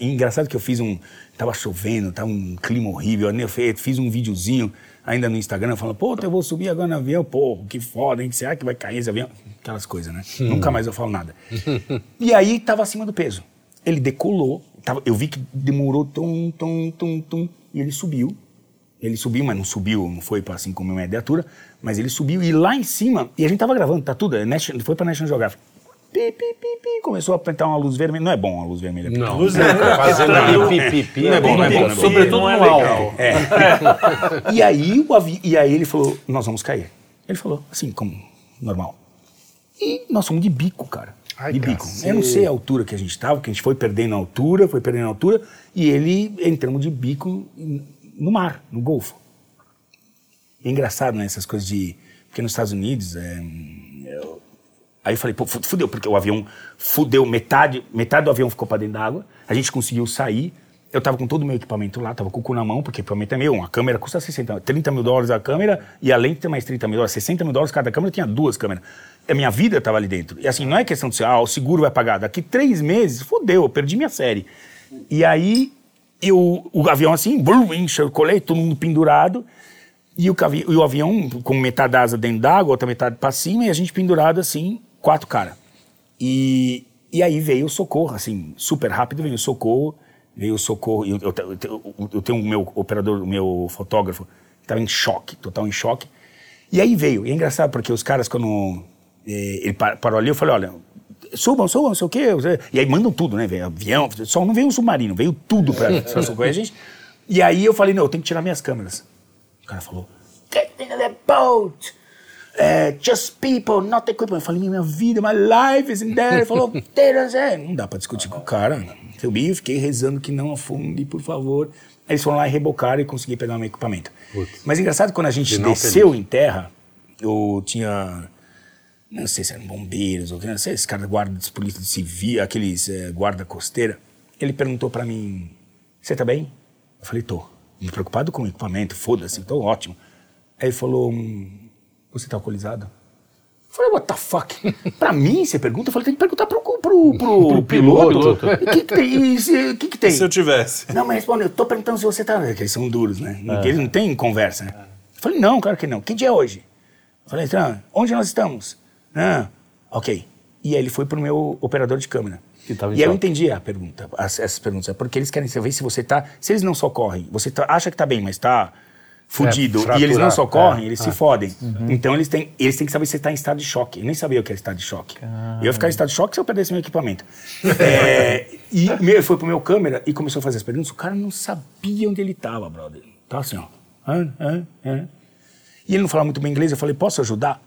engraçado que eu fiz um. Tava chovendo, tava um clima horrível. Eu fiz um videozinho ainda no Instagram falando: pô, eu vou subir agora no avião. Pô, que foda, hein? Será que vai cair esse avião? Aquelas coisas, né? Nunca mais eu falo nada. e aí tava acima do peso. Ele decolou, tava, eu vi que demorou tum, tum, tum, tum, e ele subiu. Ele subiu, mas não subiu, não foi para assim como uma altura, mas ele subiu e lá em cima, e a gente tava gravando, tá tudo, é foi para National Geographic. Pi, pi, pi, pi, começou a apertar uma luz vermelha. Não é bom a luz vermelha. Não, Luz vermelha, fazendo porque tá- ali pipipi. Não é bom, não é bom, não é bom. Sobretudo não é legal. É. e, aí, o avi... e aí ele falou, nós vamos cair. Ele falou, assim, como normal. E nós fomos de bico, cara. Ai, de bico. cacete. Eu não sei a altura que a gente estava, que a gente foi perdendo a altura, foi perdendo a altura, e ele entramos de bico no mar, no Golfo. É engraçado, né, essas coisas de... Porque nos Estados Unidos, é, eu- Aí eu falei, pô, fu- fudeu, porque o avião fudeu, metade, metade do avião ficou pra dentro d'água, a gente conseguiu sair, eu tava com todo o meu equipamento lá, tava com o cu na mão, porque o equipamento é meu, uma câmera custa 60, 30 mil dólares a câmera, e além de ter mais 30 mil dólares, 60 mil dólares cada câmera, tinha duas câmeras. A minha vida tava ali dentro. E assim, não é questão de ah, o seguro vai pagar, daqui três meses, fudeu, eu perdi minha série. E aí, eu, o avião assim, brum, enxercolei, todo mundo pendurado, e o, e o avião com metade da asa dentro d'água, outra metade para cima, e a gente pendurado assim, quatro caras. E, e aí veio o socorro, assim, super rápido veio o socorro, veio o socorro. Eu, eu, eu, eu- tenho o meu operador, o meu fotógrafo, que estava em choque, total em choque. E aí veio. E é engraçado porque os caras, quando ele par- parou ali, eu falei: olha, subam, subam, não sei o quê. E aí mandam tudo, né? Veio avião, só não veio um submarino, veio tudo para socorrer a gente. E aí eu falei: não, eu tenho que tirar minhas câmeras. O cara falou: Get into the boat! É, just people, not equipment. Eu falei: minha vida, my life is in there. Ele falou. Não dá pra discutir com o cara. Eu fiquei rezando que não afunde, por favor. Eles foram lá e rebocaram e consegui pegar o meu equipamento. Mas engraçado, quando a gente desceu em terra, eu tinha. Não sei se eram bombeiros ou que, não sei, esses caras guarda de polícia civil, aqueles eh, guarda costeira. Ele perguntou pra mim: Você tá bem? Eu falei: Tô. Me preocupado com o equipamento, foda-se, tô ótimo. Aí ele falou: hum, Você tá alcoolizado? Eu falei, what the fuck? pra mim, você pergunta? Eu falei, tem que perguntar pro, pro, pro, pro piloto. O que que tem? E que que tem? Se eu tivesse. Não, mas responde, eu tô perguntando se você tá. Porque eles são duros, né? Eles não têm conversa, né? Eu falei, não, claro que não. Que dia é hoje? Eu falei, Tran, onde nós estamos? Ah, ok. E aí ele foi pro meu operador de câmera. E aí eu choque. entendi a pergunta, as- essas perguntas. É porque eles querem saber se você tá. Se eles não socorrem, você tá- acha que tá bem, mas tá fudido, É, e eles não socorrem, é, eles é. se fodem. Então eles têm, eles têm que saber se você tá em estado de choque. Eu nem sabia o que era estado de choque. Eu ia ficar em estado de choque se eu perdesse meu equipamento. É, e me- foi pro meu câmera e começou a fazer as perguntas. O cara não sabia onde ele tava, brother. Tava assim, ó. E ele não falava muito bem inglês. Eu falei, posso ajudar?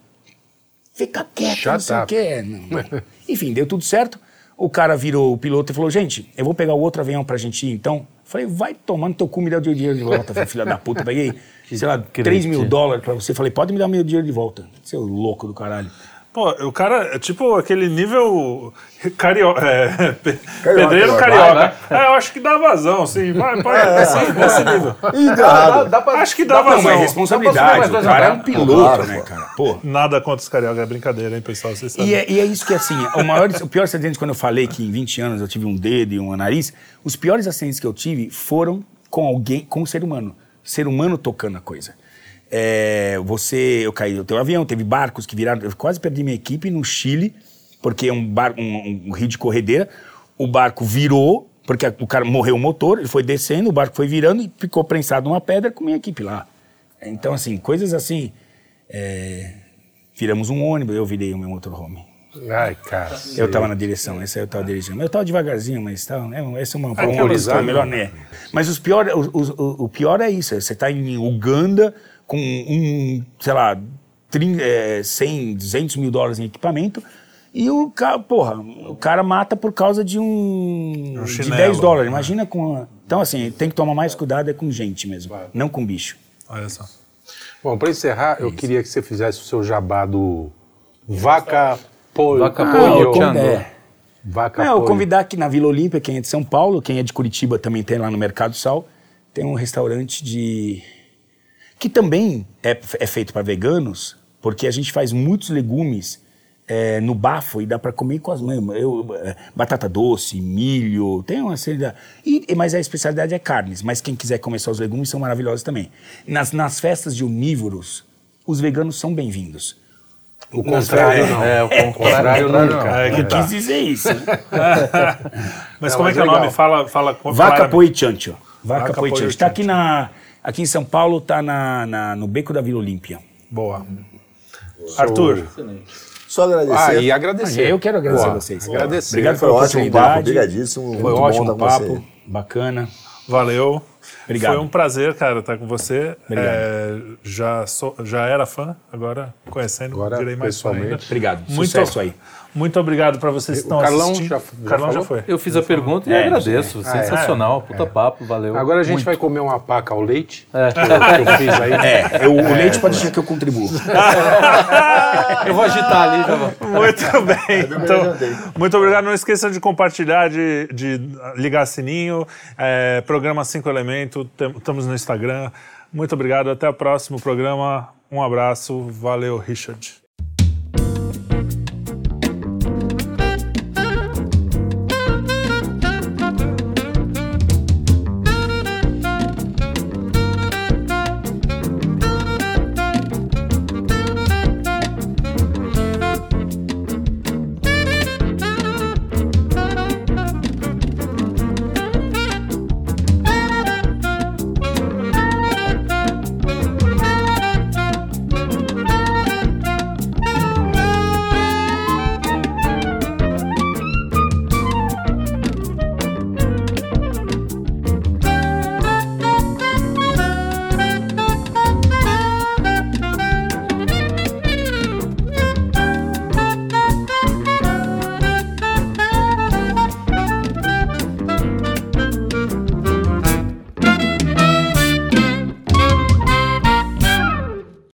Fica quieto, Shut não sei o quê. Não. Enfim, deu tudo certo. O cara virou o piloto e falou, gente, eu vou pegar o outro avião pra gente ir, então. Falei, vai tomando teu cu, me dá o dinheiro de volta. Falei, filha da puta, peguei, sei lá, 3 mil dólares pra você. Falei, pode me dar meu dinheiro de volta. Seu louco do caralho. Pô, o cara é tipo aquele nível carioca, é, pe- Carioca, pedreiro vai, carioca. É, eu acho que dá vazão, sim. Vai, vai, assim, nesse nível. Ih, deu errado. Acho que dá Não, mas vazão. responsabilidade. O cara é um piloto, Claro, né, cara? Pô. Nada contra os carioca, é brincadeira, hein, pessoal? Vocês sabem. E é, e é isso que, assim, o, maior, o pior acidente, quando eu falei que em 20 anos eu tive um dedo e um nariz, os piores acidentes que eu tive foram com alguém, com o ser humano. Ser humano tocando a coisa. É, você, eu caí do teu avião, teve barcos que viraram, eu quase perdi minha equipe no Chile, porque é um, bar, um, um rio de corredeira, o barco virou Porque o cara morreu o motor, ele foi descendo, o barco foi virando e ficou prensado numa pedra com minha equipe lá. Então, assim, coisas assim. é, Viramos um ônibus, eu virei o meu motorhome. Ai, cara. Eu tava na direção, essa aí eu tava dirigindo. Eu tava devagarzinho, mas tá, é, essa é uma, Alcoolizado, coisa melhor, né? Mas os pior, o, o, o pior é isso, você tá em Uganda com um, sei lá, 30, é, 100, 200 mil dólares em equipamento e o cara, porra, o cara mata por causa de um, Um de chinelo, 10 dólares. né? Imagina com a, Então, assim, tem que tomar mais cuidado é com gente mesmo, não com bicho. Olha só. Bom, para encerrar, eu queria que você fizesse o seu jabá do Vaca Pollo. Vaca Ah, Pollo. eu con- Tchango. é. Vaca Não, eu Pollo. convidar aqui na Vila Olímpia, quem é de São Paulo, quem é de Curitiba também tem lá no Mercado Sal, tem um restaurante de. Que também é, é feito para veganos, porque a gente faz muitos legumes é, no bafo e dá para comer com as mãos. Eu, é, batata doce, milho, tem uma série de. E, mas a especialidade é carnes, mas quem quiser comer só os legumes são maravilhosos também. Nas, nas festas de onívoros, os veganos são bem-vindos. O contrário, não. É, o O contrário, nunca. É que Eu tá. quis dizer isso. Mas Não, como é que é o nome? Fala, fala Vaca claramente. Poi Chancho. Vaca, Vaca Poi Poi Chancho. Tá Chancho. aqui, na, aqui em São Paulo, tá na, na- no Beco da Vila Olímpia. Boa. Arthur, Só agradecer. Ah, e agradecer. Eu quero agradecer Pô, a vocês. Agradecer. Obrigado Foi pela ótimo papo, oportunidade. obrigadíssimo. Foi muito ótimo papo. você. Bacana. valeu. Obrigado. Foi um prazer, cara, estar com você. Obrigado. É, já, sou, já era fã, agora conhecendo, Agora, virei mais fã ainda. pessoalmente. Obrigado. Muito, Sucesso aí. Muito obrigado para vocês que O estão Carlão assistindo. já- já Carlão já falou? foi. Eu fiz a pergunta e É, agradeço. É? Sensacional. Puta papo, valeu. Agora a gente vai comer uma paca ao leite. É. Que eu, que eu fiz aí. É, eu- o leite pode deixar que eu contribuo. Eu vou agitar ali, já vou. Muito bem. Então, muito obrigado. Não esqueçam de compartilhar, de, de ligar sininho. É, programa 5 Elemento. tem- Estamos no Instagram. Muito obrigado. Até o próximo programa. Um abraço. Valeu, Richard.